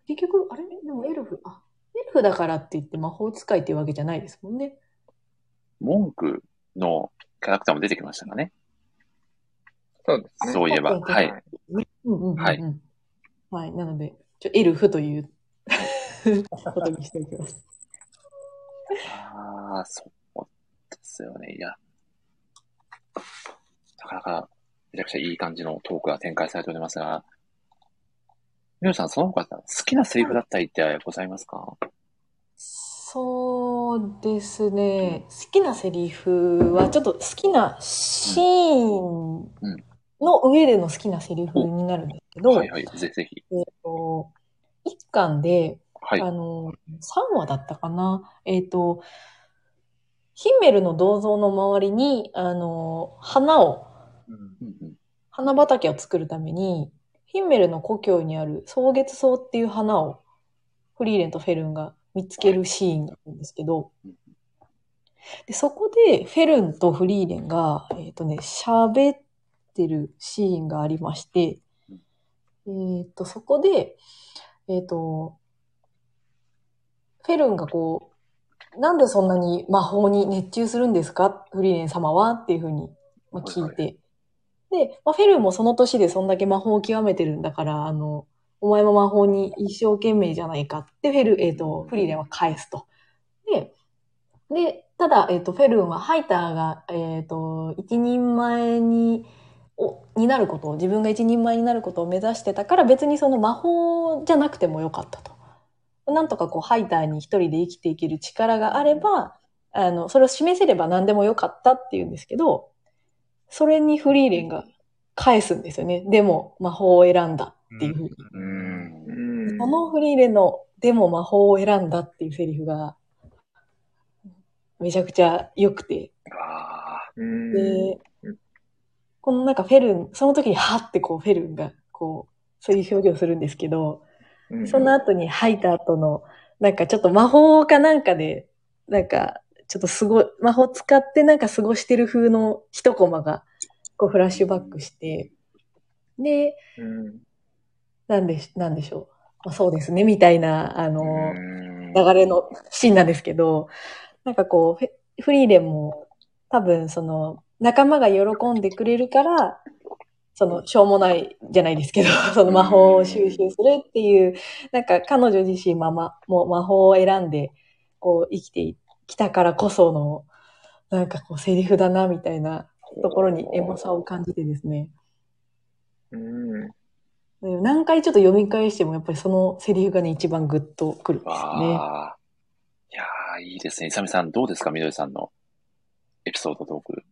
結局、あれ？でもエルフ、あ、エルフだからって言って魔法使いっていうわけじゃないですもんね。文句のキャラクターも出てきましたかね。そうですね。そういえば、はい。うんうんうん、はい。はい。なので、ちょエルフという [laughs] ことにしておきます。ああ、そうですよね。いや、なかなかめちゃくちゃいい感じのトークが展開されておりますが、みおさん、その他好きなセリフだったりってございますか？そうですね。好きなセリフは、ちょっと好きなシーンの上での好きなセリフになるんですけど、はいはい、ぜひ。えっ、と、一巻で、はい、あの、3話だったかな。えっ、ー、と、ヒンメルの銅像の周りに、あの、花を、花畑を作るために、ヒンメルの故郷にある草月草っていう花をフリーレンとフェルンが見つけるシーンがあるんですけど、でそこでフェルンとフリーレンが、えっ、ー、とね、喋ってるシーンがありまして、えっ、ー、と、そこで、えっ、ー、と、フェルンがこう、なんでそんなに魔法に熱中するんですか？フリーレン様は？っていうふうに聞いて、で、まあ、フェルンもその年でそんだけ魔法を極めてるんだから、あの、お前も魔法に一生懸命じゃないかってフェル、えっ、ー、と、フリーレンは返すと。で、で、ただ、えっ、ー、と、フェルンはハイターが、えっ、ー、と、一人前に、を、になることを、自分が一人前になることを目指してたから、別にその魔法じゃなくてもよかったと。なんとかこう、ハイターに一人で生きていける力があれば、あの、それを示せれば何でもよかったっていうんですけど、それにフリーレンが返すんですよね。でも魔法を選んだっていうふうに。うん、そのフリーレンのでも魔法を選んだっていうセリフがめちゃくちゃ良くて。で、このなんかフェルン、その時にハってこうフェルンがこう、そういう表情するんですけど、その後に吐いた後の、なんかちょっと魔法かなんかで、なんかちょっとすごい、魔法使ってなんか過ごしてる風の一コマが、こうフラッシュバックして、で、うん、なんで、なんでしょう。まあ、そうですね、みたいな、あの、流れのシーンなんですけど、なんかこう、フリーレンも多分その、仲間が喜んでくれるから、その、しょうもないじゃないですけど、[laughs] その魔法を収集するっていう、なんか彼女自身まま、もう魔法を選んで、こう生きてい来たからこその、なんかこう、セリフだな、みたいなところにエモさを感じてですね。うん。何回ちょっと読み返しても、やっぱりそのセリフがね、一番グッとくるんですよね。あいやー、いいですね。イサミさん、どうですか？みどりさんのエピソードトーク。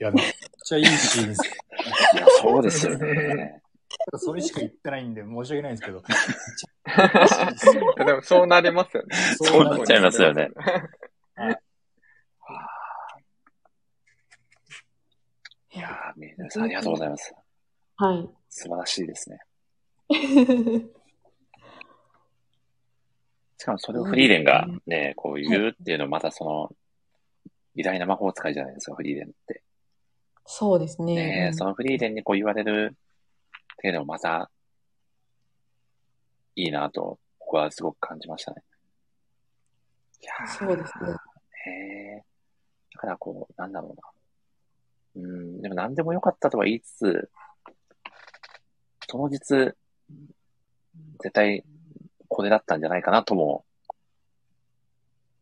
いや、めっちゃいいシーンです。いや、そうですよね。それしか言ってないんで、申し訳ないんですけど。でもそうなりますよね。そうなっちゃいますよね。いやー、皆さんありがとうございます。はい。素晴らしいですね。[laughs] しかもそれをフリーレンがね、こう言うっていうのはまたその、偉大な魔法使いじゃないですか、フリーレンって。そうですね。ねそのフリーレンにこう言われるっていうのもまた、いいなと、僕はすごく感じましたね。いやそうですね。へえ。だからこう、なんだろうな。うん、でも何でもよかったとは言いつつ、当日、絶対これだったんじゃないかなとも、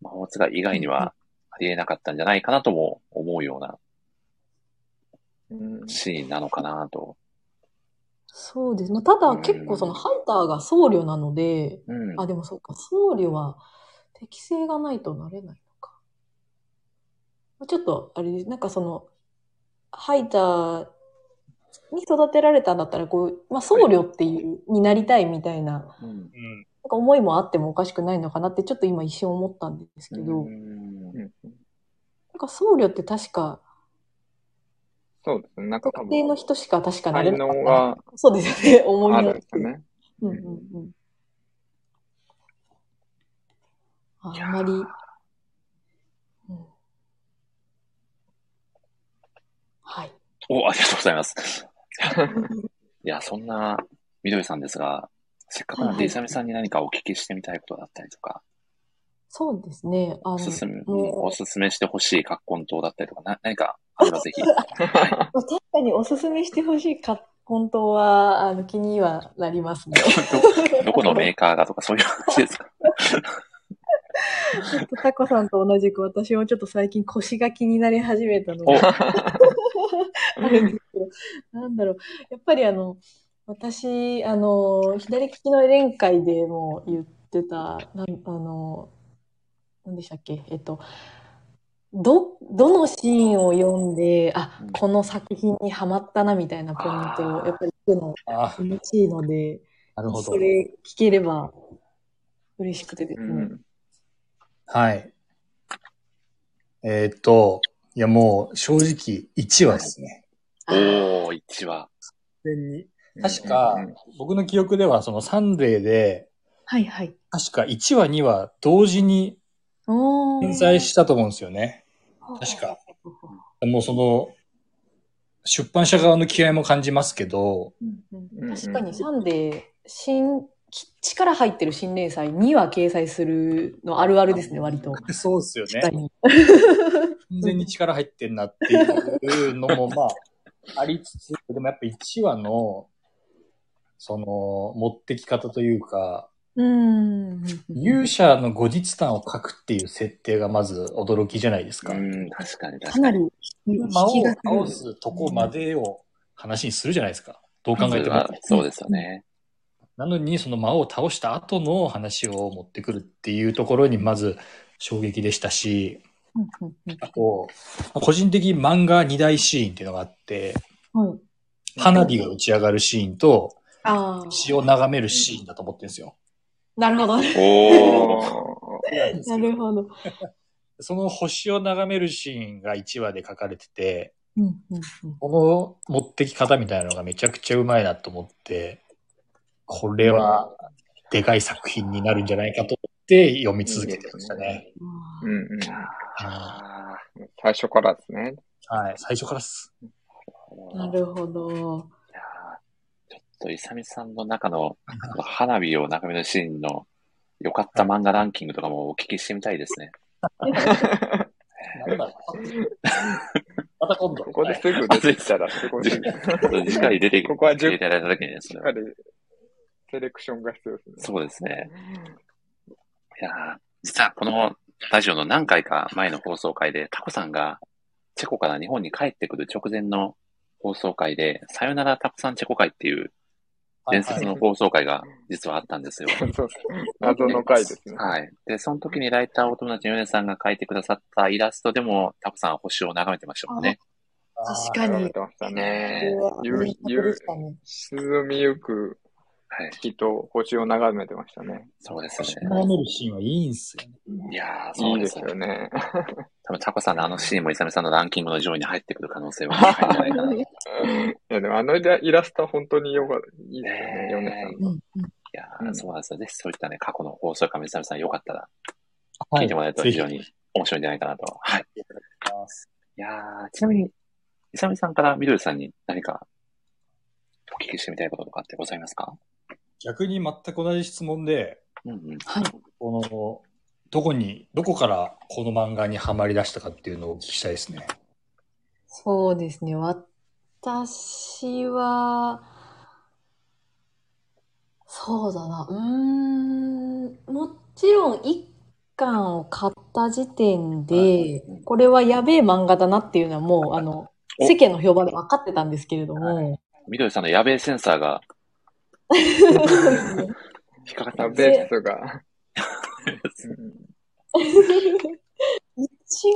魔法使い以外にはありえなかったんじゃないかなとも思うようなシーンなのかなと。そうです。まあ、ただ結構そのハンターが僧侶なので、うん、あ、でもそうか、僧侶は適性がないとなれないのか。ちょっと、あれなんかその、ハイターに育てられたんだったら、こう、まあ、僧侶っていう、になりたいみたいな、うん、なんか思いもあってもおかしくないのかなって、ちょっと今一瞬思ったんですけど、なんか僧侶って確か、そうですね。なんか。特定の人しか確かなれなかった。才能が。[laughs] そうですよね。[laughs] 思いあるんですね。うんうんうん。あんまり、うん、はい。お、ありがとうございます。いや、そんな、みどりさんですが、せっかくなんで、いさみさんに何かお聞きしてみたいことだったりとか。そうですね。あの、おすすめ、おすすめしてほしい葛根湯だったりとか、な何かあれば [laughs] ぜひ。確かにおすすめしてほしい葛根湯は、あの、気にはなりますね。ど、[laughs] どこのメーカーがとかそういう話ですか？[laughs] タコさんと同じく私もちょっと最近腰が気になり始めたので。あるんですけど、なんだろう。やっぱりあの、私、あの、左利きのエレン会でも言ってた、なんあの、何でしたっけ？えっと、ど、どのシーンを読んで、あ、この作品にはまったなみたいなポイントを、やっぱり聞くの気持ちいいので、なるほど。それ聞ければ嬉しくてですね。うんはい。えー、っと、いやもう正直1話ですね。おー、1話。に確か、僕の記憶ではそのサンデーで、はいはい。確か1話2話同時に連載したと思うんですよね。確か。もうその、出版社側の気合も感じますけど、うんうん、確かにサンデー、新力入ってる新連載には掲載するのあるあるですね、割と。そうですよね。完全に力入ってんなっていうのも、まあ、ありつつ、でもやっぱ1話の、その、持ってき方というか、うん。勇者の後日談を書くっていう設定がまず驚きじゃないですか。うん、確かにかなり、魔王を倒すとこまでを話にするじゃないですか。どう考えても。そうですよね。なのに、その魔王を倒した後の話を持ってくるっていうところにまず衝撃でしたし、あと、個人的に漫画2大シーンっていうのがあって、花火が打ち上がるシーンと、詩を眺めるシーンだと思ってるんですよ。なるほど。お [laughs] なるほど。その星を眺めるシーンが1話で書かれてて、この持ってき方みたいなのがめちゃくちゃうまいなと思って、これはでかい作品になるんじゃないかと思って読み続けてましたね。うんうん。最初からですね。はい、最初からです。なるほど。いやちょっと、イサミさんの中の花火を眺めるシーンの良かった漫画ランキングとかもお聞きしてみたいですね。[laughs] また今度。ここですぐ出てきたらすごい。[laughs] しっかり出てここは10、入れられた時にですね。セレクションが必要ですね。そうですね。いや実はこのラジオの何回か前の放送回で、タコさんがチェコから日本に帰ってくる直前の放送回で、さよならタコさんチェコ会っていう伝説の放送回が実はあったんですよ。[laughs] そう謎の回ですね。はい。で、その時にライターお友達のヨネさんが描いてくださったイラストでも、タコさんは星を眺めてましたもんね。確かに。眺めてましたね。ゆ、ゆ、沈みゆくはい。きっと星を眺めてましたね。そうですね。眺めるシーンはいいんすよね。いやー、そうですよね。多分、タコさんのあのシーンもイサミさんのランキングの上位に入ってくる可能性は高いんじゃないかな。[laughs] いや、でもあのイラストは本当によかった。いいですね、ヨネさんの。いやー、そうなんですよ。ぜひそういったね、過去の放送かイサミさんよかったら、聞いてもらえると非常に面白いんじゃないかなと。はい。いやー、ちなみに、イサミさんからミドルさんに何かお聞きしてみたいこととかってございますか？逆に全く同じ質問で、うんうん、この、どこに、どこからこの漫画にはまり出したかっていうのをお聞きしたいですね。そうですね。私は、そうだな。うーん、もちろん一巻を買った時点で、これはやべえ漫画だなっていうのはもう、あの、世間の評判で分かってたんですけれども。みどりさんのやべえセンサーが、引っかかったベースが。一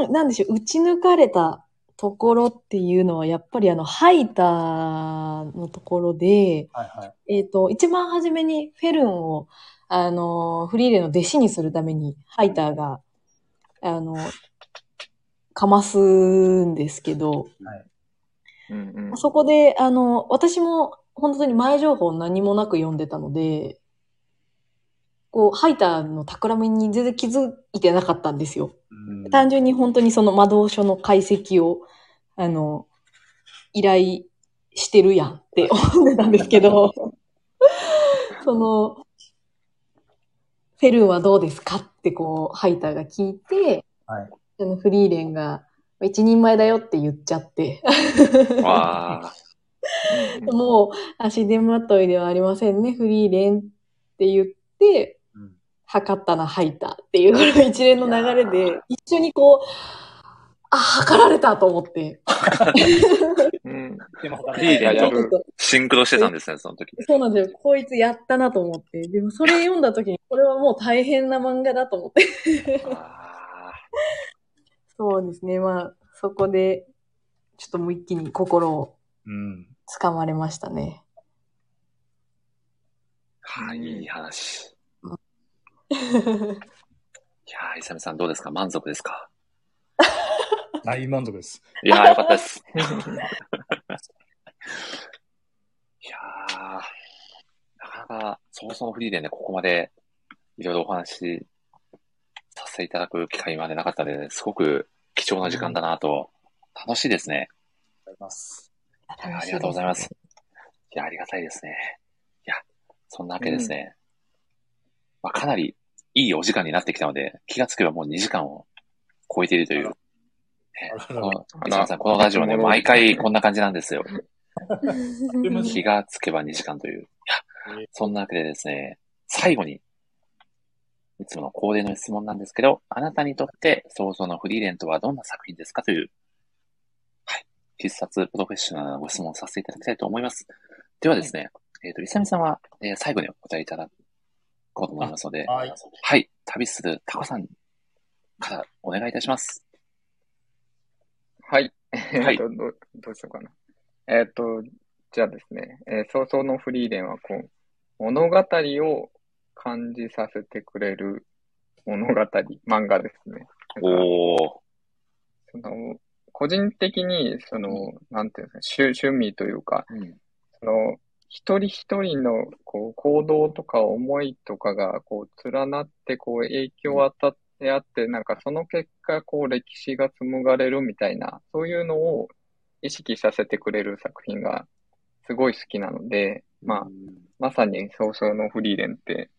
番、なんでしょう、打ち抜かれたところっていうのは、やっぱりあの、ハイターのところで、はいはい、えっ、ー、と、一番初めにフェルンを、あの、フリーレンの弟子にするために、ハイターが、あの、かますんですけど、はい。うんうん、そこで、あの、私も本当に前情報何もなく読んでたので、こう、ハイターの企みに全然気づいてなかったんですよ。うん、単純に本当にその魔導書の解析を、あの、依頼してるやんって思ってたんですけど、[laughs] その、フェルンはどうですかってこう、ハイターが聞いて、はい、そのフリーレンが、一人前だよって言っちゃって。もう、足手まといではありませんね、フリーレンって言って、測ったな、吐いたっていう、この一連の流れで、一緒にこう、あ、測られたと思って。うん。でも、フリーレンとシンクロしてたんですね、その時。そうなんですよ。こいつやったなと思って。でも、それ読んだ時に、これはもう大変な漫画だと思って。そうですね。まあ、そこで、ちょっともう一気に心を掴まれましたね。はい、いい話。いやー、イサミさんどうですか？満足ですか？大満足です。いやー、よかったです。[laughs] いやー、なかなか、そもそもフリーでね、ここまでいろいろお話しさせていただく機会までなかったので、すごく貴重な時間だなと、楽しいですね。ありがとうございます。ありがとうございます。いや、ありがたいですね。いや、そんなわけですね。うん、まあ、かなりいいお時間になってきたので、気がつけばもう2時間を超えているという。ね、この、皆さん、このラジオね、毎回こんな感じなんですよ。気がつけば2時間という。いや、そんなわけでですね、最後にいつもの恒例の質問なんですけど、あなたにとって想像のフリーレンとはどんな作品ですかという、はい、必殺プロフェッショナルなご質問をさせていただきたいと思います。ではですね、えっ、ー、と、リサミさんは、えー、最後にお答えいただこうと思いますので、はい、はい、旅するタコさんからお願いいたします。はい。はい、どどうしようかな。えっ、ー、と、じゃあですね、えー、早々のフリーレンはこう、物語を感じさせてくれる物語、漫画ですね。おその個人的に、その、うん、なんていうんですか、趣趣味というか、うん、その、一人一人のこう行動とか思いとかがこう連なってこう影響を与ってあって、なんかその結果こう歴史が紡がれるみたいな、そういうのを意識させてくれる作品がすごい好きなので、まあ、まさに早々のフリーレンって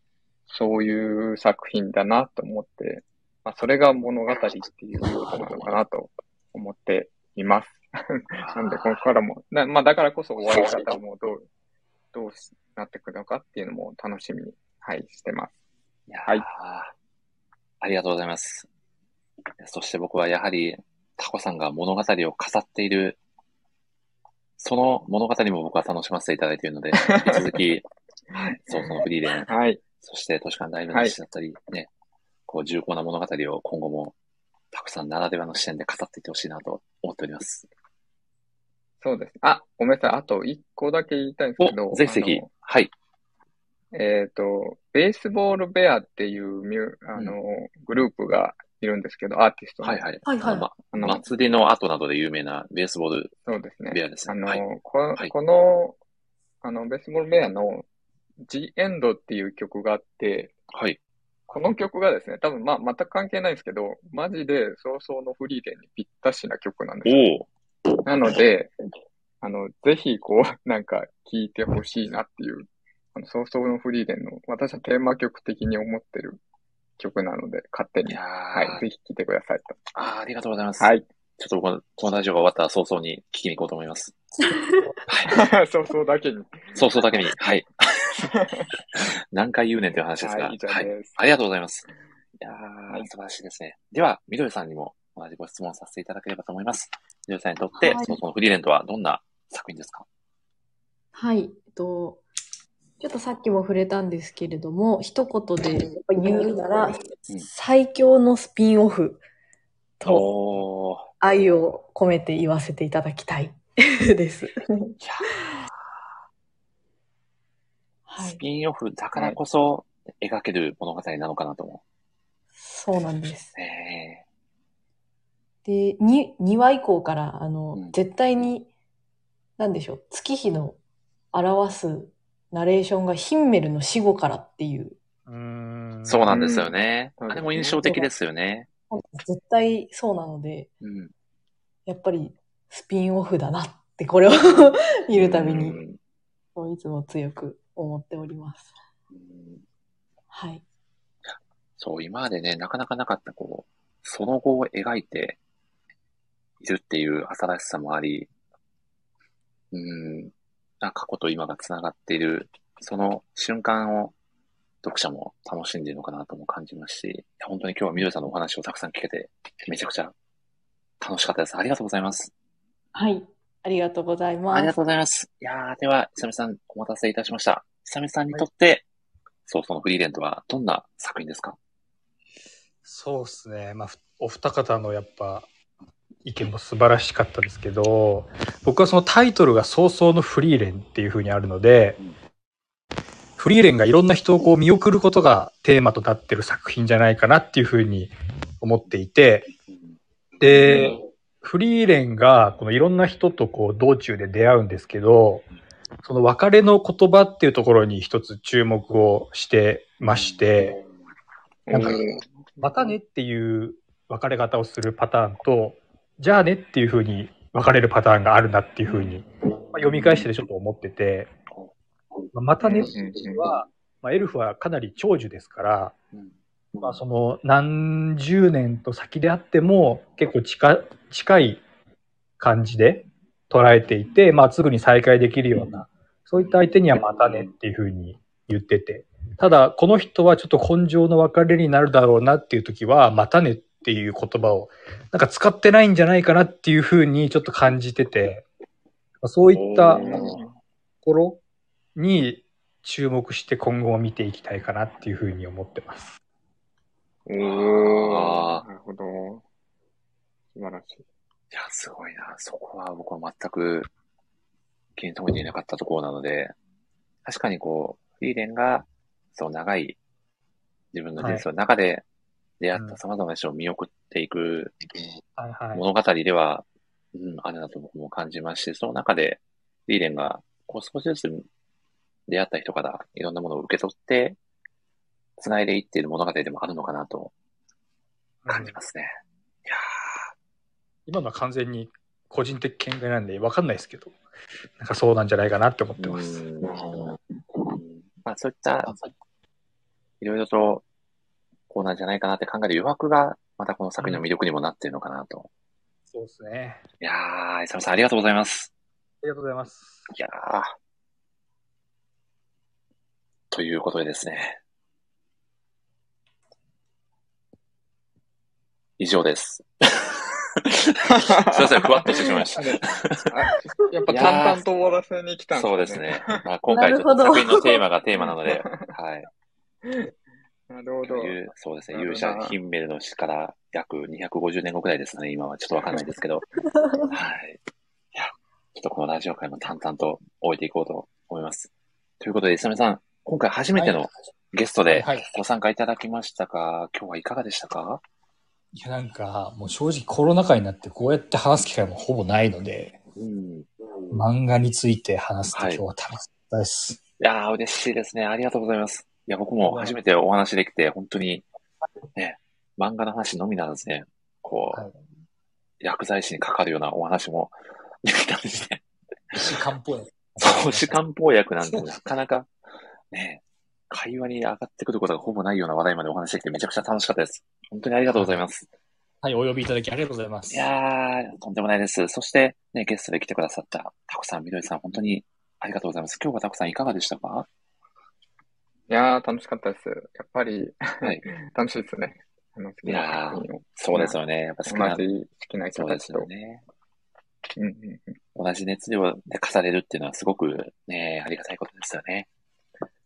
そういう作品だなと思って、まあ、それが物語っていうことなのかなと思っています。なんで、ここからも、なまあ、だからこそ終わり方もどう、どうなってくるのかっていうのも楽しみに、はい、してます。はい。ありがとうございます。そして僕はやはり、タコさんが物語を語っている、その物語も僕は楽しませていただいているので、引き続き、[laughs] そうそのフリーレン、はい、そして、都市間大の話だったり、ね、はい、こう、重厚な物語を今後も、たくさんならではの視点で語っていってほしいなと思っております。そうです。あ、ごめんなさい。あと一個だけ言いたいんですけど。ぜひぜひ。はい。えっ、ー、と、ベースボールベアっていうミュあの、うん、グループがいるんですけど、アーティストの。はいはい。はいはい。あの、祭りの後などで有名なベースボールそうですね。ベアですね。あの、はい、こはい、この、あの、ベースボールベアの The End っていう曲があって、はい。この曲がですね、多分まあ全く関係ないですけど、マジで早々のフリーレンにぴったしな曲なんですよ。なので、あの、ぜひこう、[laughs] なんか聴いてほしいなっていう、あの、早々のフリーレンの、私はテーマ曲的に思ってる曲なので、勝手に。はい。ぜひ聴いてくださいと。ああ、ありがとうございます。はい。ちょっとこの、このラジオが終わったら早々に聞きに行こうと思います。[laughs] はい。早々だけに。早々だけに。はい。[laughs] 何回言うねんという話ですが。はい、はい、ありがとうございます。いやー、素晴らしいですね。では、みどりさんにも同じご質問させていただければと思います。みどりさんにとって、はい、そのフリーレントはどんな作品ですか？はい。えっと、ちょっとさっきも触れたんですけれども、一言で言うなら、うん、最強のスピンオフと愛を込めて言わせていただきたいです。スピンオフだからこそ描ける物語なのかなと思う。そうなんです。で、2, 2話以降から、あの、うん、絶対に、なんでしょう、月日の表すナレーションがヒンメルの死後からっていう。うんそうなんですよね。あれも印象的ですよね。絶対そうなので、うん、やっぱりスピンオフだなってこれを [laughs] 見るたびに、いつも強く思っております。はい。そう、今までね、なかなかなかった、こう、その後を描いているっていう新しさもあり、うん、過去と今が繋がっている、その瞬間を読者も楽しんでいるのかなとも感じますし、本当に今日はみどりさんのお話をたくさん聞けて、めちゃくちゃ楽しかったです。ありがとうございます。はい。ありがとうございます。ありがとうございます。いやー、では、久美さん、お待たせいたしました。久美さんにとって、はい、そうそのフリーレントはどんな作品ですか？そうですね。まあ、お二方のやっぱ、意見も素晴らしかったですけど、僕はそのタイトルが早々のフリーレンっていう風にあるので、フリーレンがいろんな人をこう見送ることがテーマとなってる作品じゃないかなっていう風に思っていて、で、フリーレンがこのいろんな人とこう道中で出会うんですけど、その別れの言葉っていうところに一つ注目をしてまして、なんか、またねっていう別れ方をするパターンと、じゃあねっていうふうに別れるパターンがあるなっていうふうに、まあ、読み返してちょっと思ってて、まあ、またねっていうのは、まあ、エルフはかなり長寿ですから、まあ、その何十年と先であっても結構近近い感じで捉えていて、まあ、すぐに再会できるような、そういった相手にはまたねっていうふうに言ってて、ただ、この人はちょっと根性の別れになるだろうなっていう時は、またねっていう言葉を、なんか使ってないんじゃないかなっていうふうにちょっと感じてて、そういったところに注目して今後も見ていきたいかなっていうふうに思ってます。おー、なるほど。素晴らしい。いや、すごいな。そこは僕は全く、見当にいなかったところなので、確かにこう、フリーレンが、そう長い自分の人生の中で出会った様々な人を見送っていく物語では、うん、あれだと僕も感じますし、その中で、フリーレンが、こう少しずつ出会った人からいろんなものを受け取って、繋いでいっている物語でもあるのかなと感じますね。いや今のは完全に個人的見解なんで分かんないですけど、なんかそうなんじゃないかなって思ってます。まあそういった、いろいろとこうなんじゃないかなって考える余白が、またこの作品の魅力にもなっているのかなと。そうですね。いやー、イサムさんありがとうございます。ありがとうございます。いやー。ということでですね。以上です。[laughs] すいません、ふわっとしてしまいました。やっぱ淡々と終わらせに来たんですね。そうですね。まあ、今回ちょっと作品のテーマがテーマなので、はい。なるほど。そうですね。勇者ヒンメルの死から約250年後くらいですね。今はちょっとわかんないですけど。[laughs] はい。いや、ちょっとこのラジオ会も淡々と終えていこうと思います。ということで、イサメさん、今回初めてのゲストでご参加いただきましたが、はいはい、今日はいかがでしたか？いや、なんか、もう正直コロナ禍になってこうやって話す機会もほぼないので、うん、漫画について話すと今日は楽しかったです。はい、いやー、嬉しいですね。ありがとうございます。いや、僕も初めてお話できて、本当に、ね、漫画の話のみならずね、こう、はい、薬剤師にかかるようなお話も [laughs] できたんですね。医師漢方薬。そう、医師漢方薬なんてなかなか、ね、会話に上がってくることがほぼないような話題までお話できてめちゃくちゃ楽しかったです。本当にありがとうございます。はい、お呼びいただきありがとうございます。いやー、とんでもないです。そして、ね、ゲストで来てくださったタコさん、みどりさん、本当にありがとうございます。今日はタコさんいかがでしたか？いやー、楽しかったです。やっぱり、はい、[laughs] 楽しいですね。あの好きな作品を。そうですよね。やっぱ好きな。同じ好きな人たちと。そうですよね。うんうんうん、同じ熱量で重ねるっていうのはすごくね、ありがたいことですよね。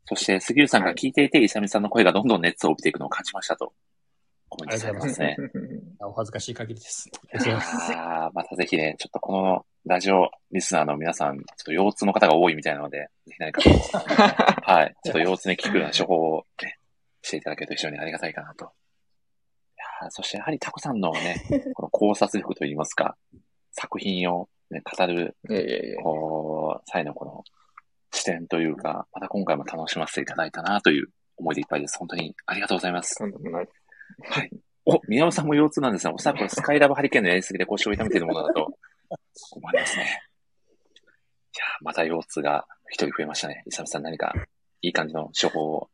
そして、杉浦さんが聞いていて、イサミさんの声がどんどん熱を帯びていくのを感じましたと。コメントされますね。お恥ずかしい限りです。あまたぜひね、ちょっとこのラジオリスナーの皆さん、ちょっと腰痛の方が多いみたいなので、ぜひ何かこう、[laughs] はい、ちょっと腰痛に効くような処方をね、していただけると非常にありがたいかなと。いやそしてやはりタコさんのね、[laughs] この考察力といいますか、作品を、ね、語る、こう、際のこの視点というか、また今回も楽しませていただいたなという思いでいっぱいです。本当にありがとうございます。とんでもない。はい。お、宮尾さんも腰痛なんですね。おそらくスカイラブハリケーンのやりすぎで腰を痛めているものだと思いますね。いやまた腰痛が一人増えましたね。イサムさん何かいい感じの処方を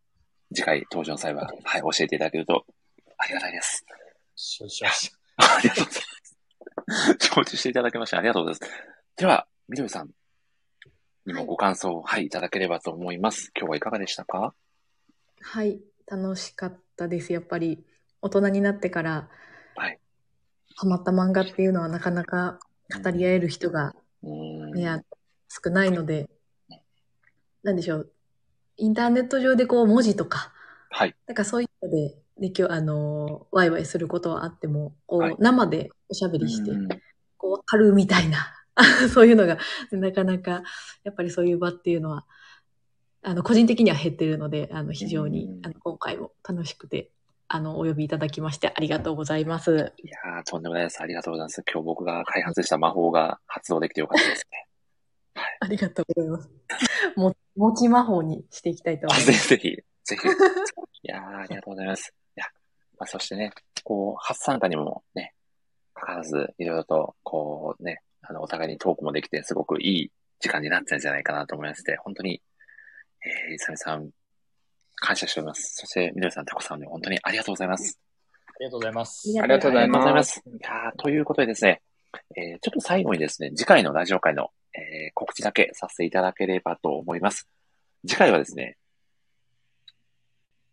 次回登場の際は、はい、教えていただけるとありがたいです。承知しました。ありがとうございます。承知していただきましてありがとうございます。では、みどりさんにもご感想を、はい、いただければと思います。今日はいかがでしたか？はい、楽しかったです。やっぱり、大人になってから、はい。ハマった漫画っていうのはなかなか語り合える人が、ね、少ないので、なんでしょう。インターネット上でこう文字とか、はい。なんかそういうので、で今日あの、ワイワイすることはあっても、こう、はい、生でおしゃべりして、こう、わかるみたいな、[laughs] そういうのが、なかなか、やっぱりそういう場っていうのは、あの、個人的には減ってるので、あの、非常に、あの、今回も楽しくて、あの、お呼びいただきましてありがとうございます。いやー、とんでもないです。ありがとうございます。今日僕が開発した魔法が発動できてよかったですね。[laughs] はい。ありがとうございます。[laughs] も、持ち魔法にしていきたいと思います。ぜひ、ぜひ。いやー、ありがとうございます。いや、まあ、そしてね、こう、初参加にもね、かかわらず、いろいろと、こうね、あの、お互いにトークもできて、すごくいい時間になったんじゃないかなと思いまして、本当に、えー、いさみさん、感謝しております。そして、みどりさん、タコさんに本当にありがとうございます。ありがとうございます。ありがとうございます。いやということでですね、えー、ちょっと最後にですね、次回のラジオ会の、えー、告知だけさせていただければと思います。次回はですね、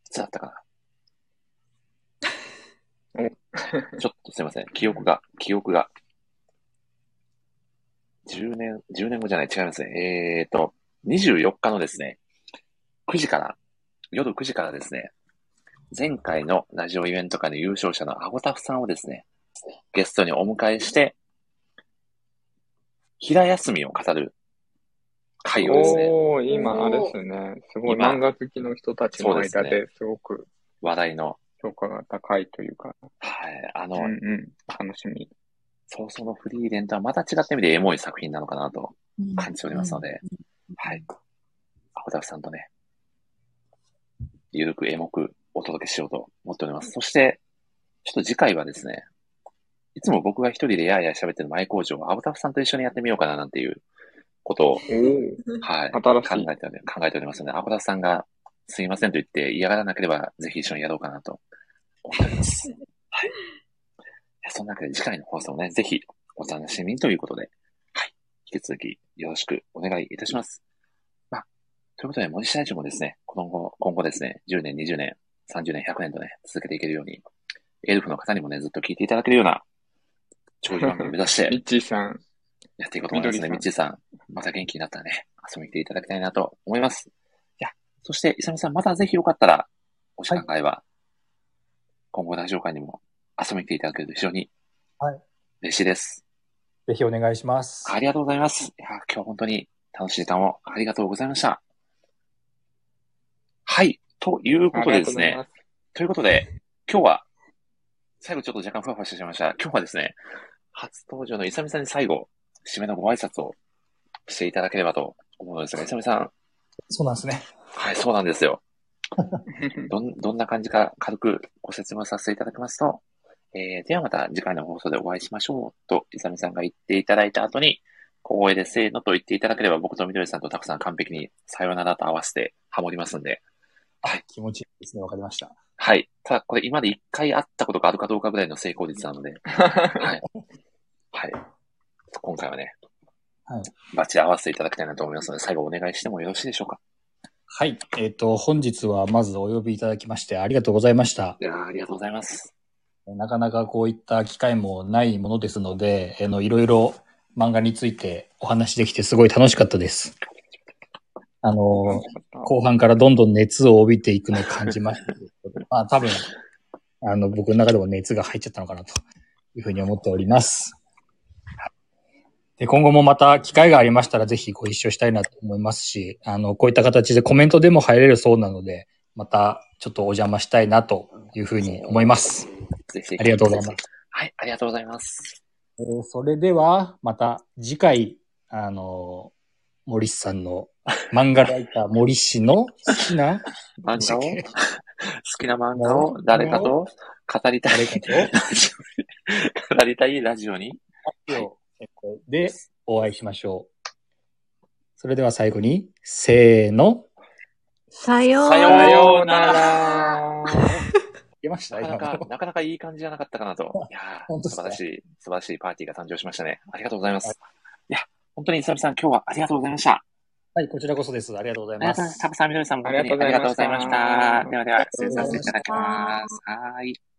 いつだったかな [laughs] ちょっとすいません。記憶が、記憶が。10年、10年後じゃない、違いますね。えーと、24日のですね、9時から、夜9時からですね、前回のラジオイベント会の優勝者のアゴタフさんをですね、ゲストにお迎えして、平休みを語る会をですね。おー、今あれですね。すごい漫画好きの人たちの間ですごく話題の評価が高いというか。はい。あの、うんうん、楽しみ。そうそのフリーレンとはまた違った意味でエモい作品なのかなと感じておりますので、はい。アホタフさんとね、ゆるくエモくお届けしようと思っております。そして、ちょっと次回はですね、いつも僕が一人でやーやー喋ってる前工場をアボタフさんと一緒にやってみようかななんていうことを、はい、考えて、考えておりますので、アボタフさんがすいませんと言って嫌がらなければ、ぜひ一緒にやろうかなと思っております。はい。そんなわけで次回の放送をね、ぜひお楽しみということで、はい。引き続きよろしくお願いいたします。まあ、ということで、森下大臣もですね、今後、今後ですね、10年、20年、30年、100年とね、続けていけるように、エルフの方にもね、ずっと聞いていただけるような、長寿番組を目指して、[laughs] ミッチーさん。やっていこうと思いますね。ミッチーさん、また元気になったらね、遊びに来ていただきたいなと思います。いや、そして、イサミさん、またぜひよかったら、お時間が合えば、今後ラジオ会にも遊びに来ていただけると非常にはい。嬉しいです。ぜひお願いします。ありがとうございます。いや、今日は本当に楽しい時間をありがとうございました。はい。ということでですね。とということで、今日は、最後ちょっと若干ふわふわしてしまいました。今日はですね、初登場のイサミさんに最後、締めのご挨拶をしていただければと思うのですが、イサミさん。そうなんですね。はい、そうなんですよ。[laughs] どん、どんな感じか軽くご説明させていただきますと、えー、ではまた次回の放送でお会いしましょうと、イサミさんが言っていただいた後に、小声でせーのと言っていただければ僕とみどりさんとたくさん完璧にさよならと合わせてハモりますんで、はい。気持ちいいですね。わかりました。はい。ただ、これ今まで一回会ったことがあるかどうかぐらいの成功率なので、[laughs] はい。はい。今回はね、はい。バチ合わせていただきたいなと思いますので、最後お願いしてもよろしいでしょうか。はい。えっ、ー、と、本日はまずお呼びいただきましてありがとうございました。いやありがとうございます。なかなかこういった機会もないものですので、えの、いろいろ漫画についてお話できてすごい楽しかったです。あの、後半からどんどん熱を帯びていくのを感じました [laughs] まあ多分、あの、僕の中でも熱が入っちゃったのかなというふうに思っております。で今後もまた機会がありましたらぜひご一緒したいなと思いますし、あの、こういった形でコメントでも入れるそうなので、またちょっとお邪魔したいなというふうに思います。ありがとうございます。はい、ありがとうございます。えー、それでは、また次回、あの、森さんの漫画ライター森氏の好きな漫画を？好きな漫画を？誰かと？語りたい。語りたいラジオに？で、お会いしましょう。それでは最後に、せーの。さようなら。さようなら。いましたなかなか、なかなかいい感じじゃなかったかなと。[laughs] いや素晴らしい、素晴らしいパーティーが誕生しましたね。ありがとうございます。はい、いや、本当に、さびさん、今日はありがとうございました。はい、こちらこそです。ありがとうございます。タブさん、みどりさんもありがとうございました。ではでは、失礼させていただきます。はい。